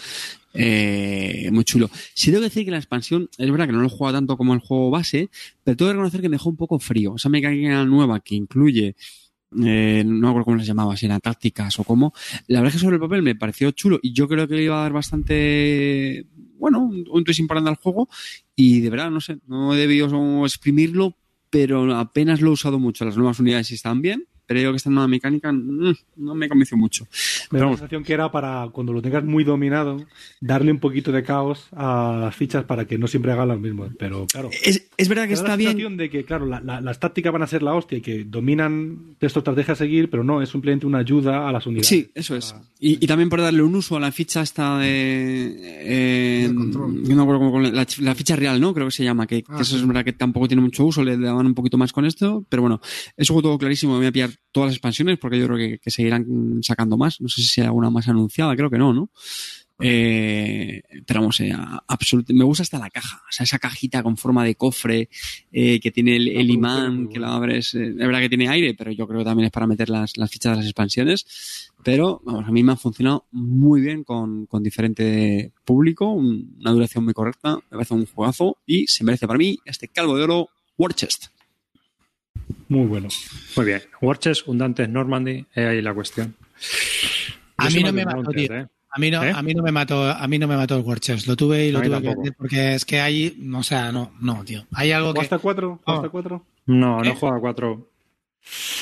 eh, muy chulo. Sí tengo que decir que la expansión, es verdad que no lo he jugado tanto como el juego base, pero tengo que reconocer que me dejó un poco frío. Esa mecánica nueva que incluye eh, no me acuerdo cómo les llamaba, si eran tácticas o cómo. La verdad es que sobre el papel me pareció chulo y yo creo que le iba a dar bastante, bueno, un, un twist al juego y de verdad, no sé, no he debido exprimirlo, pero apenas lo he usado mucho. Las nuevas unidades están bien, pero yo que esta nueva mecánica mm, no me convenció mucho. Me da la sensación que era para, cuando lo tengas muy dominado, darle un poquito de caos a las fichas para que no siempre hagan lo mismo. Pero claro, Es, es verdad que está la bien. sensación de que, claro, la- la- las tácticas van a ser la hostia y que dominan esta estrategia a seguir, pero no, es simplemente una ayuda a las unidades. Sí, eso es. Y, y también por darle un uso a la ficha esta de... eh, Del control. yo no me acuerdo cómo- la, la ficha real, ¿no? Creo que se llama, que, que Ah, eso sí. es verdad que tampoco tiene mucho uso, le daban un poquito más con esto, pero bueno, es un juego todo clarísimo, me voy a pillar todas las expansiones porque yo creo que, que seguirán sacando más, no sé si hay alguna más anunciada, creo que no, ¿no? Eh, pero vamos, eh, me gusta hasta la caja, o sea, esa cajita con forma de cofre eh, que tiene el, es imán, que la abres, eh, es verdad que tiene aire, pero yo creo que también es para meter las, las fichas de las expansiones. Pero vamos, a mí me ha funcionado muy bien con, con diferente público, un- una duración muy correcta, me parece un juegazo y se merece para mí este calvo de oro War Chest. Muy bueno. Muy bien. Warches, un Dantes Normandy, es ahí la cuestión. A mí no me mató, tío. ¿eh? A mí no, ¿Eh? a mí no me mató, a mí no me mató el Warchest. Lo tuve y lo tuve que vender porque es que hay, o sea, no, no, tío. Hay algo que ¿Hasta cuatro? ¿Hasta cuatro? No, ¿Qué? no juega a cuatro.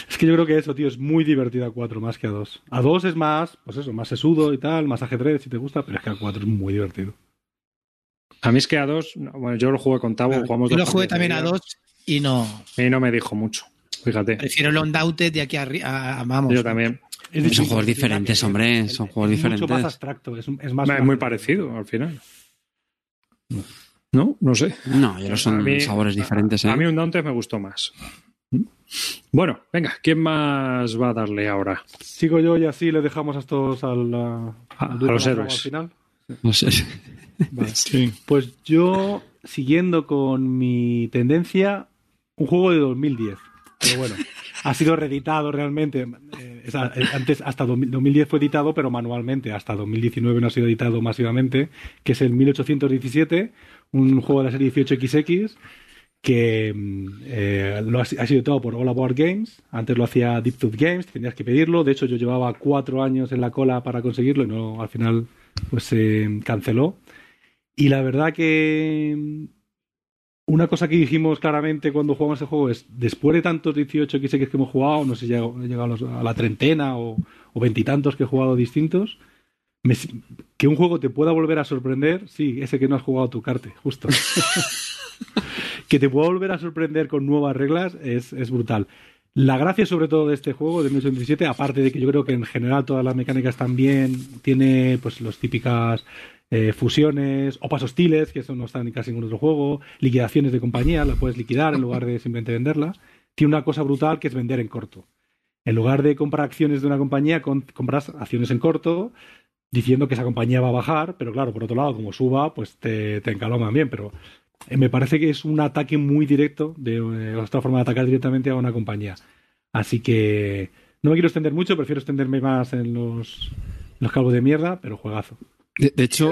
Es que yo creo que eso, tío, es muy divertido a cuatro más que a dos. A dos es más, pues eso, más sesudo y tal, más ajedrez si te gusta, pero es que a cuatro es muy divertido. A mí es que a dos, no, bueno, yo lo jugué con Tavo, jugamos yo dos lo jugué también a seguidas, dos y no. Y no me dijo mucho, fíjate. Prefiero el Undaunted de aquí arriba, vamos. Yo también. Es Son juegos diferentes, hombre, Es- son es juegos Mucho más diferentes. abstracto, es, es más... Es muy parecido al final. No, no sé. No, ya no A son mí- sabores diferentes, ¿eh? A mí un Dantes me gustó más. Bueno, venga, ¿quién más va a darle ahora? Sigo yo y así le dejamos a estos al, a, A- al a los héroes. al final. No sé. Vale. Pues yo, siguiendo con mi tendencia, un juego de 2010. Pero bueno, ha sido reeditado realmente. Eh, eh, antes, hasta 2000 2010 fue editado, pero manualmente. Hasta 2019 no ha sido editado masivamente, que es el 1817, un juego de la serie 18XX que mm, eh, ha sido editado por All About Games. Antes lo hacía Deep Tooth Games, tenías que pedirlo. De hecho, yo llevaba cuatro años en la cola para conseguirlo y no, al final pues se canceló. Y la verdad que mm, una cosa que dijimos claramente cuando jugamos ese juego es, después de tantos 18 XX que hemos jugado, no sé si he llegado a, la treintena o veintitantos que he jugado distintos, me que un juego te pueda volver a sorprender, sí, ese que no has jugado tu carte, justo. que te pueda volver a sorprender con nuevas reglas es, es brutal. La gracia sobre todo de este juego de 1987, aparte de que yo creo que en general todas las mecánicas también tiene pues las típicas eh, fusiones, opas hostiles, que eso no está en casi ningún otro juego, liquidaciones de compañía, la puedes liquidar en lugar de simplemente venderla. Tiene una cosa brutal que es vender en corto. En lugar de comprar acciones de una compañía, compras acciones en corto, diciendo que esa compañía va a bajar, pero claro, por otro lado, como suba, pues te, te encaloman bien, pero eh, me parece que es un ataque muy directo, de eh, otra forma de atacar directamente a una compañía. Así que no me quiero extender mucho, prefiero extenderme más en los, los calvos de mierda, pero juegazo. De, de hecho,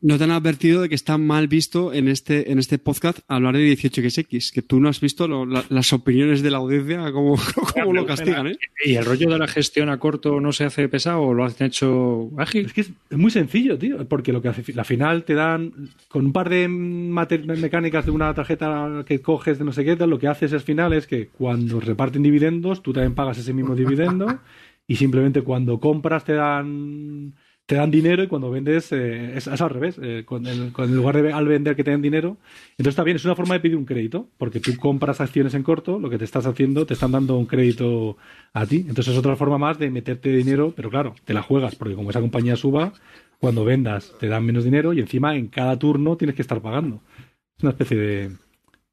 no te han advertido de que está mal visto en este, en este podcast hablar de 18XX, que tú no has visto lo- la- las opiniones de la audiencia, cómo, cómo lo castigan, ¿eh? ¿Y el rollo de la gestión a corto no se hace pesado o lo hacen hecho ágil? Es que es es muy sencillo, tío, porque lo que hace, la final te dan, con un par de mecánicas de una tarjeta que coges de no sé qué lo que haces al final es que cuando reparten dividendos, tú también pagas ese mismo dividendo y simplemente cuando compras te dan te dan dinero y cuando vendes eh, es, al revés. eh, con el- con- lugar de al vender que te den dinero, entonces está bien, es una forma de pedir un crédito, porque tú compras acciones en corto, lo que te estás haciendo, te están dando un crédito a ti. Entonces es otra forma más de meterte dinero, pero claro, te la juegas, porque como esa compañía suba, cuando vendas te dan menos dinero y encima en cada turno tienes que estar pagando. Es una especie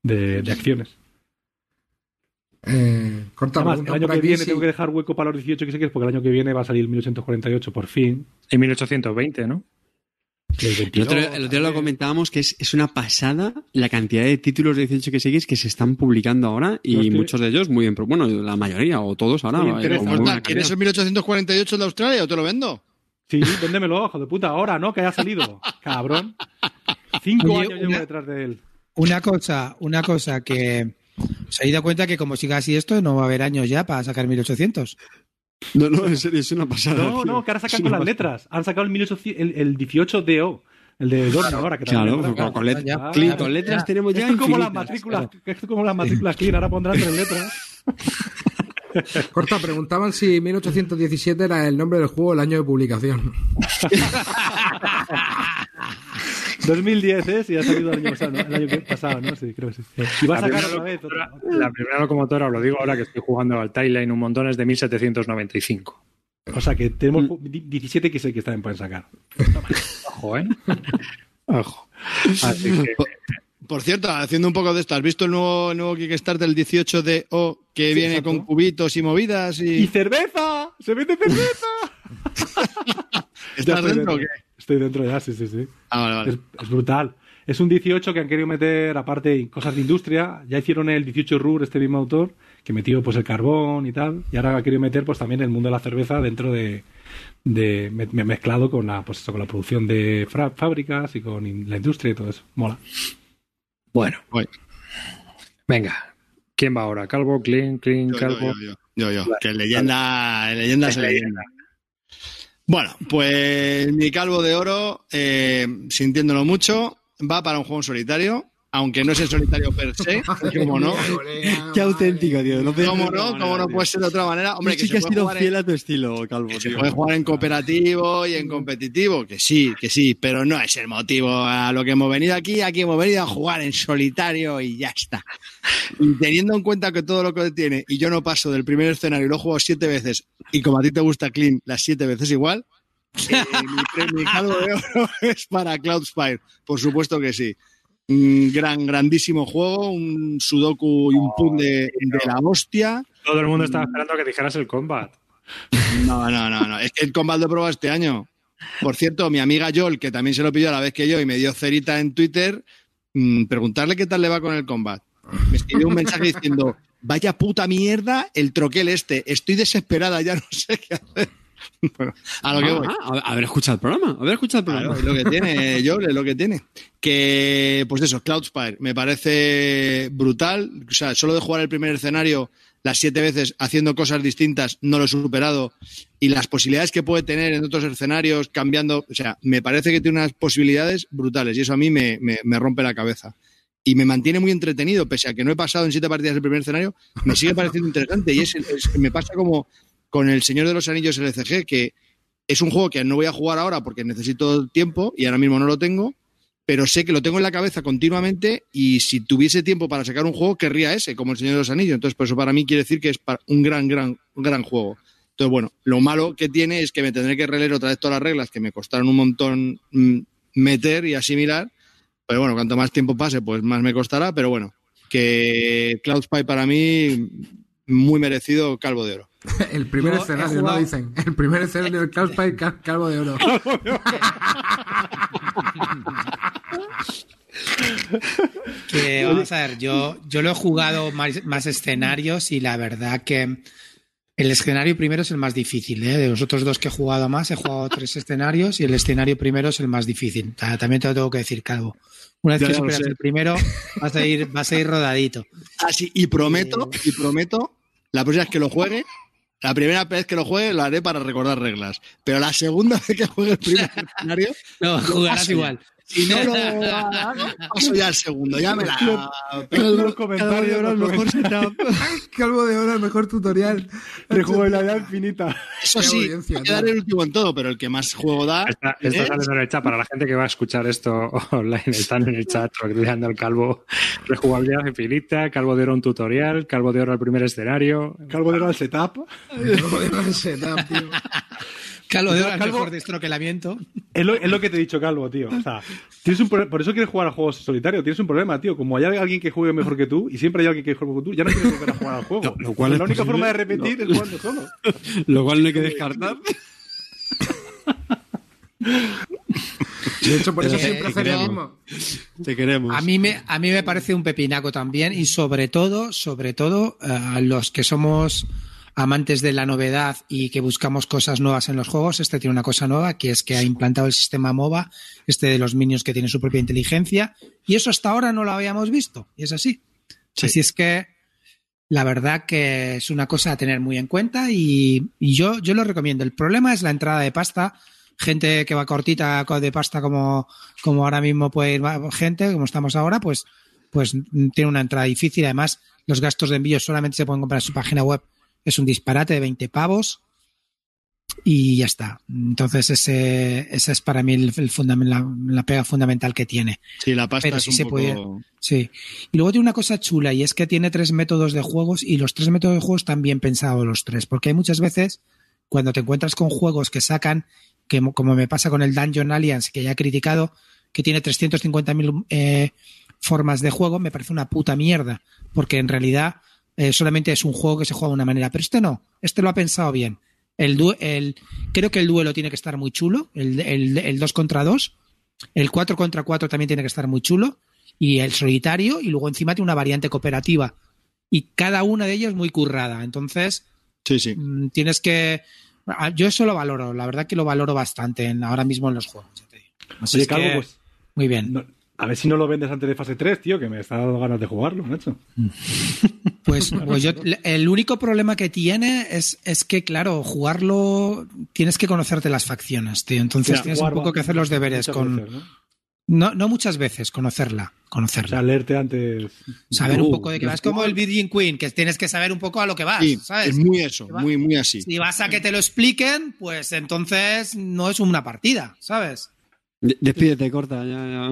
de, de acciones. Eh, corta Además, el año que aquí, viene sí. tengo que dejar hueco para los 18 que sé que es, porque el año que viene va a salir 1848 por fin. En 1820, ¿no? El El 22, otro, el otro lo comentábamos que es, es una pasada la cantidad de títulos de 18XX que se están publicando ahora y muchos de ellos muy bien, bueno, la mayoría o todos ahora. ¿Quieres el 1848 de Australia o te lo vendo? Sí, véndemelo, hijo de puta, ahora, ¿no? Que haya salido. Cabrón. Cinco Oye, años llevo detrás de él. Una cosa, una cosa que os he dado cuenta que como siga así esto, no va a haber años ya para sacar 1800. No, no, en serio, es una pasada. No, tío. no, que ahora sacan con las pasada. letras. Han sacado el, 1800 el, el 18DO. El de Dorna ahora. Que Claro, también con, han con sacado. let- Ya, clean, ya, con ya. letras tenemos ya Esto es como las matrículas, esto es como las matrículas clean, ahora pondrán tres letras. Corta, preguntaban si 1817 era el nombre del juego o el año de publicación. 2010, ¿eh? Sí, ha salido el año pasado, ¿no? El año que- pasado, ¿no? Sí, creo que sí. Y va a La sacar primera otra vez. otra- La primera locomotora, os lo digo ahora que estoy jugando al Timeline un montón, es de 1795. O sea que tenemos 17 que sé que también pueden sacar. Ojo, ¿eh? Ojo. Así que, Por cierto, haciendo un poco de esto, ¿has visto el nuevo, el nuevo Kickstarter del 18 de O que Sí, viene exacto. con cubitos y movidas? ¡Y Y... cerveza! ¡Se vende cerveza! ¿Estás estoy dentro o qué? Estoy dentro ya, sí, sí, sí. Ah, vale, vale. Es, es brutal. Es un 18 que han querido meter, aparte, cosas de industria. Ya hicieron el 18 RUR, este mismo autor, que metió pues el carbón y tal. Y ahora ha querido meter pues también el mundo de la cerveza dentro de, de me- me- mezclado con la, pues eso, con la producción de fábricas y con in- la industria y todo eso. Mola. bueno. Guay. Venga. ¿Quién va ahora? ¿Calvo? ¿Clean? ¿Clean? Yo, yo, ¿Calvo? yo, yo, yo, yo. Que leyenda, leyenda es leyenda. Bueno, pues mi calvo de oro, eh, sintiéndolo mucho, va para un juego en solitario, aunque no es en solitario per se, como no. Qué auténtico, tío. No podía ¿Cómo ser de no? ¿Cómo no puede ser de otra manera? Hombre, que sí que has se sido en- fiel a tu estilo, Calvo. que se puede jugar en cooperativo y en competitivo, que sí, que sí, pero no es el motivo a lo que hemos venido aquí. Aquí hemos venido a jugar en solitario y ya está. Y teniendo en cuenta que todo lo que tiene, y yo no paso del primer escenario y lo he jugado siete veces, y como a ti te gusta Clean, las siete veces igual, eh, mi, mi calvo de oro es para Cloudspire, por supuesto que sí. Un gran, grandísimo juego, un sudoku y un pun de, de la hostia. Todo el mundo estaba esperando que dijeras el combat. No, no, no, no. Es que el Combat lo he probado este año. Por cierto, mi amiga Yol, que también se lo pidió a la vez que yo y me dio cerita en Twitter, mm, preguntarle qué tal le va con el Combat. Me escribió un mensaje diciendo, vaya puta mierda el troquel este. Estoy desesperada, ya no sé qué hacer. Bueno, a lo que voy. Ah, haber escuchado el programa. Haber escuchado el Claro, programa. es lo que tiene, Joel, es lo que tiene. Que, pues eso, Cloudspire me parece brutal. O sea, solo de jugar el primer escenario las siete veces haciendo cosas distintas, no lo he superado. Y las posibilidades que puede tener en otros escenarios, cambiando. O sea, me parece que tiene unas posibilidades brutales y eso a mí me, me- me rompe la cabeza. Y me mantiene muy entretenido, pese a que no he pasado en siete partidas el primer escenario, me sigue pareciendo interesante. Y es, es- me pasa como con El Señor de los Anillos LCG, que es un juego que no voy a jugar ahora porque necesito tiempo y ahora mismo no lo tengo, pero sé que lo tengo en la cabeza continuamente y si tuviese tiempo para sacar un juego, querría ese, como el Señor de los Anillos. Entonces, por eso para mí quiere decir que es un gran, gran, gran juego. Entonces, bueno, lo malo que tiene es que me tendré que releer otra vez todas las reglas que me costaron un montón mm, meter y asimilar. Pero bueno, cuanto más tiempo pase, pues más me costará. Pero bueno, que Cloud Spy para mí, muy merecido calvo de oro. El primer escenario, ¿no? jugado- Dicen. El primer escenario del Cloud Spy, cal- calvo de oro. Que, vamos a ver, yo, yo lo he jugado más, más escenarios y la verdad que el escenario primero es el más difícil. ¿eh? De los otros dos que he jugado más, he jugado tres escenarios y el escenario primero es el más difícil. Ta- También te lo tengo que decir, Calvo. Una vez Ya que superas el primero, vas a ir, vas a ir rodadito. Ah, sí, y prometo, y prometo, la próxima vez que lo juegue, la primera vez que lo juegue lo haré para recordar reglas. Pero la segunda vez que juegue el primer escenario, No, jugarás igual. Si no lo hago, paso ya al segundo. Ya me la. En los comentarios, el los mejor setup. calvo de oro, el mejor tutorial. de jugabilidad infinita. Eso sí, hay que dar el último en todo, pero el que más juego da. Está, está es- saliendo en el chat. Para la gente que va a escuchar esto online, están en el chat rodeando al calvo. Rejugabilidad infinita, calvo de oro un tutorial, calvo de oro al primer escenario. Calvo de oro al setup. Calvo de oro el setup, tío. Calvo de oro, el Calvo- mejor destroquelamiento. Es lo, es lo que te he dicho, Calvo, tío. O sea, tienes un por eso quieres jugar a juegos solitarios. Tienes un problema, tío. Como hay alguien que juegue mejor que tú y siempre hay alguien que juegue mejor que tú, ya no quieres volver a jugar al juego. Lo- lo cual la es única posible. forma de repetir es jugando solo. Lo cual no hay que descartar. De hecho, por eso Eh, siempre lo mismo. Te queremos. A mí me, a mí me parece un pepinaco también y sobre todo, sobre todo, eh, los que somos amantes de la novedad y que buscamos cosas nuevas en los juegos, este tiene una cosa nueva, que es que ha implantado el sistema MOBA, este de los minions que tiene su propia inteligencia, y eso hasta ahora no lo habíamos visto, y es así. Así es que la verdad que es una cosa a tener muy en cuenta y, y yo, yo lo recomiendo. El problema es la entrada de pasta. Gente que va cortita co- de pasta como, como ahora mismo puede ir gente, como estamos ahora, pues, pues tiene una entrada difícil. Además, los gastos de envío solamente se pueden comprar en su página web. Es un disparate de 20 pavos y ya está. Entonces, ese, ese es para mí el, la, la pega fundamental que tiene. Sí, la pasta Pero es sí un se poco. puede. Sí. Y luego tiene una cosa chula y es que tiene tres métodos de juegos y los tres métodos de juegos están bien pensados los tres. Porque hay muchas veces cuando te encuentras con juegos que sacan, que mo- como me pasa con el Dungeon Alliance, que ya he criticado, que tiene 350.000 eh, formas de juego, me parece una puta mierda. Porque en realidad eh, solamente es un juego que se juega de una manera. Pero este no, este lo ha pensado bien. El, due- el, creo que el duelo tiene que estar muy chulo, el, el, el 2 contra 2. El 4 contra 4 también tiene que estar muy chulo. Y el solitario, y luego encima tiene una variante cooperativa. Y cada una de ellas muy currada. Entonces, Sí, sí. mm, tienes que. ah, Yo eso lo valoro, la verdad que lo valoro bastante en- ahora mismo en los juegos. ya te digo. Así Oye, es Calvo, que, pues. Muy bien. no- a ver si no lo vendes antes de fase 3, tío, que me está dando ganas de jugarlo, macho. Pues, pues yo, el único problema que tiene es, es que, claro, jugarlo tienes que conocerte las facciones, tío. Entonces tienes un poco que hacer los deberes con. veces, ¿no? No, no muchas veces, conocerla. O Conocerla. sea, leerte antes. saber un Uh, poco de qué vas. Como el Virgin Queen, que tienes que saber un poco a lo que vas, Sí, ¿sabes? es muy eso, muy, muy así. Si vas a que te lo expliquen, pues entonces no es una partida, ¿sabes? De- Despídete, corta. Ya, ya.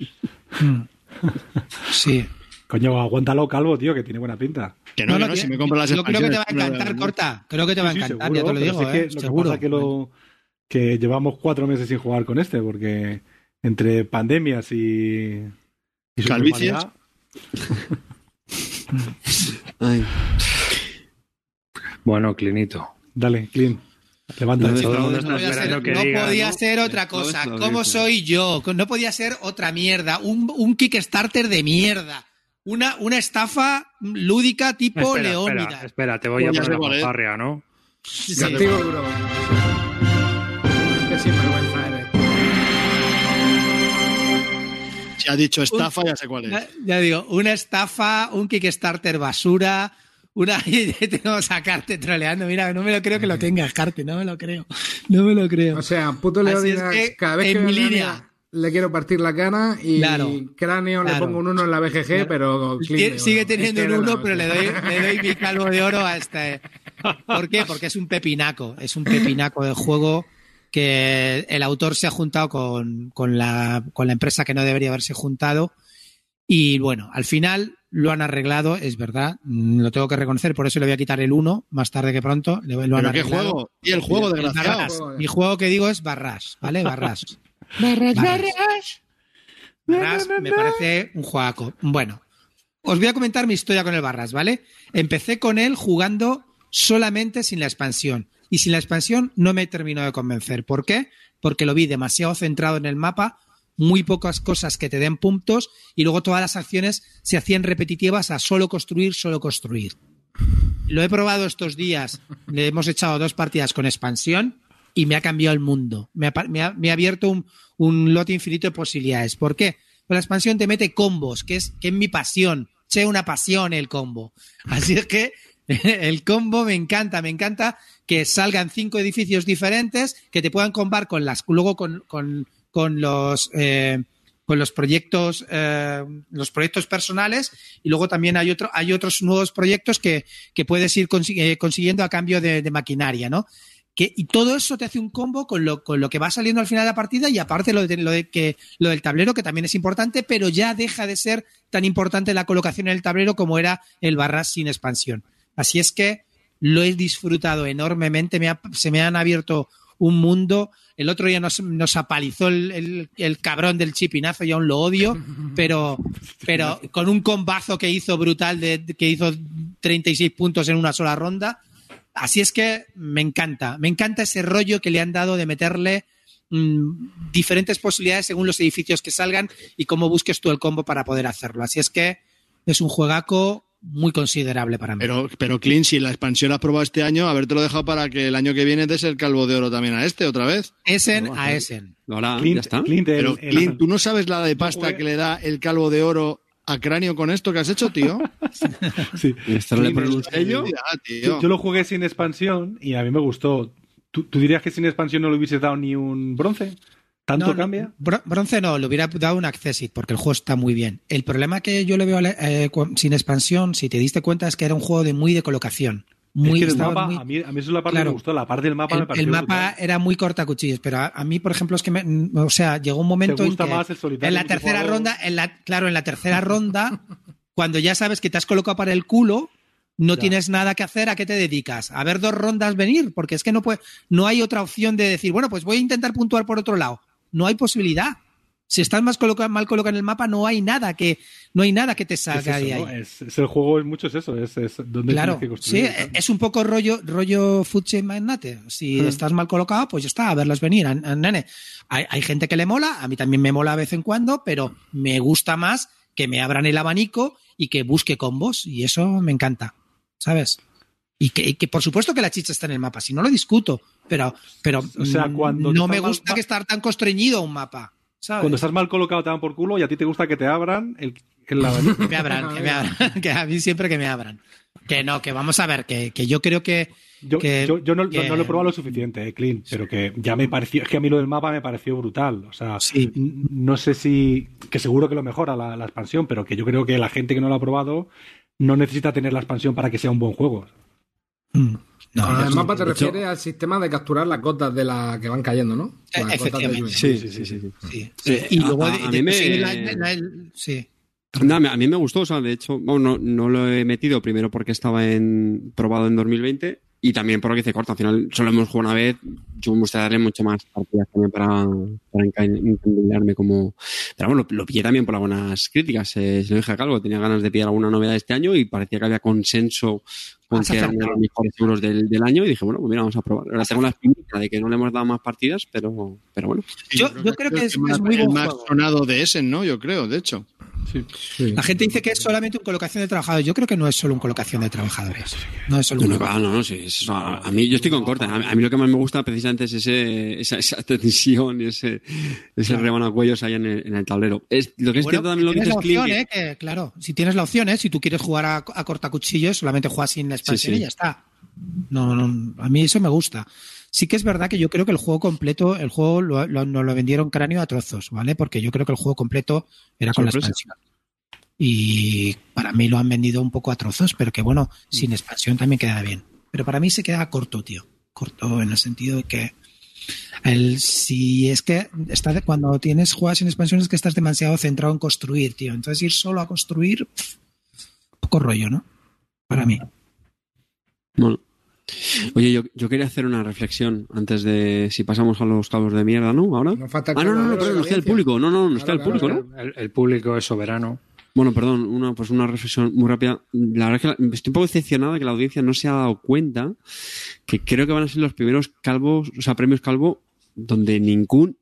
Sí. Coño, aguántalo, Calvo, tío, que tiene buena pinta. Que no, no, si me compro las yo creo que te va a encantar, corta. Creo que te va a Sí, sí, encantar, seguro, ya te lo digo, si es que ¿eh? Lo que Seguro. pasa es que, lo, que llevamos cuatro meses sin jugar con este, porque entre pandemias y. y Calvicias. Ay. Bueno, Clinito. Dale, Clean. Levanta. No, podía ser, que no diga, podía ¿no? ser otra cosa. ¿Cómo soy yo? No podía ser otra mierda. Un, un Kickstarter de mierda. Una, una estafa lúdica tipo Espera, Leónidas. espera, espera, te voy a poner la fanfarria, ¿no? Sí. Castigo duro. Qué sinvergüenza eres. Si ha dicho estafa, ya sé cuál es. Ya, ya digo, una estafa, un Kickstarter basura, una y tengo a sacarte troleando. Mira, no me lo creo que lo tengas, Carte, no me lo creo. No me lo creo. O sea, puto Leónidas, es que, cada vez que en veo mi línea. Le quiero partir la cara y Claro, cráneo le pongo un 1 en la BGG, Claro. pero clean Sigue teniendo que un era la 1, pero le doy, le doy mi calvo de oro a este. ¿Por qué? Porque es un pepinaco. Es un pepinaco de juego que el autor se ha juntado con, con la, con la empresa que no debería haberse juntado. Y bueno, al final lo han arreglado, es verdad, lo tengo que reconocer, por eso le voy a quitar el 1 más tarde que pronto. Lo han ¿Pero qué arreglado. juego? ¿Y el juego, desgraciado? Barras. Mi juego que digo es Barras, ¿vale? Barras. Barras. Barras me parece un juegaco. Bueno, os voy a comentar mi historia con el Barras, ¿vale? Empecé con él jugando solamente sin la expansión. Y sin la expansión no me terminó de convencer. ¿Por qué? Porque lo vi demasiado centrado en el mapa, muy pocas cosas que te den puntos y luego todas las acciones se hacían repetitivas a solo construir, solo construir. Lo he probado estos días, le hemos echado dos partidas con expansión y me ha cambiado el mundo. Me ha, me ha- abierto un, un lote infinito de posibilidades. ¿Por qué? Pues la expansión te mete combos, que es, que es mi pasión. Che, una pasión el combo. Así es que el combo me encanta, me encanta que salgan cinco edificios diferentes, que te puedan combar con las, luego con, con los eh, con los proyectos eh, los proyectos personales y luego también hay otro hay otros nuevos proyectos que, que puedes ir eh, consiguiendo a cambio de, de maquinaria, ¿no? Que, y todo eso te hace un combo con lo, con lo que va saliendo al final de la partida y aparte lo, de, lo, de que, lo del tablero, que también es importante, pero ya deja de ser tan importante la colocación en el tablero como era el barras sin expansión. Así es que lo he disfrutado enormemente, me ha- se me han abierto un mundo. El otro día nos, nos apalizó el, el- el cabrón del chipinazo y aún lo odio, pero, pero con un combazo que hizo brutal, de, de- que hizo 36 puntos en una sola ronda. Así es que me encanta, me encanta ese rollo que le han dado de meterle mm, diferentes posibilidades según los edificios que salgan y cómo busques tú el combo para poder hacerlo. Así es que es un juegaco muy considerable para mí. Pero, pero Clint, si la expansión la has probado este año, habértelo dejado para que el año que viene des el calvo de oro también a este otra vez. Essen a Essen. Lo hará, Clint, ya está. Clint, el- Pero el- Clint, ¿tú no sabes la de pasta que le da el calvo de oro a cráneo con esto que has hecho, tío? sí. Yo, yo lo jugué sin expansión y a mí me gustó. ¿Tú, tú dirías que sin expansión no le hubieses dado ni un bronce? ¿Tanto No, cambia? bro- bronce no, le hubiera dado un Accessit porque el juego está muy bien. El problema que yo le veo eh, sin expansión, si te diste cuenta, es que era un juego de muy de colocación. Muy, es que el mapa, muy- a, mí, a mí eso es la parte que Claro. me gustó. La parte del mapa me el, pareció el mapa brutal. era muy cortacuchillos, pero a, a mí, por ejemplo, es que me, o sea, llegó un momento ¿Te gusta en que más el solitario en la tercera ronda, en la, claro, en la tercera ronda, cuando ya sabes que te has colocado para el culo, no Ya. tienes nada que hacer, ¿a qué te dedicas? A ver dos rondas venir, porque es que no puede, no hay otra opción de decir, bueno, pues voy a intentar puntuar por otro lado. No hay posibilidad. Si estás más coloca- mal colocado en el mapa, no hay nada que, no hay nada que te Es salga eso, de ahí. ¿no? Es, es el juego, es mucho es eso, es, es donde Claro, que sí, tal. es un poco rollo, rollo food chain magnate. Si estás mal colocado, pues ya está, a verlas venir, a- a- nene. Hay, hay gente que le mola, a mí también me mola de vez en cuando, pero me gusta más que me abran el abanico y que busque combos, y eso me encanta, ¿sabes? Y que, que por supuesto que la chicha está en el mapa, si no lo discuto, pero, pero O sea, cuando no me mal- gusta que estar tan constreñido un mapa, ¿sabes? Cuando estás mal colocado te dan por culo y a ti te gusta que te abran el, que me abran, que me abran, que a mí siempre que me abran. Que no, que vamos a ver, que, que yo creo que Yo, que- yo, yo no, que- no lo he probado lo suficiente, eh, Clint, pero que ya me pareció, es que a mí lo del mapa me pareció brutal. O sea, Sí. no sé si, que seguro que lo mejora la, la expansión, pero que yo creo que la gente que no lo ha probado no necesita tener la expansión para que sea un buen juego. Mm. No, el mapa te refieres al sistema de capturar las gotas de la que van cayendo, ¿no? Eh, Las efectivamente. Sí, sí, sí. y a- luego a- mí me- sí, a mí me gustó, o sea, de hecho, bueno, no, no lo he metido primero porque estaba en probado en 2020 y también porque dice corto, al final solo hemos jugado una vez, yo me gustaría darle mucho más partidas también para, para enca- encandilarme como... Pero bueno, lo, lo pillé también por algunas críticas, eh, se lo dije a Calvo, tenía ganas de pillar alguna novedad este año y parecía que había consenso con que era uno de los mejores euros del, del año y dije, bueno, pues mira, vamos a probar. Ahora tengo la espinita de que no le hemos dado más partidas, pero, pero bueno. Yo, yo creo que es, es muy el buen más juego. sonado de ese, ¿no? Yo creo, de hecho. La gente dice que es solamente una colocación de trabajadores. Yo creo que no es solo una colocación de trabajadores. No es solo No, una no, no, no, sí, eso, a, a mí yo estoy con corta. A, a mí lo que más me gusta precisamente es ese, esa, esa tensión y ese, ese rebanacuellos ahí en el, en el tablero. Es, lo que es Bueno, cierto también lo que opción, ¿eh? que, claro, si tienes la opción, ¿eh? si tú quieres jugar a, a cortacuchillos, solamente juegas sin expansión y ya está. No, no, a mí eso me gusta. Sí que es verdad que yo creo que el juego completo, el juego lo, lo- nos lo vendieron cráneo a trozos, ¿vale? Porque yo creo que el juego completo era con Sorpresa. la expansión. Y para mí lo han vendido un poco a trozos, pero que bueno, sin expansión también queda bien. Pero para mí se queda corto, tío. Corto en el sentido de que El, si es que está de- cuando tienes juegas en expansiones que estás demasiado centrado en construir, tío. Entonces ir solo a construir, pff, poco rollo, ¿no? Para mí. Bueno. Oye, yo, yo quería hacer una reflexión antes de si pasamos a los cabos de mierda, ¿no? Ahora. Nos falta Ah, no, no, no, la nos queda el público. No, no, nos queda el público, claro, ¿no? El, el público es soberano. Bueno, perdón, una, pues una reflexión muy rápida. La verdad es que la- estoy un poco decepcionada que la audiencia no se ha dado cuenta que creo que van a ser los primeros calvos, o sea, premios calvo, donde ningún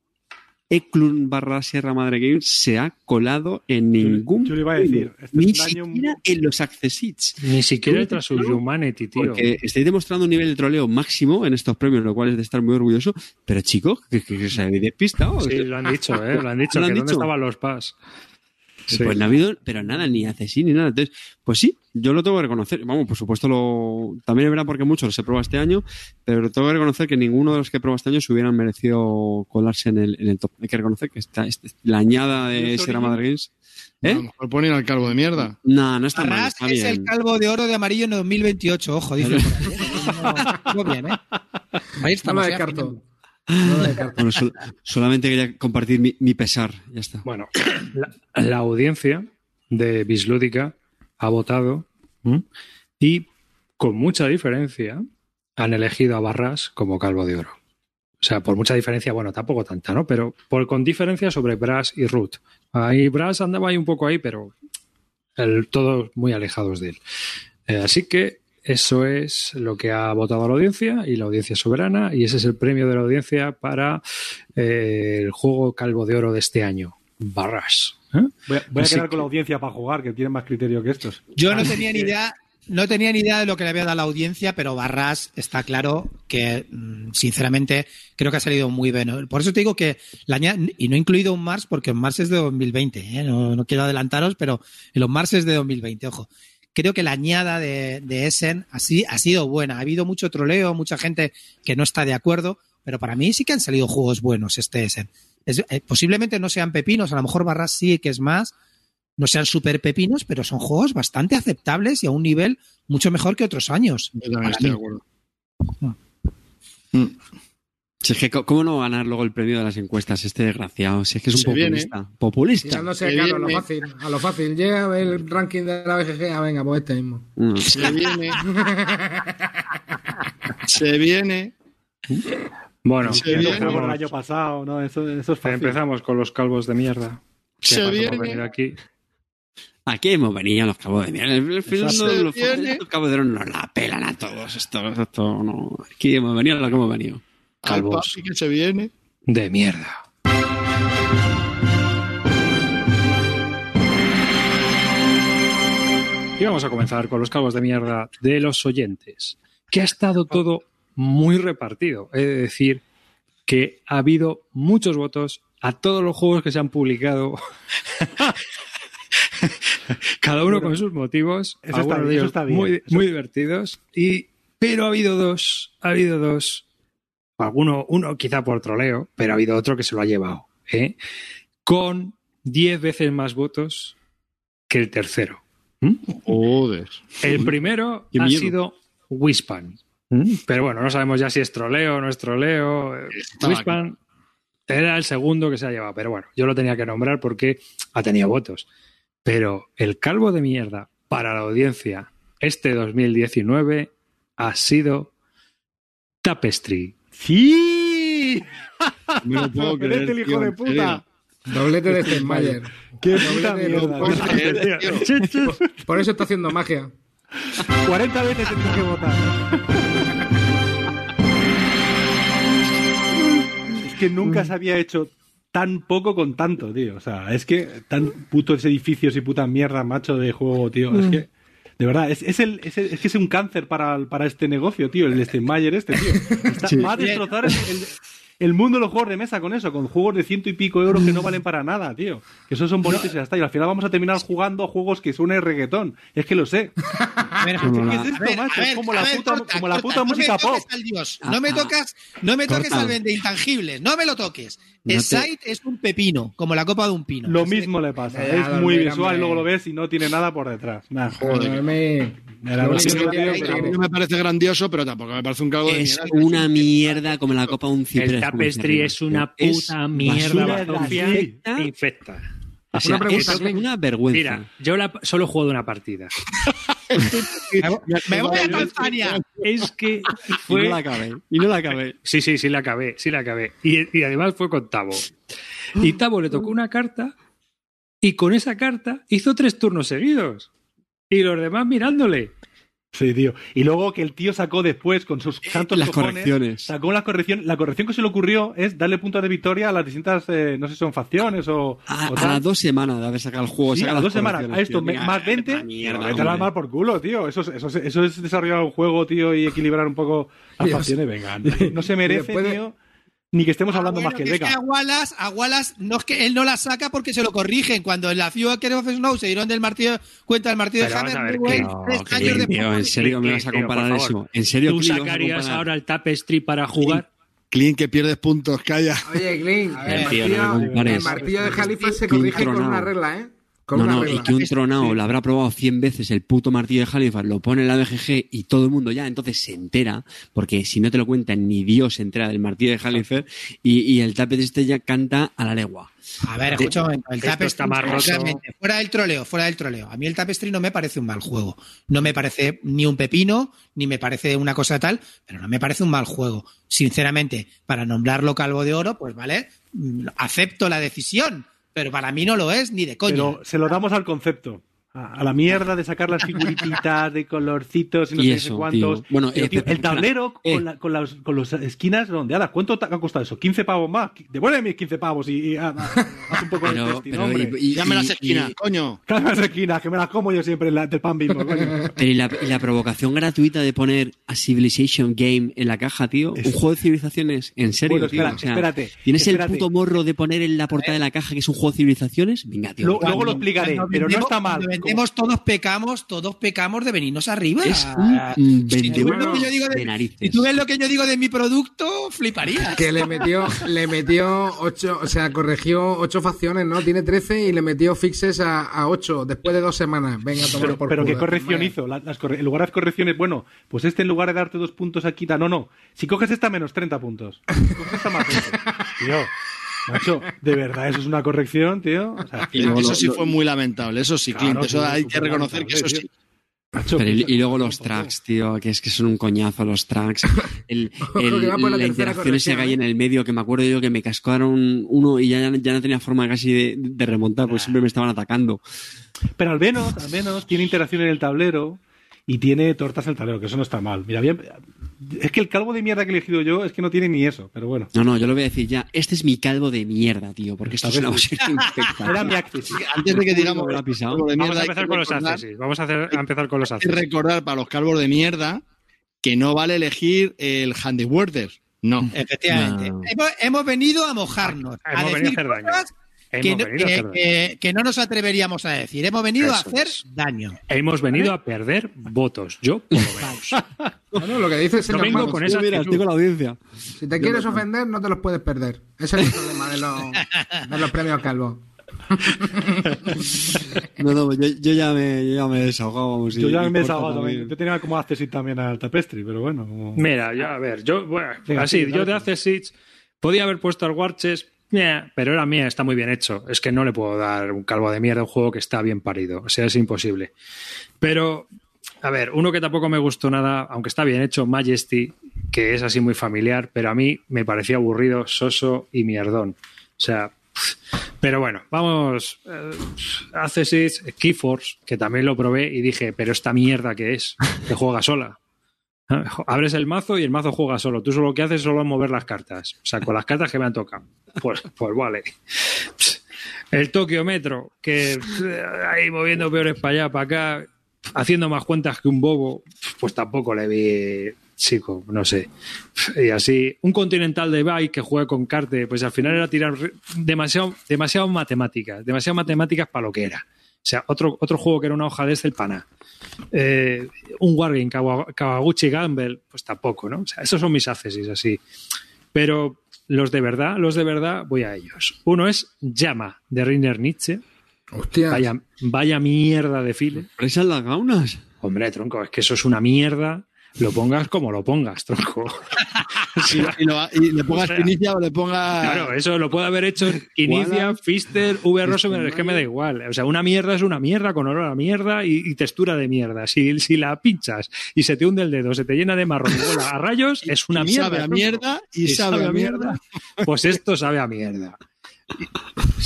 Eklund barra Sierra Madre Games se ha colado en Yo le- ningún. yo le iba a decir, este ni es un año- siquiera en los Accessits. Ni siquiera ¿Cómo el te Trans explico? Humanity, tío. Porque estáis demostrando un nivel de troleo máximo en estos premios, lo cual es de estar muy orgulloso. Pero chicos, que, que, que os habéis despistado. Sí, lo han dicho, ¿eh? Lo han dicho. ¿Lo han que ¿Dónde dicho? estaban los PAS? Sí. Pues no ha habido, pero nada, ni Accessit ni nada. Entonces, pues sí, yo lo tengo que reconocer. Vamos, por supuesto, lo también es verdad porque muchos se prueba este año, pero tengo que reconocer que ninguno de los que he probado este año se hubieran merecido colarse en el, en el top. Hay que reconocer que está, este- la añada ¿Y de Sierra? Madre Games. A ¿Eh? lo mejor ponen al calvo de mierda. No, no está mal, Arras está es el bien. calvo de oro de amarillo en 2028, ojo, dice ahí. ¿eh? Muy bien, ¿eh? Ahí lo ¿eh? descarto. No. Bueno, sol- solamente quería compartir mi, mi pesar, ya está. Bueno, la, la audiencia de Bislúdica ha votado ¿m? y con mucha diferencia han elegido a Barras como calvo de oro. O sea, por mucha diferencia, bueno, tampoco tanta, ¿no? Pero por, con diferencia sobre Brass y Ruth. Ahí Brass andaba ahí un poco ahí, pero el- todos muy alejados de él. Eh, así que eso es lo que ha votado la audiencia y la audiencia soberana y ese es el premio de la audiencia para eh, el juego calvo de oro de este año. Barras. ¿eh? Voy a, voy a Así quedar que- con la audiencia para jugar, que tienen más criterio que estos. Yo no tenía ni idea, no tenía ni idea de lo que le había dado la audiencia, pero Barras está claro que, mm, sinceramente, creo que ha salido muy bueno. Por eso te digo que la y no he incluido un Mars, porque un Mars es de 2020, ¿eh? no, no quiero adelantaros, pero el Mars es de 2020, ojo. Creo que la añada de, de Essen así ha sido buena. Ha habido mucho troleo, mucha gente que no está de acuerdo, pero para mí sí que han salido juegos buenos este Essen. Es- eh, posiblemente no sean pepinos, a lo mejor Barras sí que es más, no sean super pepinos, pero son juegos bastante aceptables y a un nivel mucho mejor que otros años. Yo también estoy de acuerdo. Si es que, ¿cómo no ganar luego el premio de las encuestas este desgraciado? Si es que es un Se viene. populista. Populista. Tirándose Que claro, a lo viene. fácil. A lo fácil. Llega el ranking de la BGG. Ah, venga, pues este mismo. Mm. Se viene. se viene. Bueno, Se viene. por el año pasado, ¿no? Eso, eso es fácil. empezamos con los calvos de mierda. ¿Qué Se viene. venir aquí? Aquí hemos venido los cabos de mierda. El no- los, viene. estos cabos de nos la pelan a todos. Esto, esto no. Aquí hemos venido a lo que hemos venido. Al Calvos papi que se viene. de mierda. Y vamos a comenzar con los calvos de mierda de los oyentes, que ha estado todo muy repartido. Es decir, que ha habido muchos votos a todos los juegos que se han publicado. Cada uno con sus motivos, Eso está de bien, eso ellos está bien. muy, Eso- muy divertidos. Y, pero ha habido dos, ha habido dos. Alguno, uno quizá por troleo, pero ha habido otro que se lo ha llevado. ¿eh? Con 10 veces más votos que el tercero. ¿Mm? Joder. El primero Qué ha miedo. sido Wispan. ¿Mm? Pero bueno, no sabemos ya si es troleo o no es troleo. Eh, Wispan era el segundo que se ha llevado, pero bueno, yo lo tenía que nombrar porque ha tenido votos. Pero el calvo de mierda para la audiencia este 2019 ha sido Tapestry. ¡Sí! No lo puedo Eres creer. el hijo tío, de puta. Doblete de Steinmeier. ¡Qué puta de mierda! Por eso está haciendo magia. 40 veces tienes que votar. Es que nunca se había hecho tan poco con tanto, tío. O sea, es que tan putos edificios y puta mierda, macho, de juego, tío. Es que, de verdad, es, es, el, es, el- es que es un cáncer para, para este negocio, tío. El Steinmeier este, tío. Está- Va a destrozar el, el- el mundo de los juegos de mesa con eso, con juegos de ciento y pico euros que no valen para nada, tío. Que esos son bonitos y ya está. Y al final vamos a terminar jugando a juegos que suena reggaetón. Es que lo sé. A ver, Como a la- ver, ¿Qué es esto, a ver, macho? a ver, Es como la ver, puta- corta, como la corta, puta no me música toques pop. al Dios, Ah, no me ah. tocas, no me toques al vende intangibles, no me lo toques. No te- Sight es un pepino, como la copa de un pino. Lo mismo le pasa. Es muy dormir, visual, hombre. luego lo ves y no tiene nada por detrás. Nada, joder. Me- pero- que- No me parece grandioso, pero tampoco me parece un calvo de Es mierda. una mierda como la copa de un ciprés. El tapestry es una puta Es mierda infecta. O sea, Una es una vergüenza. Mira, yo la- solo he jugado una partida. Me voy a Tanzania. Es que y no fue... la acabé. Y no la acabé. Sí, sí, sí la acabé, sí la acabé. Y, y además fue con Tavo. Y Tavo le tocó una carta y con esa carta hizo tres turnos seguidos. Y los demás mirándole. Sí, tío. Y luego que el tío sacó después con sus santos Las cojones, correcciones. Sacó las correcciones. La corrección que se le ocurrió es darle puntos de victoria a las distintas, eh, no sé si son facciones o. A, o a tal. las dos semanas de haber sacado el juego. Sí, a las dos semanas. A esto, tío. más 20. vete a mierda, vete a la mar por culo, tío. Eso, es- eso, es- eso es desarrollar un juego, tío, y equilibrar un poco las Dios. facciones. Venga, no, no se merece, tío, ni que estemos hablando Ah, más bueno, que que es Deca. que a Wallace, a Wallace no es que él no la saca porque se lo corrigen. Cuando en la Future of Snow se dieron del martillo, cuenta del martillo Pero de Hammer, que- No, tres que años tío, en serio me Que- vas a tío, comparar favor. eso. En serio, ¿Tú Clint, sacarías ahora el tapestry para jugar? Clean, que pierdes puntos, calla. Oye, Clint, el tío, no martillo, compares. el martillo de Jalifa se Clint corrige con una regla, ¿eh? Con No, una no, regla. y que un tronado lo habrá probado 100 veces el puto martillo de Halifax, lo pone en la BGG y todo el mundo ya entonces se entera, porque si no te lo cuentan ni Dios se entera del martillo de Halifax y, y el tapete este ya canta a la legua. A ver, escucha un momento. El tapestry, está más fuera del troleo, fuera del troleo. A mí el tapestry no me parece un mal juego. No me parece ni un pepino, ni me parece una cosa tal, pero no me parece un mal juego. Sinceramente, para nombrarlo calvo de oro, pues vale, mm, acepto la decisión, pero para mí no lo es ni de coña. Pero se lo damos al concepto. A, a la mierda de sacar las figurititas de colorcitos y no Y sé eso, cuántos. tío. Bueno, Pero, eh, tío, el tablero espera. con, Eh. la- con las con las esquinas redondeadas. ¿Cuánto te ha costado eso? ¿15 pavos más? Devuelve mis 15 pavos y, y haz, haz un poco de Pero, testing, pero hombre. y- y- Llame las esquinas, y- coño. Cállame las esquinas, que me las como yo siempre en la- del pan bimbo, coño. pero y la, y la provocación gratuita de poner a Civilization Game en la caja, tío. Es- Un juego de civilizaciones, en serio, Bueno, tío. espera, O sea, espérate, ¿Tienes espérate. el puto morro de poner en la portada de la caja que es un juego de civilizaciones? Venga, tío. Luego, lo explicaré, pero no está mal. Todos pecamos, todos pecamos de venirnos arriba. es un Si tú ves lo que yo digo de de, narices. si tú ves lo que yo digo de mi producto, fliparías. Que le metió, le metió ocho, o sea, corrigió ocho facciones, ¿no? Tiene 13 y le metió fixes a, a 8 después de dos semanas. Venga, a tomar Pero, por pero culo. ¿qué corrección Vaya. hizo? La- las corre- en lugar de hacer correcciones, bueno, pues este en lugar de darte dos puntos aquí, da, no, no. Si coges esta menos 30 puntos. Si coges esta más 20. Tío, macho, ¿de verdad eso es una corrección, tío? O sea, Y luego eso lo- sí lo- fue muy lamentable, eso sí, Claro, Clint. Eso hay que reconocer que eso sí. macho, Pero y, y luego los tracks, tío, que es que son un coñazo los tracks. El, el- la interacción esa que hay en el medio, que me acuerdo yo que me cascaron uno y ya, ya no tenía forma casi de, de remontar, porque siempre me estaban atacando. Pero al menos, al menos tiene interacción en el tablero y tiene tortas en el tablero, que eso no está mal. Mira, bien, es que el calvo de mierda que he elegido yo es que no tiene ni eso, pero bueno. No, no, yo lo voy a decir ya. Este es mi calvo de mierda, tío, porque esto es una. Era mi. Antes de que digamos Lo ha pisado. Vamos mierda, a empezar que con los accesorios. Vamos a, hacer- a empezar con los hay que accesorios. recordar para los calvos de mierda que no vale elegir el Handy. No. Efectivamente. No. Hemos, hemos venido a mojarnos, Hemos a venido a hacer daño. cosas que, no- que- que- que no nos atreveríamos a decir. Hemos venido a hacer es. daño. Hemos venido a perder votos. Yo, por lo menos. Bueno, lo que dice el vengo con esa Mira, estoy con la audiencia. Si te quieres ofender, no te los puedes perder. Ese es el problema de los, de los premios Calvo. No, no, yo, yo ya me, yo ya me he desahogado. vamos, y- Yo ya me he desahogado también. también. Yo tenía como acceso también al tapestry, pero bueno. como- Mira, ya, a ver, yo, bueno, Venga, así, sigue, yo de hace Siege podía haber puesto al Warches, meh, pero era mía, está muy bien hecho. Es que no le puedo dar un calvo de mierda a un juego que está bien parido. O sea, es imposible. Pero, a ver, uno que tampoco me gustó nada, aunque está bien hecho, Majesty, que es así muy familiar, pero a mí me parecía aburrido, soso y mierdón. O sea, pero bueno, vamos. Eh, hace Siege, Keyforce, que también lo probé y dije, pero esta mierda que es, que juega sola. Abres el mazo y el mazo juega solo. Tú solo lo que haces es solo mover las cartas. O sea, con las cartas que me han tocado. Pues, pues vale. El Tokio Metro, que ahí moviendo peores para allá, para acá, haciendo más cuentas que un bobo, pues tampoco le vi chico, no sé. Y así, un Continental de Bike que juegue con Carte, pues al final era tirar demasiado, demasiado matemáticas, demasiado matemáticas para lo que era. Sea, otro, otro juego que era una hoja de este, el pana. Eh, un Wargame, Kawa- Kawaguchi Gamble, pues tampoco, ¿no? O sea, esos son mis accessis así. Pero los de verdad, los de verdad, voy a ellos. Uno es Llama, de Rainer Nietzsche. Hostia. Vaya, vaya mierda de file. ¿Presas las gaunas? Hombre, tronco, es que eso es una mierda. Lo pongas como lo pongas, tronco. Y, y lo- y le pongas O sea, o le pongas. Claro, eso lo puede haber hecho Inicia, Fister, V. Rosenberg, es que me da igual. O sea, una mierda es una mierda con olor a mierda y, y textura de mierda. Si, si la pinchas y se te hunde el dedo, se te llena de marrón y a rayos, es una y mierda. Sabe a mierda y, sabe, a mierda. Pues esto sabe a mierda.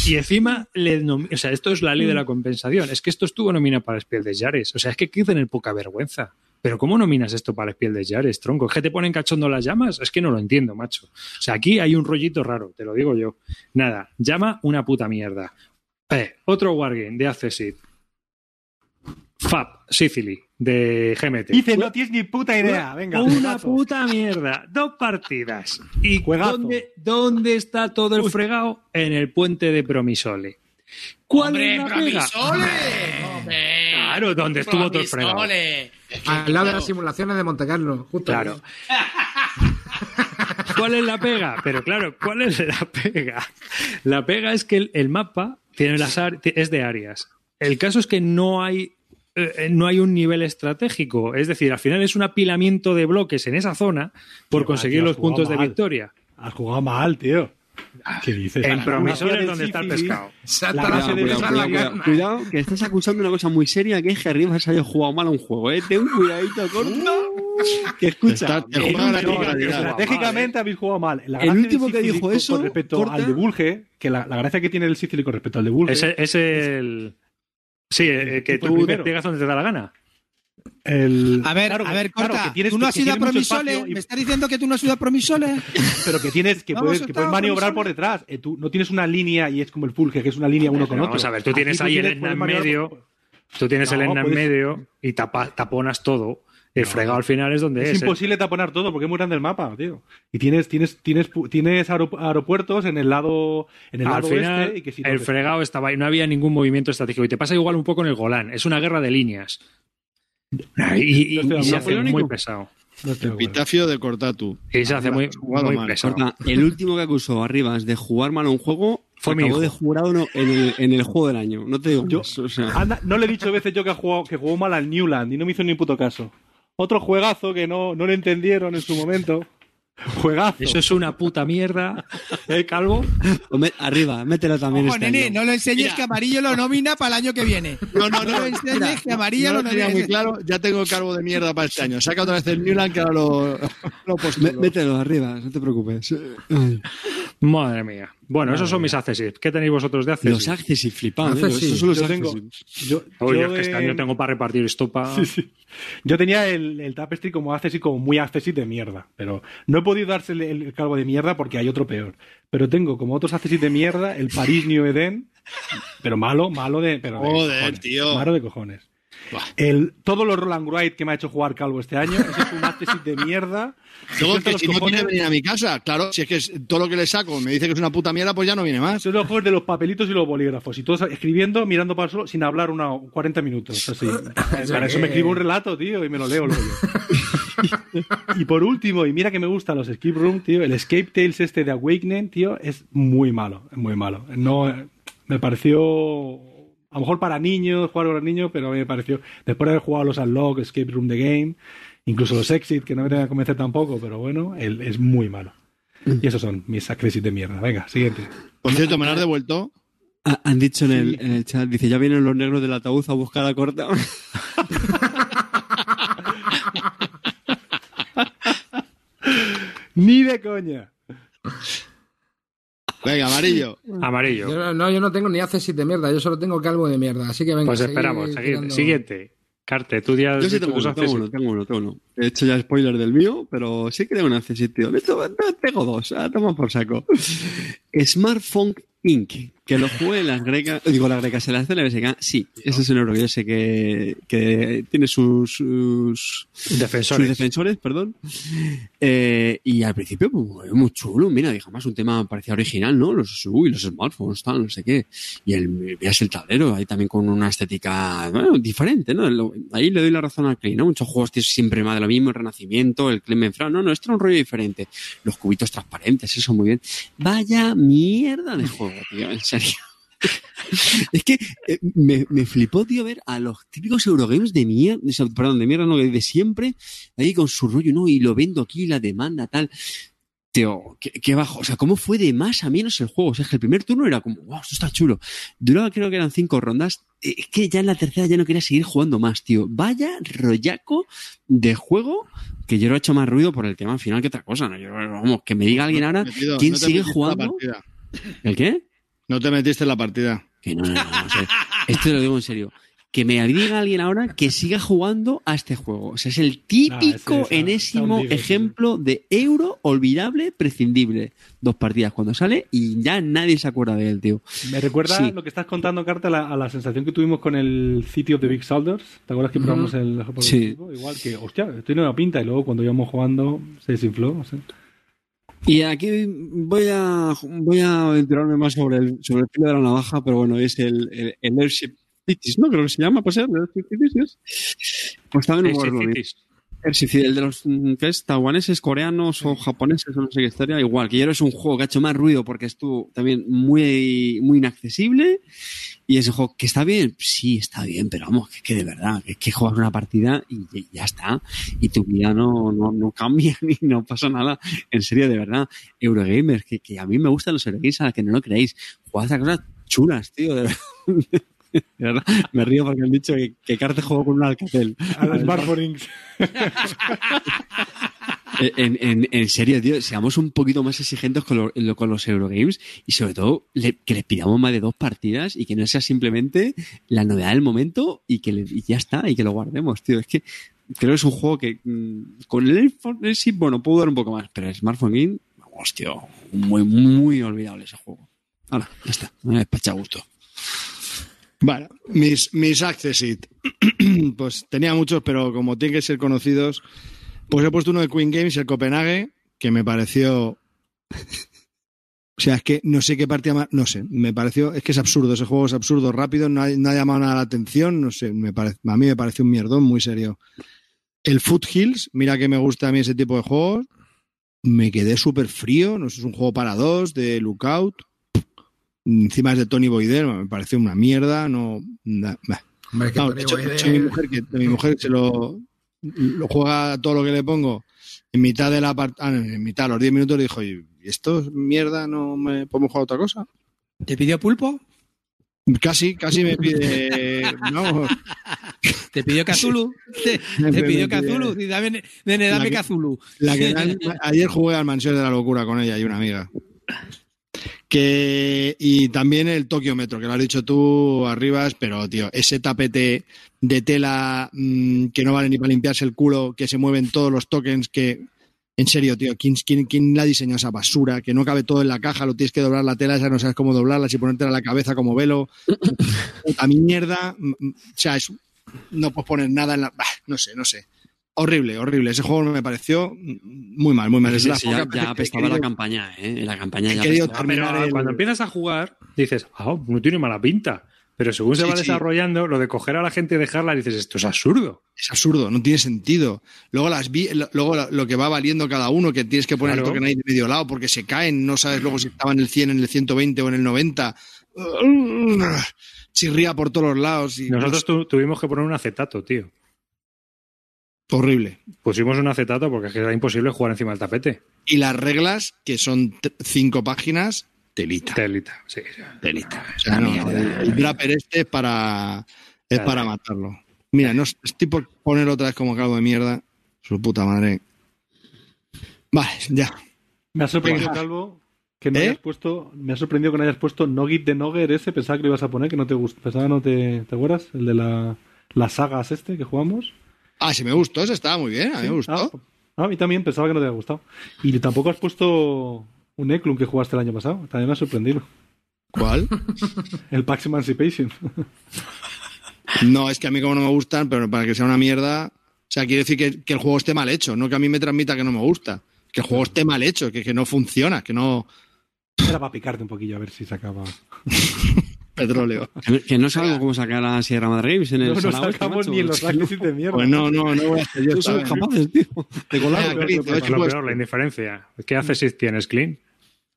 Y, y encima, le o sea, esto es la ley de la compensación. Es que esto estuvo nominado para Espiel de Yares. O sea, es que hay que tener poca vergüenza. Pero ¿cómo nominas esto para Espiel de Yares, tronco? ¿Es que te ponen cachondo las llamas? Es que no lo entiendo, macho. O sea, aquí hay un rollito raro, te lo digo yo. Nada, llama una puta mierda. Eh, otro Wargame de Accessit. Fab, Sicily, de GMT. Dice, no tienes ni puta idea. Venga, Una juegazo. puta mierda. Dos partidas. ¿Y dónde, dónde está todo el fregado? En el puente de Promisole. ¿Cuál ¡Hombre, es la? Promisole! Claro, donde estuvo todo el fregado. Al lado de las simulaciones de Monte Carlo, justo. Claro. ¿Cuál es la pega? Pero claro, ¿cuál es la pega? La pega es que el, el mapa tiene las es de áreas. El caso es que no hay eh, no hay un nivel estratégico, es decir, al final es un apilamiento de bloques en esa zona por conseguir tío, los puntos de victoria. Has jugado mal, tío. ¿Qué dices? En La Promisor gracia es del donde está el pescado. Cuidado, que estás acusando una cosa muy seria que es que arriba se haya jugado mal a un juego, ¿eh? Ten un cuidadito corto. Que escucha. Estratégicamente habéis jugado mal. La El último que dijo eso, Con respecto corta. al de Bulge, que la, la gracia que tiene el Sicily con respecto al de Bulge. Es, es el. Sí, eh, que tú el primero. despliegas donde te da la gana. El- A ver, claro, a ver, claro, corta. que tienes- ¿Tú no has que ido a tienes mucho Promisole? y- ¿Me estás diciendo que tú no has ido a Promisole? pero que tienes que puedes, que puedes maniobrar por detrás. Eh, tú no tienes una línea y es como el Fulge, que es una línea uno con otro. vamos a ver, tú Aquí tienes ahí el tienes- puedes en medio. por- Tú tienes el No, Etna en puedes- medio y tapa- taponas todo. El fregado al final es donde es. Es ¿eh? imposible taponar todo porque es muy grande el mapa, tío. Y tienes, tienes, tienes, tienes aero- aeropuertos en el lado, en el Al lado final, oeste y que si no el fregado estaba ahí, no había ningún movimiento estratégico. Y te pasa igual un poco en el Golán. Es una guerra de líneas. Y, y- No se hace muy pesado. no de acuerdo. Epitafio de Cortatu. Y se hace muy, muy mal. pesado. Corta, el último que acusó Arribas de jugar mal a un juego Fue mi acabó hijo. de jurado no, en, el, en el juego del año. No te digo Yo- más, o sea, Anda, no le he dicho veces yo que, ha jugado, que jugó mal al Newland y no me hizo ni puto caso. Otro juegazo que no, no lo entendieron en su momento. Juegazo. Eso es una puta mierda, ¿eh, Calvo? me- arriba, mételo también Ojo, este nene, año. no lo enseñes Mira. que Amarillo lo nomina para el año que viene. No, no, No no. lo enseñes mira, que Amarillo no lo nomina. muy claro. Ya tengo cargo de mierda para este año. Saca otra vez el Newland que ahora lo, lo postulo. Mé- Mételo arriba, no te preocupes. Madre mía. Bueno, esos son mis accesits. ¿Qué tenéis vosotros de accesits? Los access y flipados, ¿eh? Accessit. Esos son los Yo tengo-. Yo, Oye, yo es que este año tengo para repartir estopa. Sí, sí. Yo tenía el, el Tapestry como accessit, como muy accessit de mierda, pero no he podido darse el, el calvo de mierda porque hay otro peor. Pero tengo como otros accessit de mierda el Paris New Eden, pero malo, malo de. Pero de Joder, cojones, tío. Malo de cojones. El, todos los Roland Wright que me ha hecho jugar calvo este año, es un accessit de mierda. Luego que si no cojones- quiere venir a mi casa, claro, si es que es- todo lo que le saco me dice que es una puta mierda, pues ya no viene más. Son los juegos de los papelitos y los bolígrafos. Y todos escribiendo, mirando para el suelo, sin hablar una 40 minutos. Así. Para eso me escribo un relato, tío, y me lo leo luego y por último, y mira que me gustan los Escape Room, tío, el Escape Tales este de Awakening, tío, es muy malo, es muy malo. No, me pareció... A lo mejor para niños, jugar con los niños, pero a mí me pareció... Después de haber jugado los Unlock, Escape Room The Game, incluso los Exit, que no me tengan que convencer tampoco, pero bueno, el- es muy malo. Y esos son mis crisis de mierda. Venga, siguiente. Por cierto, me lo has devuelto. Ah, Han dicho en el, en el chat, dice, ya vienen los negros del ataúd a buscar a corta. Ni de coña. Venga, amarillo. Amarillo. Yo, no, yo no tengo ni accessit de mierda, yo solo tengo calvo de mierda. Así que venga. Pues esperamos. tirando. Siguiente. Carte, tú ya Yo sí tengo uno, tengo uno, tengo uno, tengo uno. He hecho ya spoiler del mío, pero sí que tengo un accessit, tío. De hecho, tengo dos, ah, toma por saco. Smartphone Inc., que lo jugué en las grecas, digo las grecas, en las CLBSK, sí, ese es un euro que yo sé que, que tiene sus, sus, Defensores. sus defensores, perdón. Eh, y al principio, pues, muy chulo, mira, dije, más un tema parecía original, ¿no? Los, uy, los smartphones, tal, no sé qué. Y el, veas el tablero, ahí también con una estética, bueno, diferente, ¿no? Lo- ahí le doy la razón al Clean, ¿no? Muchos juegos tienen siempre más de lo mismo, el Renacimiento, el Clement Fra, no, no, esto era un rollo diferente. Los cubitos transparentes, eso muy bien. Vaya mierda de juego, tío, en serio. Es que eh, me, me flipó, tío, ver a los típicos Eurogames de mierda, perdón, de mierda, no, de siempre, ahí con su rollo, ¿no? Y lo vendo aquí, la demanda, tal. Tío, qué, qué bajo. O sea, ¿cómo fue de más a menos el juego? O sea, es que el primer turno era como, wow, esto está chulo. Duraba, creo que eran cinco rondas. Eh, Es que ya en la tercera ya no quería seguir jugando más, tío. Vaya rollaco de juego que yo lo he hecho más ruido por el tema final que otra cosa, ¿no? Yo, vamos, que me diga alguien ahora quién no sigue jugando. ¿El qué? No te metiste en la partida. Que no, no, no, o sea, esto lo digo en serio. Que me diga alguien ahora que siga jugando a este juego. O sea, es el típico, ese está- está enésimo hundido, sí, ejemplo de euro olvidable, prescindible. Dos partidas cuando sale y ya nadie se acuerda de él, tío. Me recuerda Sí. lo que estás contando, Carta, a la, a la sensación que tuvimos con el City of the Big Soldiers. ¿Te acuerdas que probamos el juego Sí. Igual que, hostia, tiene una pinta y luego cuando íbamos jugando se desinfló. no sé. Y aquí voy a voy a aventurarme más sobre el, sobre el filo de la navaja, pero bueno, es el, el, el Airship Cities, ¿no? Creo que se llama, pues el Airship Cities. Pues también un el de los mm, que es taiwaneses, coreanos o japoneses, no sé qué historia, igual, que ya es un juego que ha hecho más ruido porque estuvo también muy, muy inaccesible. Y es un juego que está bien, sí, está bien, pero vamos, que, que de verdad, que es que juegas una partida y, y ya está. Y tu vida no, no, no cambia ni no pasa nada. En serio, de verdad. Eurogamers, que, que a mí me gustan los Eurogames, a la que no lo creéis. Jugad a cosas chulas, tío, de verdad. De verdad, me río porque han dicho que, que Carte jugó con un Alcatel. A los Smartphones. Eh, En, en, en serio, tío, seamos un poquito más exigentes con, lo- con los Eurogames y sobre todo que les pidamos más de dos partidas y que no sea simplemente la novedad del momento y que ya está, y que lo guardemos, tío. Es que creo que es un juego que mm, con el iPhone sí, bueno, puedo dar un poco más, pero el Smartphone Game, hostia, muy, muy olvidable ese juego. Ahora, ya está, me he despachado a gusto. Bueno, mis, mis Accessit. pues tenía muchos, pero como tienen que ser conocidos, pues he puesto uno de Queen Games, el Copenhague, que me pareció. O sea, es que no sé qué partida más. No sé, me pareció. Es que es absurdo, ese juego es absurdo, rápido, no ha, no ha llamado nada la atención, no sé, me parece, a mí me pareció un mierdón muy serio. El Foothills, mira que me gusta a mí ese tipo de juegos. Me quedé súper frío, no sé, es un juego para dos, de Lookout. Encima es de Tony Boydell, me pareció una mierda, no. na- bah. Hombre, que No, Tony hecho, mi mujer, que mi mujer se lo, lo juega todo lo que le pongo en mitad de la part- ah, en mitad, a los 10 minutos le dijo, ¿y esto es mierda? ¿No me podemos jugar otra cosa? ¿Te pidió pulpo? Casi, casi me pide. No, ¿Te pidió Cthulhu? ¿Te, pidió? Y Dame, nene, dame La que- la que ayer jugué al Mansión de la Locura con ella y una amiga. Que, y también el Tokio Metro, que lo has dicho tú, Arribas, pero tío, ese tapete de tela mm, que no vale ni para limpiarse el culo, que se mueven todos los tokens, que, en serio, tío, ¿quién, quién, quién la diseñó esa basura? Que no cabe todo en la caja, lo tienes que doblar la tela, ya no sabes cómo doblarla, si ponértela a la cabeza como velo. A mi mierda, mm, mm, o sea, es- no puedes poner nada en la. bah, no sé, no sé. Horrible, horrible. Ese juego me pareció muy mal, muy mal. Es Sí, la sí, poca ya, ya apestaba la campaña, ¿eh? En la campaña ya querido apestaba. Pero terminar el- cuando empiezas a jugar, dices, ah, no tiene mala pinta. Pero según se Sí, va sí. desarrollando, lo de coger a la gente y dejarla, dices, esto es absurdo. Es absurdo, no tiene sentido. Luego las vi, lo- luego lo, que va valiendo cada uno, que tienes que poner Claro. el token ahí de medio lado porque se caen, no sabes luego si estaba en el 100, en el 120 o en el 90. Chirría por todos los lados. Y Nosotros tu- tuvimos que poner un acetato, tío. Horrible. Pusimos un acetato porque es que era imposible jugar encima del tapete. Y las reglas, que son cinco páginas, telita. Telita, sí. sí. Telita. O sea, no, el, el Draper este es para, es Claro. para matarlo. Mira, no, estoy por poner otra vez como caldo de mierda. Su puta madre. Vale, ya. Me ha sorprendido, Venga. Calvo, que no ¿Eh? hayas puesto. Me ha sorprendido que no hayas puesto Nogit de Nogger ese. Pensaba que lo ibas a poner, que no te gusta. Pensaba no te. ¿Te acuerdas? El de la, las sagas este que jugamos. Ah, sí me gustó, ese estaba muy bien, a mí me gustó. Ah, a mí también pensaba que no te había gustado. Y tampoco has puesto Un Eklund que jugaste el año pasado. También me ha sorprendido. ¿Cuál? El Pax Emancipation. No, es que a mí como no me gustan, pero para que sea una mierda. O sea, quiere decir que, que el juego esté mal hecho, no que a mí me transmita que no me gusta. Que el juego esté mal hecho, que, que no funciona, que no. Era para picarte un poquillo a ver si sacaba. Petróleo. Que, no sabemos cómo sacar a Sierra Madre Games en el No este, sacamos ni en los análisis de mierda. Pues no, no, no voy a hacer yo No somos vez. capaces, tío. De colar, Lo pues- peor, la indiferencia. ¿Qué haces si tienes clean?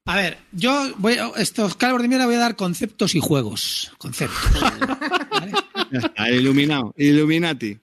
A ver, yo voy estos calvos de mierda voy a dar conceptos y juegos. Conceptos. ¿vale? Está, iluminado. Illuminati.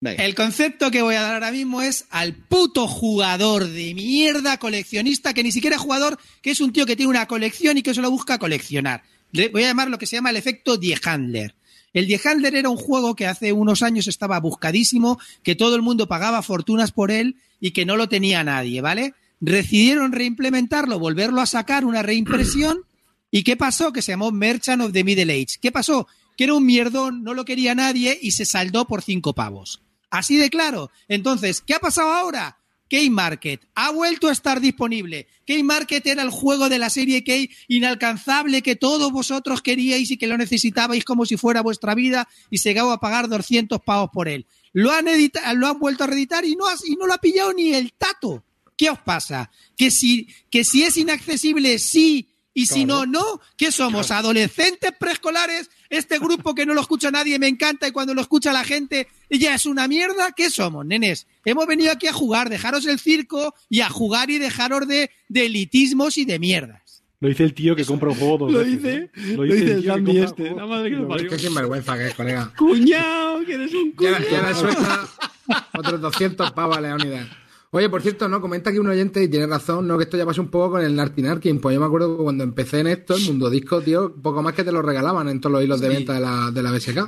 Venga. El concepto que voy a dar ahora mismo es al puto jugador de mierda coleccionista, que ni siquiera es jugador, que es un tío que tiene una colección y que solo busca coleccionar. Voy a llamar lo que se llama el efecto Die Handler. El Die Handler era un juego que hace unos años estaba buscadísimo, que todo el mundo pagaba fortunas por él y que no lo tenía nadie, ¿vale? Decidieron reimplementarlo, volverlo a sacar, una reimpresión. ¿Y qué pasó? Que se llamó Merchant of the Middle Age. ¿Qué pasó? Que era un mierdón, no lo quería nadie y se saldó por cinco pavos. Así de claro. Entonces, ¿qué ha pasado ahora? Key Market ha vuelto a estar disponible. Key Market era el juego de la serie Key inalcanzable que todos vosotros queríais y que lo necesitabais como si fuera vuestra vida y se a pagar 200 pavos por él. Lo han, edita- lo han vuelto a reeditar y no, has- y no lo ha pillado ni el tato. ¿Qué os pasa? Que si, que si es inaccesible, sí, y si no, no. ¿Qué somos? ¿Adolescentes preescolares? Este grupo que no lo escucha nadie me encanta y cuando lo escucha la gente ya es una mierda. ¿Qué somos, nenes? Hemos venido aquí a jugar, dejaros el circo y a jugar y dejaros de, de elitismos y de mierdas. Lo dice el tío que compra un juego dos Lo dice- lo dice el compra este, la madre que lo parió. Qué sinvergüenza que es, colega. Cuñado, que eres un cuñado. y ahora suelta otros 200 pavos a Leónidas. Oye, por cierto, no, comenta aquí un oyente y tiene razón, no, que esto ya pasó un poco con el Narkin Arkin. Pues yo me acuerdo que cuando empecé en esto, el mundo disco, tío, poco más que te lo regalaban en todos los hilos de venta de la, de la BSK.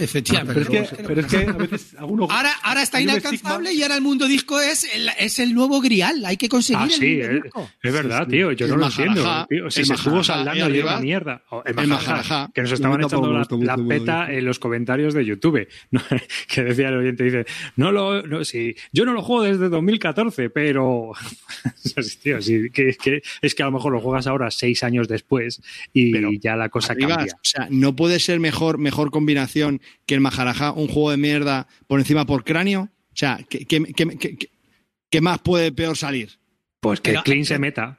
Efectivamente. Pero es que, pero es que a veces algunos. Ahora, ahora está inalcanzable y ahora el mundo disco es el, es el nuevo grial. Hay que conseguir Ah, el sí, mundo es, disco. es verdad, tío. Yo no lo entiendo. Tío. Si el se estuvo saldando arriba. una mierda. El que nos estaban echando la, la peta en los comentarios de YouTube. que decía el oyente, dice, no lo, no, sí, yo no lo juego desde 2014, pero tío, sí, que, que- es que a lo mejor lo juegas ahora seis años después y Pero ya la cosa cambia. o sea, no puede ser mejor, mejor combinación que el Maharajá, un juego de mierda por encima por cráneo. O sea, ¿qué, qué- qué- qué- qué- qué más puede peor salir? Pues que Pero- Clean se meta.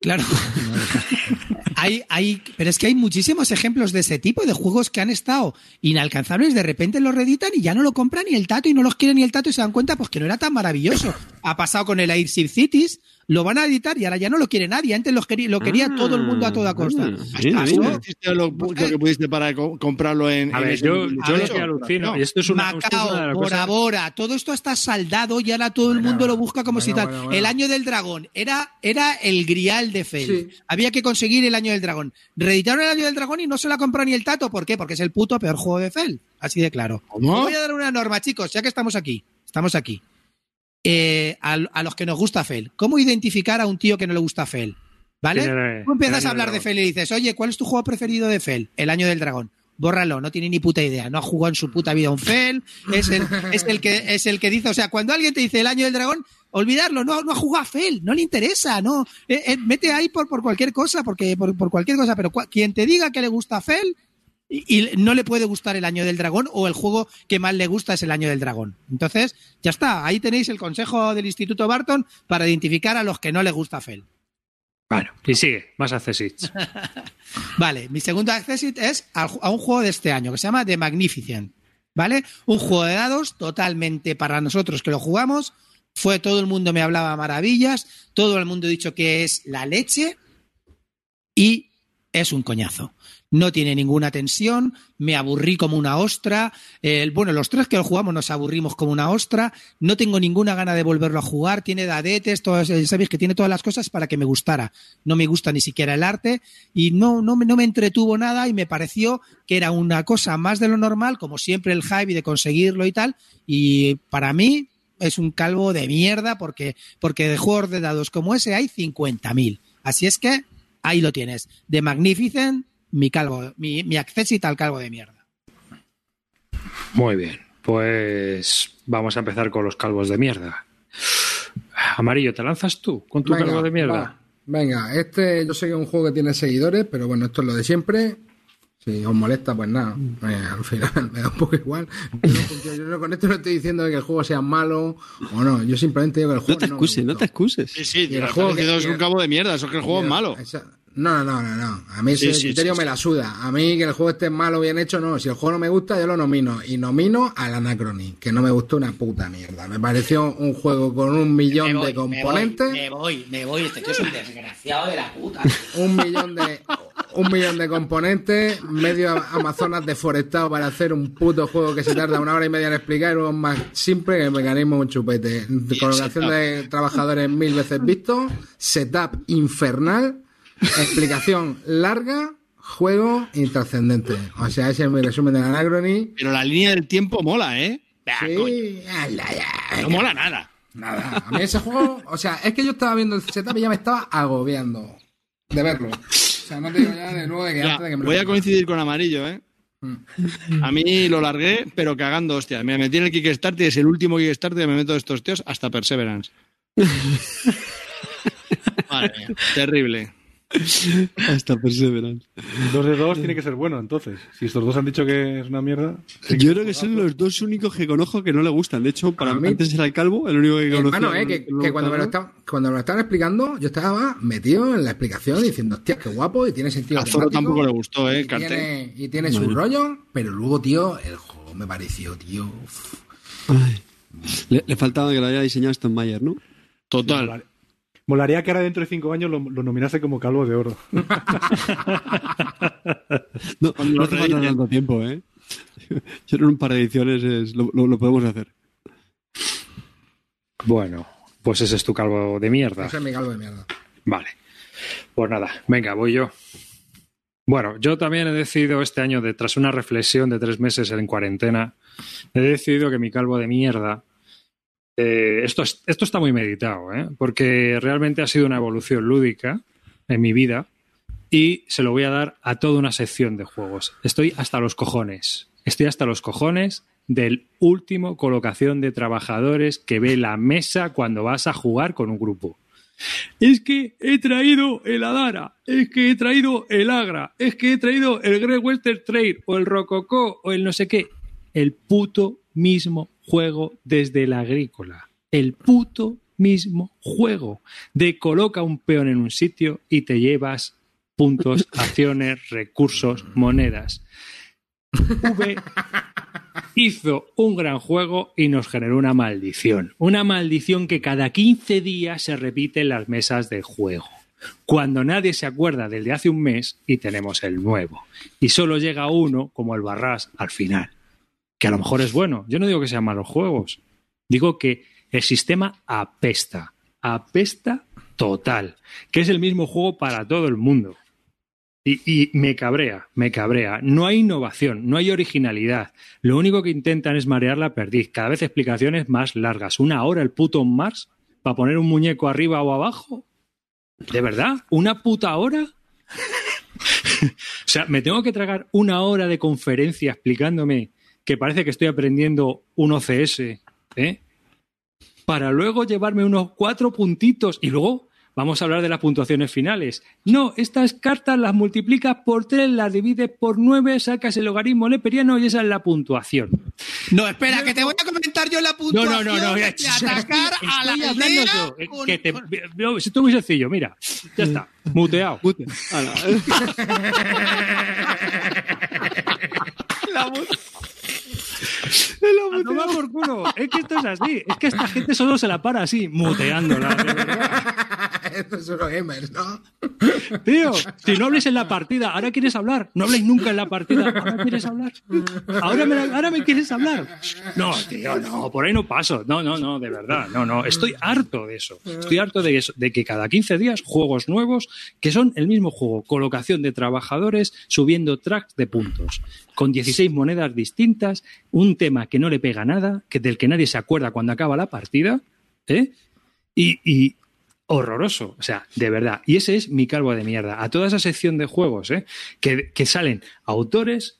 Claro. hay, hay, pero es que hay muchísimos ejemplos de ese tipo, de juegos que han estado inalcanzables, de repente los reeditan y ya no lo compran ni el tato y no los quiere ni el tato y se dan cuenta pues que no era tan maravilloso. Ha pasado con el Airship Cities, lo van a editar y ahora ya no lo quiere nadie. Antes los quería, lo quería todo el mundo a toda costa. Ah, sí, sí. ¿Tú hiciste lo, lo que pudiste para co- comprarlo en. A ver, yo, lo que alucino, No. y esto es una, de Macao, cosas- Bora, todo esto está saldado y ahora todo el Bueno, mundo lo busca como bueno, si tal. bueno, bueno. El año del dragón era, era el grial de Fel. Sí. Había que conseguir el año del dragón. Reeditaron el año del dragón y no se la compró ni el tato. ¿Por qué? Porque es el puto peor juego de Fel. Así de claro. ¿Cómo? Voy a dar una norma, chicos, ya que estamos aquí. Estamos aquí. Eh, a, a los que nos gusta Fel. ¿Cómo identificar a un tío que no le gusta Fel? ¿Vale? Tiene- Tú empiezas a hablar del de Fel y dices, oye, ¿cuál es tu juego preferido de Fel? El año del dragón. Bórralo, no tiene ni puta idea. No ha jugado en su puta vida un Fel. Es el, es el, que, es el que dice, o sea, cuando alguien te dice el año del dragón, olvidarlo, no, no ha jugado a Fel, no le interesa, no. Eh, eh, mete ahí por, por cualquier cosa, porque por, por cualquier cosa, pero cua- quien te diga que le gusta Fel y, y no le puede gustar el año del dragón o el juego que más le gusta es el año del dragón. Entonces, ya está, ahí tenéis el consejo del Instituto Barton para identificar a los que no les gusta Fel. Bueno, y sigue, más accesits. Vale, mi segundo accessit es a, a un juego de este año que se llama The Magnificent. ¿Vale? Un juego de dados totalmente para nosotros que lo jugamos. Fue todo el mundo me hablaba maravillas, todo el mundo ha dicho que es la leche y es un coñazo. No tiene ninguna tensión, me aburrí como una ostra. El- bueno, los tres que lo jugamos nos aburrimos como una ostra. No tengo ninguna gana de volverlo a jugar. Tiene dadetes, todas, eh, sabéis que tiene todas las cosas para que me gustara. No me gusta ni siquiera el arte y no, no, me, no me entretuvo nada y me pareció que era una cosa más de lo normal, como siempre el hype de conseguirlo y tal. Y para mí es un calvo de mierda porque, porque de juegos de dados como ese hay 50.000. Así es que ahí lo tienes. De Magnificent, mi calvo, mi, mi accessit al calvo de mierda. Muy bien, pues vamos a empezar con los calvos de mierda. Amarillo, ¿te lanzas tú con tu Venga, calvo de mierda? va. Venga, este yo sé que es un juego que tiene seguidores, pero bueno, esto es lo de siempre. Si os molesta, pues nada. Eh, al final me da un poco igual. Yo, yo no- con esto no estoy diciendo que el juego sea malo o no. Yo simplemente digo que el juego No te excuses, no te excuses. Sí, sí, el juego que- es un cabo de mierda, eso es que el juego es malo. Esa- No, no, no, no. A mí Sí, ese sí, criterio sí, me la suda. A mí que el juego esté malo o bien hecho, no. Si el juego no me gusta, yo lo nomino. Y nomino al Anachrony, que no me gustó una puta mierda. Me pareció un juego con un millón de componentes. Me voy, me voy. Este tío es un desgraciado de la puta. un millón de un millón de componentes, medio Amazonas deforestado para hacer un puto juego que se tarda una hora y media en explicar, y luego es más simple que el mecanismo de un chupete. Colocación de trabajadores mil veces visto, setup infernal, explicación larga, juego intrascendente. O sea, ese es mi resumen de la Anachrony. Pero la línea del tiempo mola, ¿eh? Ah, Sí, ala, ya, no mola nada. Nada, a mí ese juego, o sea, es que yo estaba viendo el setup y ya me estaba agobiando de verlo. O sea, no te digo ya de nuevo de que Ya, antes de que me lo voy a coincidir con Amarillo, ¿eh? A mí lo largué, pero cagando, hostia. Me metí en el Kickstarter, es el último Kickstarter, me meto de estos tíos hasta Perseverance. Madre mía, terrible. Hasta Perseverance. Dos de dos tiene que ser bueno, entonces. Si estos dos han dicho que es una mierda. Yo creo que son los dos únicos que conozco que no le gustan. De hecho, para A mí, antes era el calvo, el único que conocía. Hermano, eh, que, cuando, me lo estaban, cuando me lo estaban explicando, yo estaba metido en la explicación diciendo, hostia, qué guapo y tiene sentido. A Zoro tampoco le gustó, ¿eh? y cartel. tiene, y tiene su rollo, pero luego, tío, el juego me pareció, tío. uf. Le, le faltaba que lo haya diseñado Stone Mayer, ¿no? Total. Molaría que ahora dentro de cinco años lo, lo nominase como calvo de oro. No, no hace falta tanto tiempo, ¿eh? Yo en un par de ediciones es- lo, lo- lo podemos hacer. Bueno, pues ese es tu calvo de mierda. Ese es mi calvo de mierda. Vale. Pues nada, venga, voy yo. Bueno, yo también he decidido este año, de, tras una reflexión de tres meses en cuarentena, he decidido que mi calvo de mierda. Eh, esto, es- esto está muy meditado, ¿eh? porque realmente ha sido una evolución lúdica en mi vida y se lo voy a dar a toda una sección de juegos. Estoy hasta los cojones. Estoy hasta los cojones del último colocación de trabajadores que ve la mesa cuando vas a jugar con un grupo. Es que he traído el Adara, es que he traído el Agra, es que he traído el Great Western Trail o el Rococó o el no sé qué. El puto mismo juego desde la agrícola. El puto mismo juego de coloca un peón en un sitio y te llevas puntos, acciones, recursos, monedas. V hizo un gran juego y nos generó una maldición. Una maldición que cada 15 días se repite en las mesas de juego. Cuando nadie se acuerda del de hace un mes y tenemos el nuevo. Y solo llega uno, como el Barras, al final. Que a lo mejor es bueno. Yo no digo que sean malos juegos. Digo que el sistema apesta. Apesta total. Que es el mismo juego para todo el mundo. Y, y me cabrea, me cabrea. No hay innovación, no hay originalidad. Lo único que intentan es marear la perdiz. Cada vez explicaciones más largas. Una hora el puto Mars para poner un muñeco arriba o abajo. ¿De verdad? ¿Una puta hora? o sea, me tengo que tragar una hora de conferencia explicándome que parece que estoy aprendiendo un OCS, ¿eh? Para luego llevarme unos cuatro puntitos y luego vamos a hablar de las puntuaciones finales. No, estas cartas las multiplicas por tres, las divides por nueve, sacas el logaritmo leperiano y esa es la puntuación. No, espera, que te voy a comentar yo la No, puntuación no, no, no. de ya, atacar a la estoy hablando aldea yo, con- que te- no, es esto muy sencillo, mira. Ya está, muteado. Mute. Ala. A tomar por culo. Es que esto es así. Es que esta gente solo se la para así, muteándola. de verdad. Estos son los gamers, ¿no? Tío, si no hables en la partida, ahora quieres hablar. No habléis nunca en la partida, ahora quieres hablar. Ahora me, ahora me quieres hablar. No, tío, no, por ahí no paso. No, no, no, de verdad. No, no, estoy harto de eso. Estoy harto de eso, de que cada 15 días juegos nuevos que son el mismo juego, colocación de trabajadores subiendo tracks de puntos, con 16 monedas distintas, un tema que no le pega nada, que del que nadie se acuerda cuando acaba la partida, ¿eh? Y, y horroroso, o sea, de verdad. Y ese es mi calvo de mierda. A toda esa sección de juegos, ¿eh? que, que salen autores.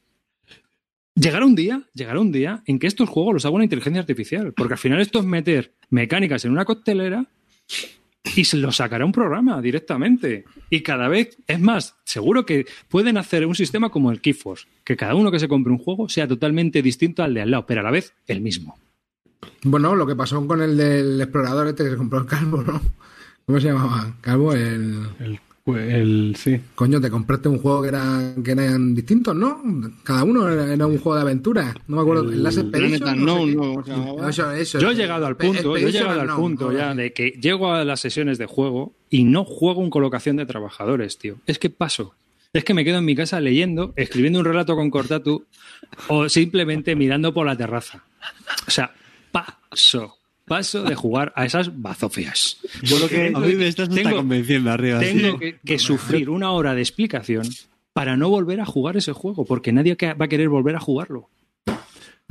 Llegará un día, llegará un día en que estos juegos los haga una inteligencia artificial, porque al final esto es meter mecánicas en una coctelera y se lo sacará un programa directamente. Y cada vez, es más, seguro que pueden hacer un sistema como el Keyforce, que cada uno que se compre un juego sea totalmente distinto al de al lado, pero a la vez el mismo. Bueno, lo que pasó con el del explorador este que se compró el calvo, ¿no? ¿Cómo se llamaba? Calvo, el. El, el- sí. Coño, te compraste un juego que, era, que eran distintos, ¿no? Cada uno era, era un juego de aventura. No me acuerdo. El, Last Expedition, Planet no sé. ¿no? Eso, eso, Yo he llegado al punto, yo he llegado al punto ya de que llego a las sesiones de juego y no juego en colocación de trabajadores, tío. Es que paso. Es que me quedo en mi casa leyendo, escribiendo un relato con Cortatu o simplemente mirando por la terraza. O sea, paso. Paso de jugar a esas bazofias. Yo lo que. A mí me estás convenciendo arriba. Tengo sí. que, que sufrir una hora de explicación para no volver a jugar ese juego, porque nadie va a querer volver a jugarlo.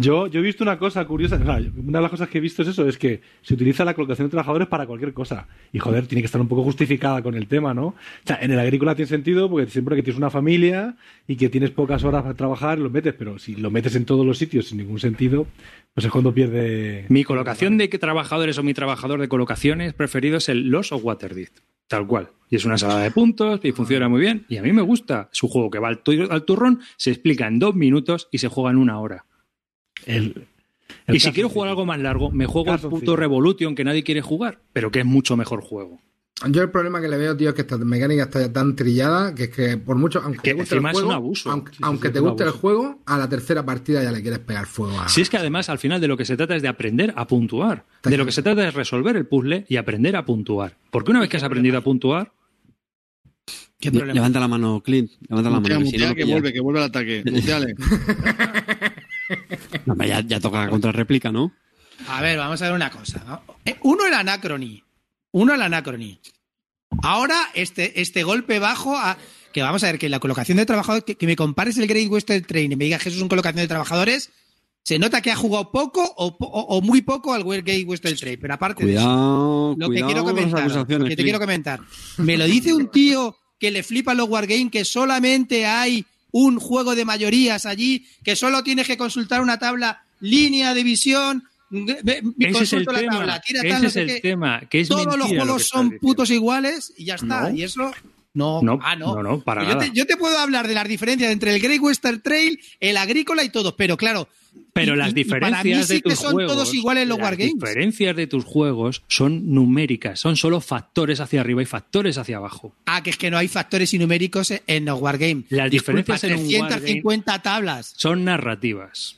Yo, yo he visto una cosa curiosa, una de las cosas que he visto es eso, es que se utiliza la colocación de trabajadores para cualquier cosa. Y joder, tiene que estar un poco justificada con el tema, ¿no? O sea, en el agrícola tiene sentido porque siempre que tienes una familia y que tienes pocas horas para trabajar, lo metes, pero si lo metes en todos los sitios sin ningún sentido, pues es cuando pierde... Mi colocación de trabajadores o mi trabajador de colocaciones preferido es el Los o Waterdeed. Tal cual. Y es una salada de puntos y funciona muy bien. Y a mí me gusta. Es un juego que va al turrón, se explica en dos minutos y se juega en una hora. El, el y si quiero jugar algo más largo, me juego el Caso, puto. Revolution que nadie quiere jugar, pero que es mucho mejor juego. Yo el problema que le veo, tío, es que esta mecánica está ya tan trillada que es que por mucho, aunque Que te guste el juego, un abuso. aunque, Sí, sí, aunque sí, te es un guste el abuso. juego, a la tercera partida ya le quieres pegar fuego a... Si es que además al final de lo que se trata es de aprender a puntuar. De lo que se trata es resolver el puzzle y aprender a puntuar. Porque una vez que has aprendido a puntuar, ¿Qué Le- problema? Levanta la mano, Clint. Levanta la Mutea, mano. que si no, mutea, que vuelve, que vuelve al ataque. Muteale. No, ya, ya toca contra réplica, ¿no? A ver, vamos a ver una cosa. Eh, Uno el Anacrony. Uno el Anacrony. Ahora, este, este golpe bajo a. Que vamos a ver, que la colocación de trabajadores. Que, que me compares el Great Western Train y me digas que eso es una colocación de trabajadores. Se nota que ha jugado poco o, po- o- o muy poco al Great Western Train. Pero aparte de eso, Cuidado, lo que cuidado quiero con las comentar, lo que te quiero comentar. Me lo dice un tío que le flipa los Wargame que solamente hay un juego de mayorías allí, que solo tienes que consultar una tabla, línea de visión, ve- ve- ese es el la tema. tabla, tira Ese tal, no es sé el qué. tema. Que es Todos los lo juegos son diciendo. putos iguales y ya está. No. Y eso no, No, ah, no. no, no, para yo, nada. te, yo te puedo hablar de las diferencias entre el Great Western Trail, el agrícola y todo, pero claro. Pero y- las y- y para mí diferencias sí de que tus son juegos, todos iguales los las Wargames. diferencias de tus juegos son numéricas, son solo factores hacia arriba y factores hacia abajo. Ah, que es que no hay factores y numéricos en los Wargame. Las Disculpa, diferencias en un 350 tablas. Son narrativas.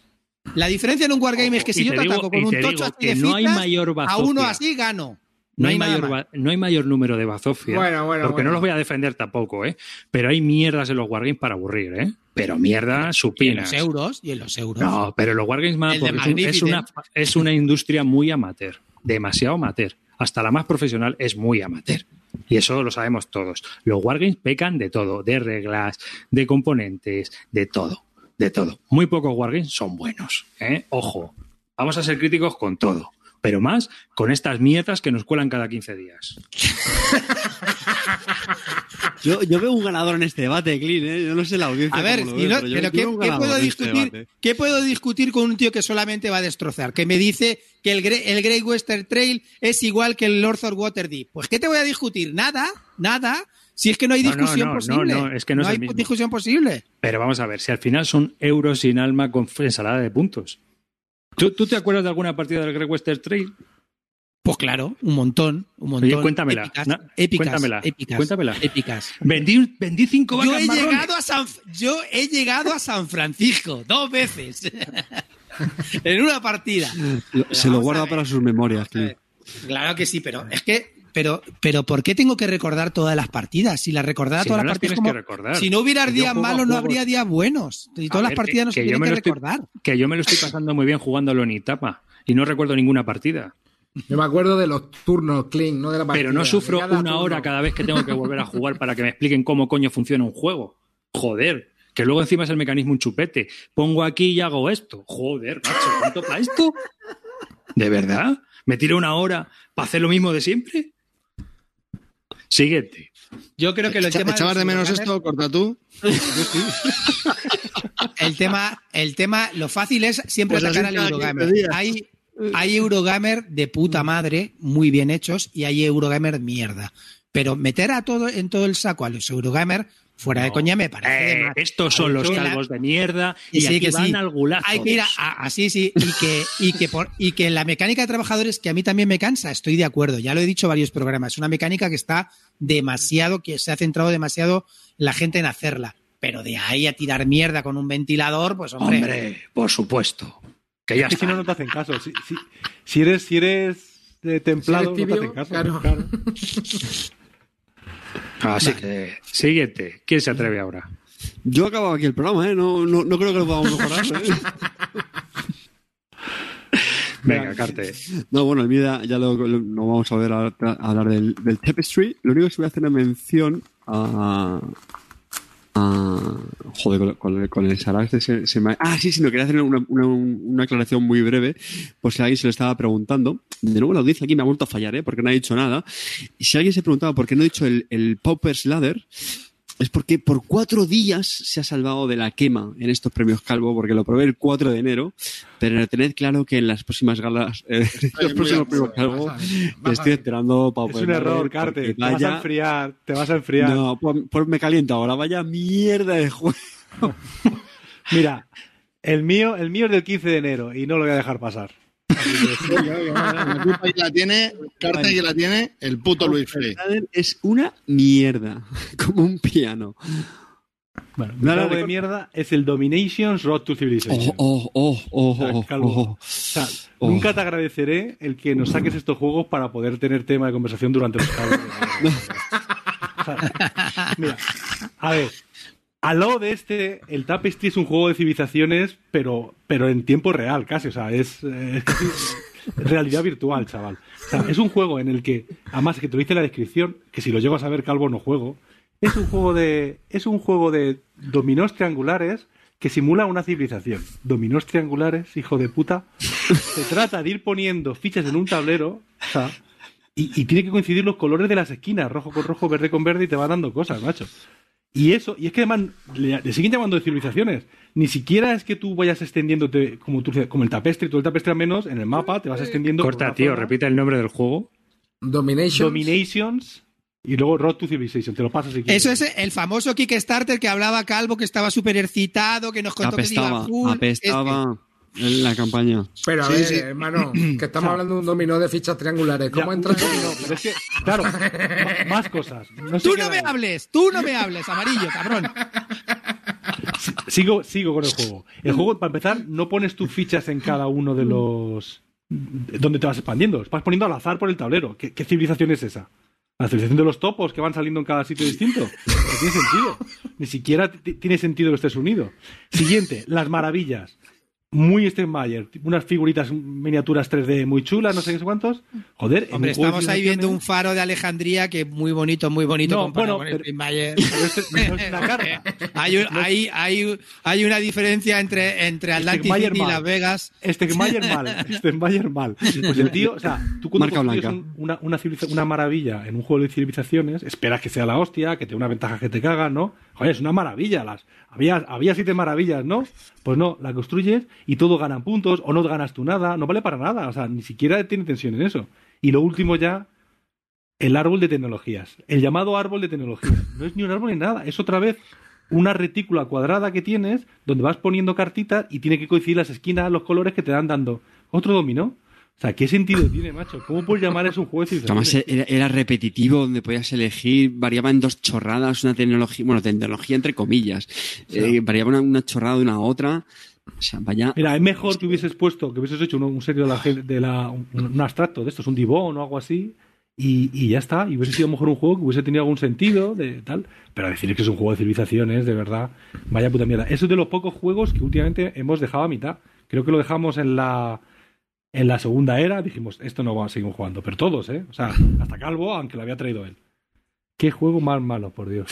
La diferencia en un Wargame es que si yo te digo- ataco con un tocho así de no hay mayor a uno así gano. No, hay mayor, más. no hay mayor número de bazofia. Bueno, bueno, porque no los voy a defender tampoco, ¿eh? Pero hay mierdas en los Wargames para aburrir, ¿eh? Pero mierda Y en supinas. los euros, y en los euros. No, pero los Wargames más es, una, es una industria muy amateur, demasiado amateur. Hasta la más profesional es muy amateur. Y eso lo sabemos todos. Los Wargames pecan de todo, de reglas, de componentes, de todo, de todo. Muy pocos Wargames son buenos. ¿eh? Ojo, vamos a ser críticos con todo. Pero más con estas mierdas que nos cuelan cada 15 días. Yo, yo veo un ganador en este debate, Clint, ¿eh? Yo no sé la audiencia. A ver, cómo lo y ve, no- pero yo- pero yo ¿qué, puedo este discutir. ¿qué puedo discutir con un tío que solamente va a destrozar? Que me dice que el, el Great Western Trail es igual que el North of Waterdeep. Pues ¿qué te voy a discutir? Nada, nada. Si es que no hay No, no, discusión no, no, posible. no, es que no es hay el mismo. discusión posible. Pero vamos a ver, si al final son euros sin alma con ensalada de puntos. ¿Tú, tú te acuerdas de alguna partida del Great Western Trail? Pues claro, un montón, un montón. Oye, cuéntamela, Épicas, cuéntamela, épicas, cuéntamela. épicas. Vendí, vendí cinco Yo vacas he, marrones. llegado a San, yo he llegado a San Francisco dos veces en una partida. Se lo guarda para sus memorias. Claro que sí, pero es que, pero, pero ¿por qué tengo que recordar todas las partidas? Si las recordara Si todas no las partidas, como- que recordar. si no hubiera días malos, no habría días buenos. Y todas las partidas no se yo tienen que estoy- recordar. que yo me lo estoy pasando muy bien jugándolo en Itapa y no recuerdo ninguna partida. Yo me acuerdo de los turnos, clean, no de la partida. Pero no sufro una turno. hora cada vez que tengo que volver a jugar para que me expliquen cómo coño funciona un juego. Joder, que luego encima es el mecanismo un chupete. Pongo aquí y hago esto. Joder, macho, ¿cuánto para esto? ¿De verdad? ¿Me tiro una hora para hacer lo mismo de siempre? Siguiente. Yo creo que el Echa- tema ¿Echabas de menos los esto? Corta tú. El tema, el tema, lo fácil es siempre Pues atacar al Eurogamer. 15 días. Hay, hay Eurogamer de puta madre, muy bien hechos, y hay Eurogamer mierda. Pero meter a todo en todo el saco a los Eurogamer, fuera de coña, me parece. Eh, estos son los la- calvos de mierda Y y, sí, aquí que van sí. al gulazo. Ay, mira, así sí, y que, y, que por, y que la mecánica de trabajadores que a mí también me cansa, estoy de acuerdo, ya lo he dicho en varios programas, es una mecánica que está demasiado, que se ha centrado demasiado la gente en hacerla, pero de ahí a tirar mierda con un ventilador, pues hombre, Hombre, por supuesto. Que ya Es que si no, no te hacen caso. Si, si- si eres, si eres eh, templado, Si eres no te hacen caso. claro. claro. Así que, siguiente. ¿Quién se atreve ahora? Yo acabo aquí el programa, ¿eh? No, no, no creo que lo podamos mejorar. ¿eh? Venga, Carte. No, bueno, el mío ya, ya lo, lo- no vamos a ver a, a hablar del, del Tapestry. Lo único que voy a hacer una mención a. a joder, con, con el- Sarax se, se me- Ah, sí, sí, no quería hacer una, una, una aclaración muy breve, por si alguien se lo estaba preguntando. De nuevo, la audiencia aquí me ha vuelto a fallar, ¿eh? Porque no ha dicho nada. Y si alguien se preguntaba por qué no he dicho el, el Pauper's Ladder, es porque por cuatro días se ha salvado de la quema en estos premios Calvo, porque lo probé el 4 de enero, pero tened claro que en las próximas galas, eh, los próximos premios Calvo, vas a ver, me vas a estoy ver. enterando para Es un error, Carte. Te vas a enfriar. Te vas a enfriar. No, pues, pues me caliento ahora, vaya mierda de juego. Mira, el mío, el mío es del 15 de enero y no lo voy a dejar pasar. La culpa la tiene, carta que la tiene el puto Luis Frey. Es una mierda, como un piano. Bueno, mi Nada juego de- mierda es el Dominations Road to Civilization. Oh, oh, oh, oh, Ah, oh, Calvo. oh. O sea, Oh. Nunca te agradeceré el que nos saques estos juegos para poder tener tema de conversación durante los sea, mira, a ver, al lado de este, el Tapestry es un juego de civilizaciones, pero, pero en tiempo real, casi. O sea, es, eh, realidad virtual, chaval. O sea, es un juego en el que, además que te lo dice la descripción, que si lo llego a saber calvo no juego. Es un juego de. Es un juego de dominós triangulares que simula una civilización. Dominós triangulares, hijo de puta. Se trata de ir poniendo fichas en un tablero, o sea, y, y tiene que coincidir los colores de las esquinas, rojo con rojo, verde con verde, y te va dando cosas, macho. Y eso, y es que además le, le siguen llamando de civilizaciones. Ni siquiera es que tú vayas extendiéndote como, tú, como el tapestri, tú el tapestri al menos, en el mapa te vas extendiendo. Corta, tío, zona. repite el nombre del juego. Domination. Dominations y luego Road to Civilization. Te lo pasas si quieres. Eso es el famoso Kickstarter que hablaba Calvo, que estaba súper excitado, que nos contó que se iba full. apestaba en la campaña. Pero a Sí, ver, sí. hermano, que estamos hablando de un dominó de fichas triangulares. ¿Cómo Ya, entras? no, es que, claro, más cosas. No Tú no me ahí. hables, tú no me hables, amarillo, cabrón. Sigo, sigo con el juego. El juego, para empezar, no pones tus fichas en cada uno de los. donde te vas expandiendo. Vas poniendo al azar por el tablero. ¿Qué, qué civilización es esa? La civilización de los topos que van saliendo en cada sitio distinto. No tiene sentido. Ni siquiera tiene sentido que estés unido. Siguiente, las maravillas. Muy Steinmeier. Unas figuritas miniaturas 3D muy chulas, no sé qué cuántos. Joder, Hombre, estamos ahí viendo un faro de Alejandría que muy bonito, muy bonito No, comparado bueno, con Steinmeier. Pero este no es una carta. Hay, un- hay, hay, hay una diferencia entre, entre Atlantic City y. Las Vegas. Steinmeier mal. Steinmeier mal. Pues el tío, o sea, tú cuando un- una, una, una maravilla en un juego de civilizaciones, esperas que sea la hostia, que te dé una ventaja que te caga, ¿no? Es una maravilla. Las, había, había siete maravillas, ¿no? Pues no, la construyes y todos ganan puntos, o no ganas tú nada, no vale para nada. O sea, ni siquiera tiene tensión en eso. Y lo último ya, el árbol de tecnologías. El llamado árbol de tecnologías. No es ni un árbol ni nada, es otra vez una retícula cuadrada que tienes donde vas poniendo cartitas y tiene que coincidir las esquinas, los colores que te dan dando. Otro dominó. O sea, ¿qué sentido tiene, macho? ¿Cómo puedes llamar eso un juego de Además civilizaciones? era, era repetitivo, donde podías elegir, variaba en dos chorradas, una tecnología, bueno, tecnología entre comillas, eh, variaba una, una chorrada de una a otra. O sea, vaya. Mira, es mejor que hubieses puesto, que hubieses hecho un, un serio de la, de la un, un abstracto de estos, un divón o algo así, y, y ya está. Y hubiese sido mejor un juego que hubiese tenido algún sentido de tal. Pero decir que es un juego de civilizaciones, de verdad, vaya puta mierda. Eso es de los pocos juegos que últimamente hemos dejado a mitad. Creo que lo dejamos en la en la segunda era, dijimos, esto no vamos a seguir jugando. Pero todos, ¿eh? O sea, hasta Calvo, aunque lo había traído él. Qué juego más malo, por Dios.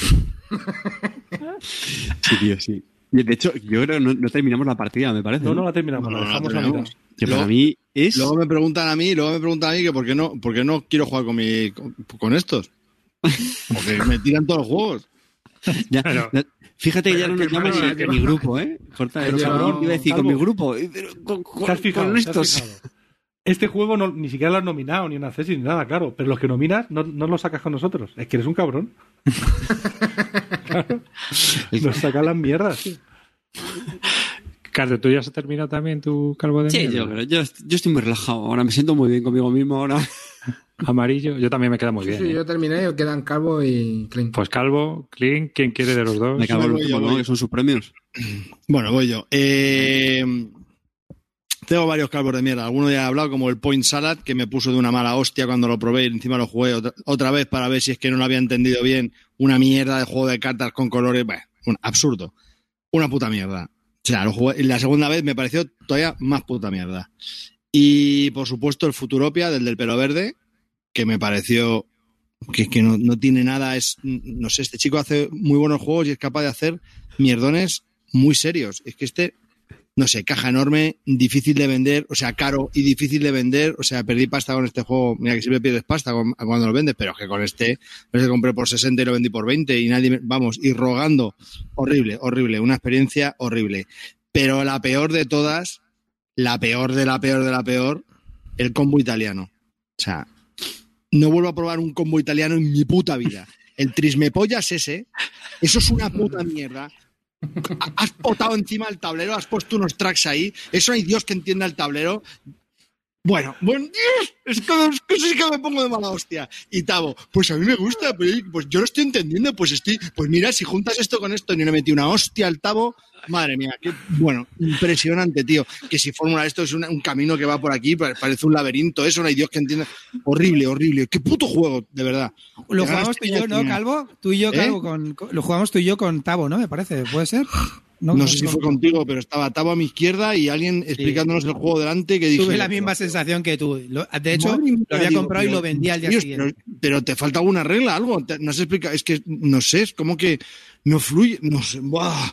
Sí, tío, sí. De hecho, yo creo que no, no terminamos la partida, me parece. No, no la terminamos, No, la dejamos a mitad. Que para mí es. Luego me preguntan a mí, luego me preguntan a mí que por qué no, por qué no quiero jugar con mi con, con estos. Porque me tiran todos los juegos. ya- Claro. ya- fíjate que ya no nos llamas ni mi grupo, ¿eh? Corta, Pero yo cabrón, iba a decir con mi grupo. eh, Con, con- ¿Te has fijado? con ¿Te has estos. fijado? Este juego no, ni siquiera lo has nominado, ni un acceso, ni nada, claro. Pero los que nominas no, no los sacas con nosotros. Es que eres un cabrón. claro. Nos sacas las mierdas. Carlos, ¿tú ya se terminado también tu calvo de Sí, mierda? yo, creo- yo, yo estoy muy relajado. Ahora me siento muy bien conmigo mismo. Ahora Amarillo, yo también me queda muy Sí, bien. sí, ¿eh? yo terminé, quedan Calvo y Clint. Pues Calvo, Clint, ¿quién quiere de los dos? me cago en el yo, último, voy. ¿no? Que son sus premios. Bueno, voy yo. Eh, tengo varios calvos de mierda. Algunos ya he hablado, como el Point Salad, que me puso de una mala hostia cuando lo probé y encima lo jugué otra, otra vez para ver si es que no lo había entendido bien. Una mierda de juego de cartas con colores. Bueno, un absurdo. Una puta mierda. O sea, lo jugué, la segunda vez me pareció todavía más puta mierda. Y por supuesto el Futuropia, del del pelo verde, que me pareció que, que no, no tiene nada. Es, no sé, este chico hace muy buenos juegos y es capaz de hacer mierdones muy serios. Es que este, no sé, caja enorme, difícil de vender, o sea, caro y difícil de vender. O sea, perdí pasta con este juego. Mira que siempre pierdes pasta cuando lo vendes, pero que con este, lo compré por 60 y lo vendí por 20 y nadie, me- vamos, y rogando. Horrible, horrible, una experiencia horrible. Pero la peor de todas, la peor de la peor de la peor, el combo italiano. O sea, no vuelvo a probar un combo italiano en mi puta vida. El trismepollas ese, eso es una puta mierda. Has potado encima del tablero, has puesto unos tracks ahí. Eso hay Dios que entienda el tablero. Bueno, bueno, Dios, es que, es que sí que me pongo de mala hostia. Y Tavo, pues a mí me gusta, pues, pues yo lo estoy entendiendo, pues estoy, pues mira, si juntas esto con esto y no le metí una hostia al Tavo, madre mía, qué, bueno, impresionante, tío. Que si Fórmula esto es una- un camino que va por aquí, pa- parece un laberinto, eso no hay Dios que entienda. Horrible, horrible. Qué puto juego, de verdad. Lo jugamos tú y yo, ¿no, final. Calvo? Tú y yo, ¿Eh? Calvo, con, con- lo jugamos tú y yo con Tavo, ¿no? Me parece, ¿puede ser? No, sé si fue contigo, pero estaba Tavo a mi izquierda y alguien explicándonos el juego delante que dije. Tuve la misma sensación que tú. Lo- de hecho, Madre lo había digo, comprado y lo vendí al día Dios, siguiente. Pero, pero te falta alguna regla, algo. No se explica. Es que, no sé, es como que no fluye. No sé. ¡Buah!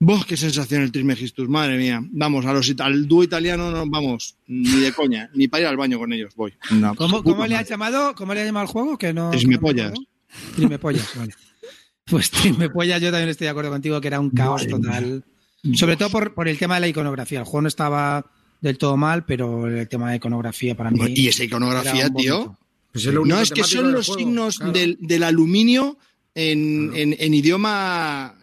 ¡Buah! ¡Qué sensación el Trismegistus! Madre mía. Vamos, a los, al dúo italiano no vamos, ni de coña, ni para ir al baño con ellos voy. No, ¿Cómo, cómo le has llamado? ¿Cómo le has llamado al juego? Que no. Trismepollas. que no. Trismepollas, vale. Pues Trismepollas, yo también estoy de acuerdo contigo que era un caos total. Sobre todo por, por el tema de la iconografía. El juego no estaba del todo mal, pero el tema de iconografía para mí. Y esa iconografía, tío. Pues es No, es que son los juego, signos claro. del, del aluminio en, en- en idioma.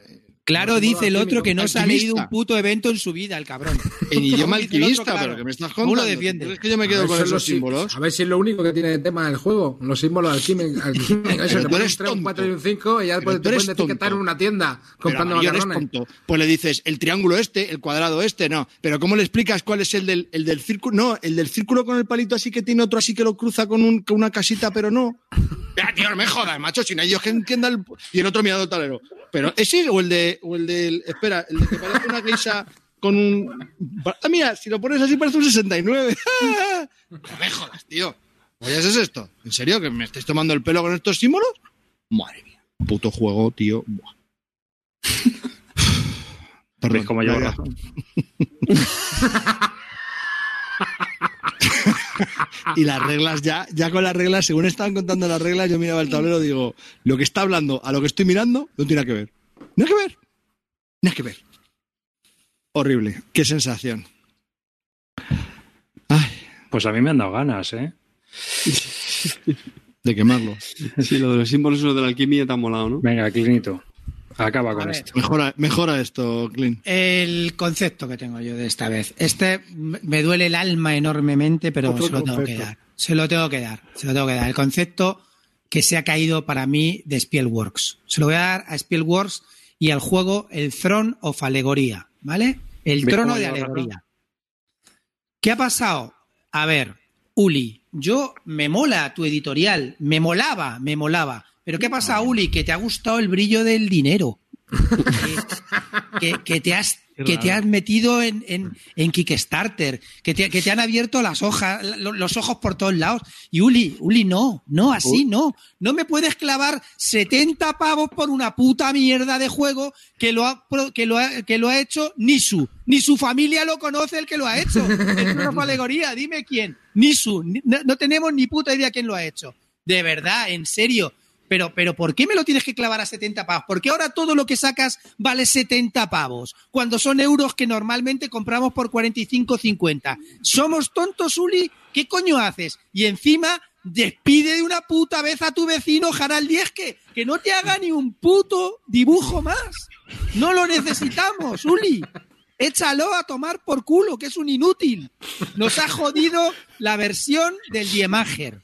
Claro, dice el otro que no se ha leído un puto evento en su vida, el cabrón. En idioma el alquimista, claro. pero que me estás ¿Cómo contando. lo defiende? ¿Tú crees que yo me A quedo ver, con esos los sí- símbolos? A ver si es lo único que tiene de tema del juego. Los símbolos alquímicos. eso, te pones un 3, un tonto. 4 y un 5 y ya Pero después te que estás en una tienda comprando macarrones. tonto. Pues le dices el triángulo este, el cuadrado este, no. Pero ¿cómo le explicas cuál es el del, el del círculo? No, el del círculo con el palito así que tiene otro así que lo cruza con, un, con una casita, pero no. Ya, tío, no me jodas, macho, si no hay Dios que entienda el... Y el otro mirando el tablero. Pero ese o el de... O el del... Espera, el de que parece una geisha con un... Ah, mira, si lo pones así parece un 69. no me jodas, tío. Oye, ¿es esto? ¿En serio que me estáis tomando el pelo con estos símbolos? Madre mía. Puto juego, tío. Buah. ¿Ves cómo llevo ya, ya. razón? y las reglas ya, ya con las reglas, según estaban contando las reglas, yo miraba el tablero y digo, lo que está hablando a lo que estoy mirando no tiene que ver. No hay que ver. No hay que ver. Horrible. Qué sensación. Ay, Pues a mí me han dado ganas, ¿eh? de quemarlo. Sí, lo de los símbolos de la alquimia te ha molado, ¿no? Venga, Clinito. Acaba con esto. Mejora, mejora esto, Clint. El concepto que tengo yo de esta vez. Este me duele el alma enormemente, pero Otro se lo tengo que dar. Se lo tengo que dar. Se lo tengo que dar. El concepto que se ha caído para mí de Spielworks. Se lo voy a dar a Spielworks y al juego el Throne of Alegoría, ¿vale? El ¿Ves trono de alegoría. ¿Qué ha pasado? A ver, Uli, yo me mola tu editorial, me molaba, me molaba. Pero ¿qué pasa, Uli? Que te ha gustado el brillo del dinero. que, que- que te has que te has metido en, en, en Kickstarter, que te, que te han abierto las hojas, lo- los ojos por todos lados. Y Uli, Uli, no, no, así no. No me puedes clavar 70 pavos por una puta mierda de juego que lo ha, que lo ha, que lo ha hecho Nisu. Ni su familia lo conoce el que lo ha hecho. Es una alegoría, dime quién. Nisu, ni- no, no tenemos ni puta idea quién lo ha hecho. De verdad, en serio. Pero, pero ¿por qué me lo tienes que clavar a 70 pavos? Porque ahora todo lo que sacas vale 70 pavos, cuando son euros que normalmente compramos por 45 50. ¿Somos tontos, Uli? ¿Qué coño haces? Y encima despide de una puta vez a tu vecino Harald Dieske, que no te haga ni un puto dibujo más. No lo necesitamos, Uli. Échalo a tomar por culo, que es un inútil. Nos ha jodido la versión del Diemager.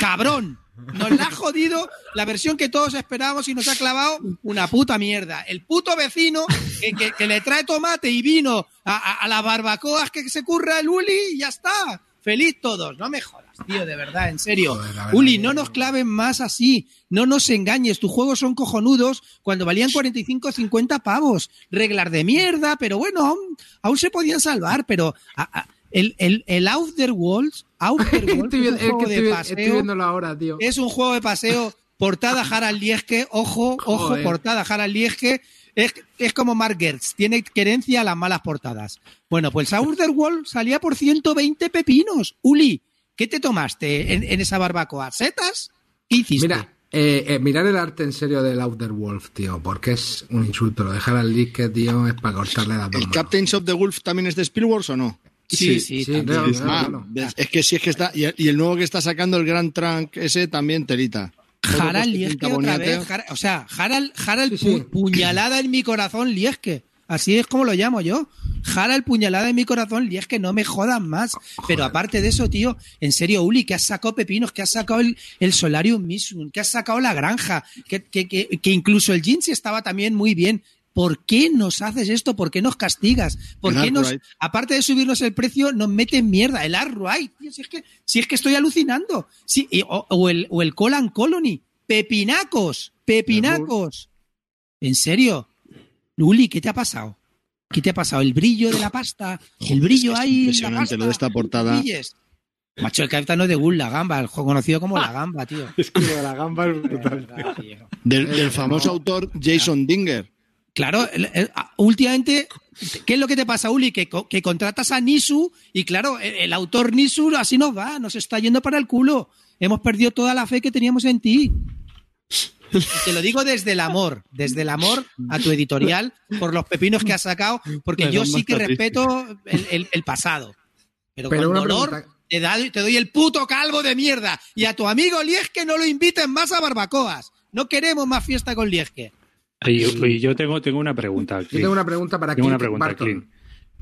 Cabrón. Nos la ha jodido la versión que todos esperábamos y nos ha clavado una puta mierda. El puto vecino que, que- que le trae tomate y vino a, a- a las barbacoas que se curra el Uli y ya está. Feliz todos. No me jodas, tío, de verdad, en serio. Joder, la verdad Uli, no nos claven más así. No nos engañes. Tus juegos son cojonudos cuando valían 45 o 50 pavos. Reglas de mierda, pero bueno, aún, aún se podían salvar. Pero a- el, el, el Outer Worlds, Outer Worlds Estoy, es un es que juego de estoy- paseo. estoy viéndolo ahora, tío. Es un juego de paseo, portada Harald Lieske, ojo, ojo, Joder. portada Harald Lieske. Es, es como Mark Gertz, tiene querencia a las malas portadas. Bueno, pues Outer World salía por 120 pepinos. Uli, ¿qué te tomaste en, en esa barbacoa? ¿Setas? ¿Qué hiciste? Mira, eh, eh, mirar el arte en serio del Outer Wolf, tío, porque es un insulto. Lo dejar al disque, tío, es para cortarle la ¿El toma. Captains of the Wolf también es de Spielberg o no? Sí, sí, sí, también. claro, claro. ves, es que sí, es que está. Y, y el nuevo que está sacando el Grand Trunk, ese también telita. Todo Harald Lieske otra vez. Har- o sea, Harald, Harald Sí, sí. pu- puñalada en mi corazón Lieske. Así es como lo llamo yo. Harald puñalada en mi corazón Lieske, no me jodan más. Pero aparte de eso, tío, en serio, Uli, que has sacado pepinos, que has sacado el, el Solarium Mission, que has sacado la granja, que, que, que, que incluso el Jinx estaba también muy bien. ¿Por qué nos haces esto? ¿Por qué nos castigas? ¿Por El qué nos, aparte de subirnos el precio, nos meten mierda? El Arkwright, tío, si es que, si es que estoy alucinando. Sí, y- o, o el, o el Colan Colony. Pepinacos, pepinacos. ¿En serio? Luli, ¿qué te ha pasado? ¿Qué te ha pasado? El brillo de la pasta, el brillo es ahí. en la impresionante pasta, lo de esta portada. Macho, el capitán no es de Gull, la gamba, el juego conocido como la gamba, tío. Es que lo de la gamba es brutal. tío. Del, del famoso autor Jason Dinger. Claro, el- el- a- últimamente, ¿qué es lo que te pasa, Uli? Que, co- que contratas a Nisu y claro, el, el autor Nisu así nos va, nos está yendo para el culo. Hemos perdido toda la fe que teníamos en ti. Y te lo digo desde el amor, desde el amor a tu editorial por los pepinos que has sacado, porque yo sí que respeto el, el- el pasado. Pero, Pero con dolor te, da- te doy el puto calvo de mierda. Y a tu amigo Liesque no lo inviten más a barbacoas. No queremos más fiesta con Liesque. Y, y yo tengo, tengo una pregunta. Yo Clint. tengo una pregunta para Tengo una Clint pregunta, Barton. Clint.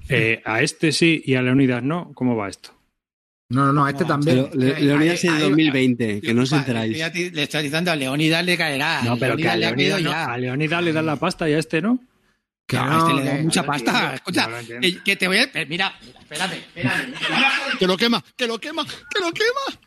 Eh, a este sí y a Leonidas no. ¿Cómo va esto? No, no, no, este No, también. Pero Le- Eh, Leonidas es ahí- 2020, que no os enteráis. ya te- Le estás diciendo a Leonidas le caerá. No, pero que a Leonidas le Leonidas, no, ya. a Leonidas le dan la pasta y a este no. que No, a este le da que- mucha pasta. Escucha, eh, que te voy a. eh, Mira, mira, espérate, espérate. Que lo quema, que lo quema, que lo quema.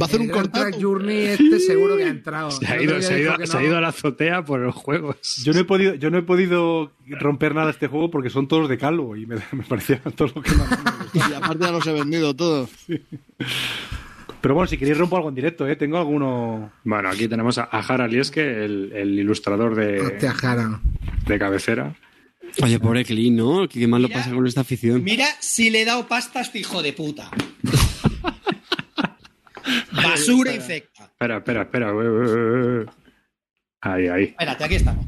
Va a hacer el un cortazo. Track Journey este seguro que ha entrado. Se ha ido, se ha ido, se ha ido a la azotea por los juegos. Yo no he podido, yo no he podido romper nada de este juego porque son todos de calvo y me, me parecía todo lo que más me. Y aparte ya los he vendido todos. Pero bueno, si queréis rompo algo en directo, ¿eh? Tengo alguno... Bueno, aquí tenemos a, a Harald Lieske, el, el ilustrador de, Hostia, Jara. de cabecera. Oye, pobre Clean, ¿no? ¿Qué mal lo Mira. pasa con esta afición? Mira si le he dado pasta a este hijo de puta. Basura infecta. Espera, espera, espera. eh, eh, eh. Ahí, ahí. Espérate, aquí estamos.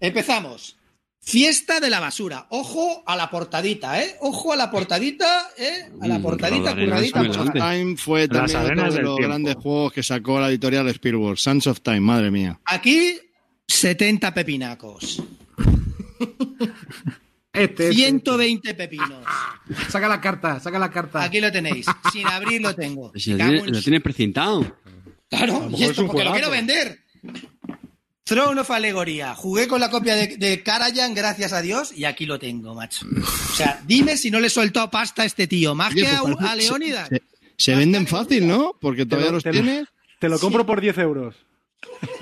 Empezamos. Fiesta de la basura. Ojo a la portadita, ¿eh? Ojo a la portadita, ¿eh? A la Mm, portadita, Rodarenas curradita. acá. Time fue también otro de los tiempo. grandes juegos que sacó la editorial Spielberg. Sons of Time, madre mía. Aquí, 70 pepinacos. Este, este. 120 pepinos. Saca la carta, saca la carta. Aquí lo tenéis. Sin abrir lo tengo. Si lo Cago tiene, en lo tiene precintado. Claro, y es esto porque lo quiero vender. Throne of Alegoría. Jugué con la copia de, de Karajan, gracias a Dios, y aquí lo tengo, macho. O sea, dime si no le he soltado pasta a este tío, más Oye, que a, pues a Leónidas. Se, se venden fácil, ¿no? Porque todavía lo- los te lo- tienes. Te lo compro por 10 euros.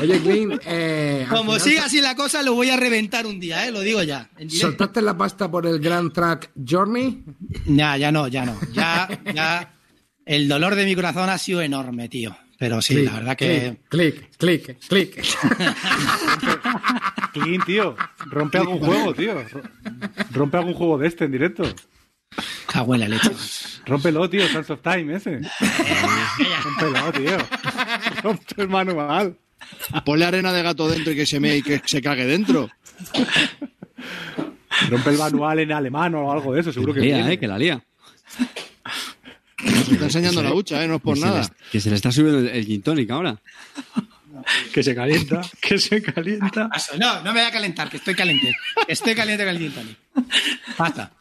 Oye, Clint, eh, Como final siga así la cosa, lo voy a reventar un día, ¿eh? Lo digo ya. ¿Soltaste la pasta por el Grand Track Journey? Ya, ya no, ya no. Ya, ya. El dolor de mi corazón ha sido enorme, tío. Pero sí, Clic, la verdad que. Clic, clic, clic. Clean, tío. Rompe algún juego, tío. Ro- Rompe algún juego de este en directo. Cago en la leche. Rómpelo, tío, Sands of Time ese. Rómpelo, tío. Rompe el manual. Ponle arena de gato dentro y que se me y que se cague dentro. Rompe el manual en alemán o algo de eso, seguro que lía, viene. eh, que la lía. Nos está enseñando la hucha, ¿eh? No es por que, se nada. le, que se le está subiendo el, el gin tonic ahora. Que se calienta, que se calienta. No, no me voy a calentar, que estoy caliente. Estoy caliente con el gin tonic. Basta.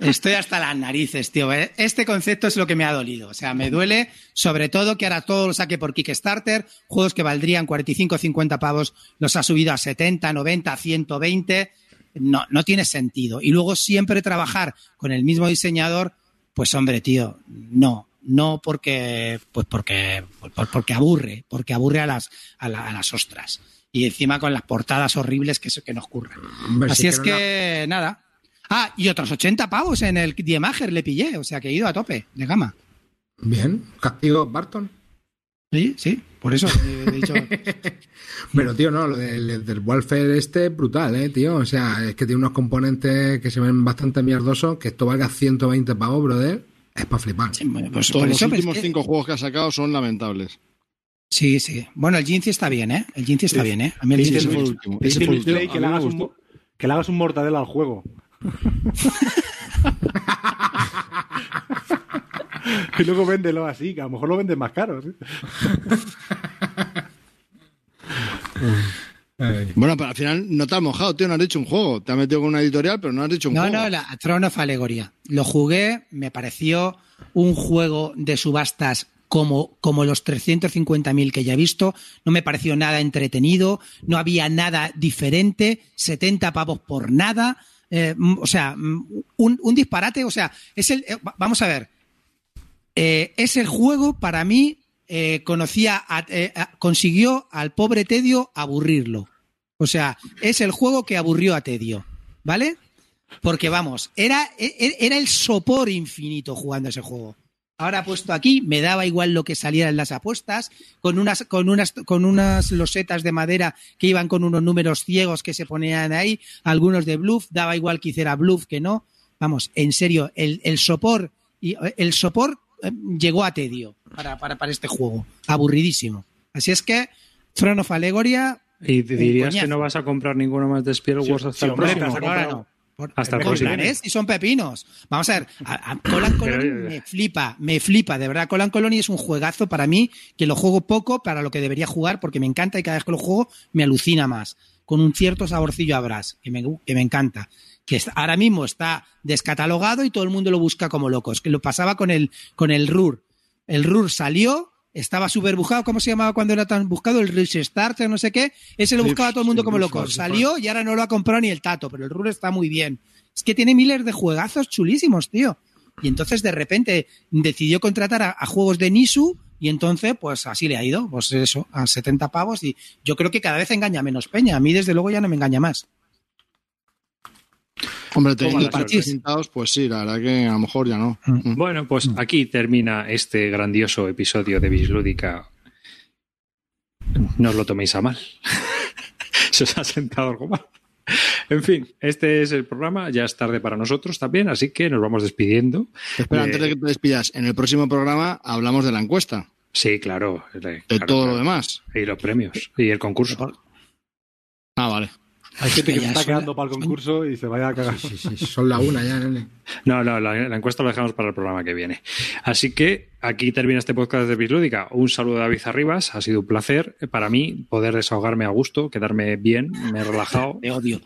Estoy hasta las narices, tío. ¿eh? Este concepto es lo que me ha dolido. O sea, me duele sobre todo que ahora todo lo saque por Kickstarter. Juegos que valdrían 45 o 50 pavos los ha subido a 70, 90, 120. No, no tiene sentido. Y luego siempre trabajar con el mismo diseñador, pues hombre, tío, no. No porque, pues porque, por- porque aburre, porque aburre a las, a, la- a las ostras. Y encima con las portadas horribles que, se- que nos curran. Hombre, Así sí es que, nada. Ah, y otros 80 pavos en el Diemager le pillé, o sea que he ido a tope de gama. Bien, castigo Barton. Sí, sí, por eso he dicho. Pero, tío, no, lo del, del Warfare este es brutal, ¿eh, tío? O sea, es que tiene unos componentes que se ven bastante mierdosos, que esto valga 120 pavos, brother, es para flipar. Sí, bueno, pues Todos por los eso, pero es últimos que- cinco juegos que ha sacado son lamentables. Sí, sí. Bueno, el Jinzi está bien, ¿eh? El Jinzi está bien, ¿eh? A mí el fue me el último. Que le hagas un gustó. mo- que le hagas un mortadelo al juego. y luego véndelo así, que a lo mejor lo venden más caro. ¿sí? Bueno, pero al final no te has mojado, tío, no has dicho un juego. Te has metido con una editorial, pero no has dicho un No, juego. no, la Throne of Alegoria. Lo jugué, me pareció un juego de subastas como, como los 350.000 que ya he visto. No me pareció nada entretenido, no había nada diferente, 70 pavos por nada. Eh, mm, o sea, mm, un, un disparate. O sea, es el. eh, va- vamos a ver. Eh, es el juego, para mí, eh, conocía, consiguió al pobre Tedio aburrirlo. O sea, es el juego que aburrió a Tedio, ¿vale? Porque vamos, era, e- era el sopor infinito jugando ese juego. Ahora puesto aquí, me daba igual lo que saliera en las apuestas, con unas, con unas, con unas losetas de madera que iban con unos números ciegos que se ponían ahí, algunos de bluff, daba igual que hiciera bluff que no. Vamos, en serio, el, el sopor, y el sopor eh, llegó a tedio para, para, para este juego. Aburridísimo. Así es que, Throne of Alegoria. ¿Y te dirías que no vas a comprar ninguno más de Spiel Wars hasta sí, el hombre, próximo? Ahora no. Hasta planes y son pepinos. Vamos a ver, a, a Colan Colony eh, me flipa, me flipa, de verdad. Colan Colony es un juegazo para mí, que lo juego poco para lo que debería jugar, porque me encanta y cada vez que lo juego me alucina más. Con un cierto saborcillo a Brass, que me, que me encanta. Que está- ahora mismo está descatalogado y todo el mundo lo busca como locos. Que lo pasaba con el, con el RUR. El RUR salió, estaba súper buscado, ¿cómo se llamaba cuando era tan buscado? El Rich Starter, no sé qué. Ese lo buscaba todo el mundo como loco. Salió y ahora no lo ha comprado ni el tato, pero el RUR está muy bien. Es que tiene miles de juegazos chulísimos, tío. Y entonces de repente decidió contratar a, a juegos de Nisu y entonces pues así le ha ido, pues eso, a 70 pavos y yo creo que cada vez engaña menos peña. A mí desde luego ya no me engaña más. Hombre, teniendo. 300, pues sí, la verdad que a lo mejor ya no. Mm. Bueno, pues aquí termina este grandioso episodio de Bislúdica. No os lo toméis a mal. Se os ha sentado algo mal. En fin, este es el programa. Ya es tarde para nosotros también, así que nos vamos despidiendo. Espera, Eh, antes de que te despidas, en el próximo programa hablamos de la encuesta, Sí, claro. De de todo lo demás. Y los premios. Y el concurso. Ah, vale. Hay gente que se está quedando para el concurso y se vaya a cagar. Sí, sí, son la una ya, nene. No, no, la, la encuesta la dejamos para el programa que viene. Así que aquí termina este podcast de Bislúdica. Un saludo a David Arribas. Ha sido un placer para mí poder desahogarme a gusto, quedarme bien, me he relajado. Te odio.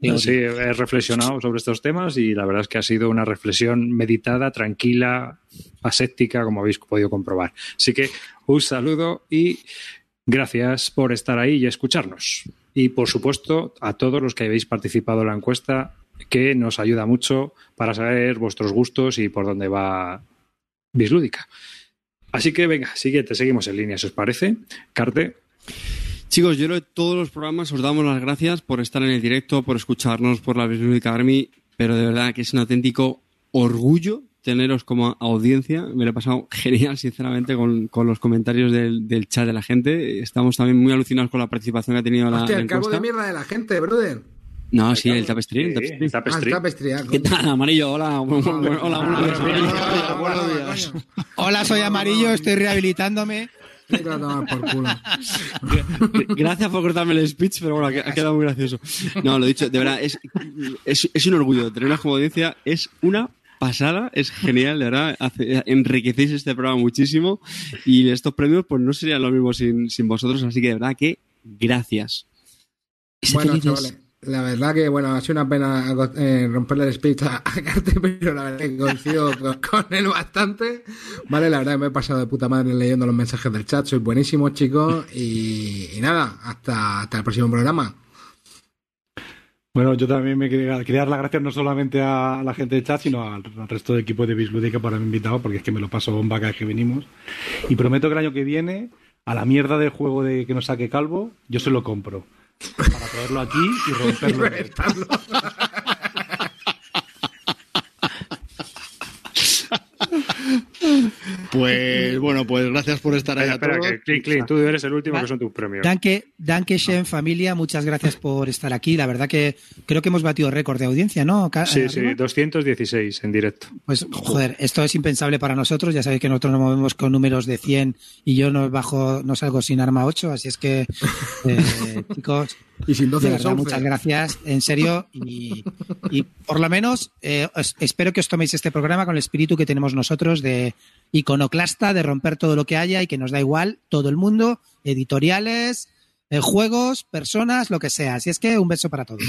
te odio. Sí, he reflexionado sobre estos temas y la verdad es que ha sido una reflexión meditada, tranquila, aséptica, como habéis podido comprobar. Así que un saludo y gracias por estar ahí y escucharnos. Y por supuesto, a todos los que habéis participado en la encuesta, que nos ayuda mucho para saber vuestros gustos y por dónde va Bislúdica. Así que venga, siguiente, seguimos en línea, si os parece. Carte, Chicos, yo creo todos los programas os damos las gracias por estar en el directo, por escucharnos, por la Bislúdica Army, pero de verdad que es un auténtico orgullo teneros como audiencia. Me lo he pasado genial, sinceramente, con, con los comentarios del, del chat de la gente. Estamos también muy alucinados con la participación que ha tenido la, Hostia, la el cargo de mierda de la gente, brother. No, sí, el tapestry. el Sí, tapestry. el tapestry. Ah, tapestry, ah, ¿Qué tal, amarillo? Hola, hola, buenos días. Buenos días. Hola, soy amarillo, estoy rehabilitándome. Por culo. Gracias por cortarme el speech, pero bueno, ha ha quedado muy gracioso. No, lo dicho, de verdad, es, es, es un orgullo tenerlas como audiencia, es una pasada, es genial, de verdad, hace- enriquecéis este programa muchísimo y estos premios pues no serían lo mismo sin, sin vosotros, así que de verdad que gracias. Bueno, chavales, la verdad que, bueno, ha sido una pena eh, romperle el speech a, a Carte, pero la verdad que coincido con, con él bastante. Vale, la verdad que me he pasado de puta madre leyendo los mensajes del chat, sois buenísimos, chicos, y, y nada, hasta, hasta el próximo programa. Bueno, yo también me quería, quería dar las gracias no solamente a la gente de chat, sino al, al resto del equipo de Bislúdica por haberme invitado, porque es que me lo paso bomba cada vez que venimos. Y prometo que el año que viene, a la mierda del juego de que nos saque Calvo, yo se lo compro. Para traerlo aquí y romperlo. en él. Pues bueno, pues gracias por estar ahí Espera, a todos. que Clint, Clint, tú eres el último que son tus premios. Danke, Danke Shen, familia, muchas gracias por estar aquí. La verdad que creo que hemos batido récord de audiencia, ¿no? Ca- Sí, sí, arriba. 216 en directo. Pues, joder, esto es impensable para nosotros. Ya sabéis que nosotros nos movemos con números de 100 y yo no bajo, no salgo sin arma 8. Así es que, eh, chicos, Y sin 12 de verdad, muchas gracias, en serio. Y, y por lo menos eh, os- espero que os toméis este programa con el espíritu que tenemos nosotros de iconoclasta, de romper todo lo que haya y que nos da igual todo el mundo, editoriales, eh, juegos, personas, lo que sea. Así es que un beso para todos.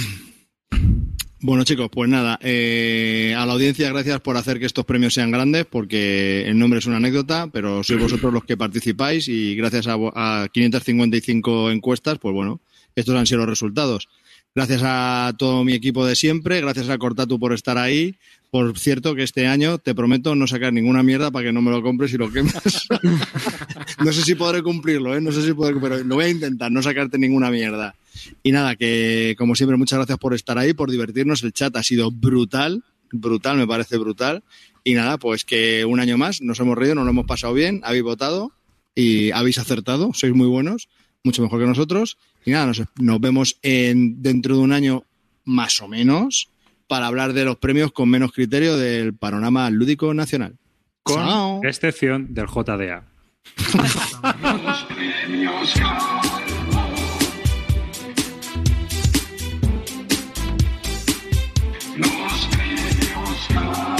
Bueno, chicos, pues nada, eh, a la audiencia gracias por hacer que estos premios sean grandes, porque el nombre es una anécdota, pero sois vosotros los que participáis y gracias a, a 555 encuestas, pues bueno, estos han sido los resultados. Gracias a todo mi equipo de siempre, gracias a Cortatu por estar ahí. Por cierto, que este año te prometo no sacar ninguna mierda para que no me lo compres y lo quemes. no sé si podré cumplirlo, ¿eh? No sé si podré, pero lo voy a intentar, no sacarte ninguna mierda. Y nada, que como siempre, muchas gracias por estar ahí, por divertirnos. El chat ha sido brutal, brutal, me parece brutal. Y nada, pues que un año más nos hemos reído, nos lo hemos pasado bien, habéis votado y habéis acertado, sois muy buenos, mucho mejor que nosotros. Y nada, nos, nos vemos en, dentro de un año más o menos para hablar de los premios con menos criterio del panorama lúdico nacional. Con Chao. excepción del JDA. Los premios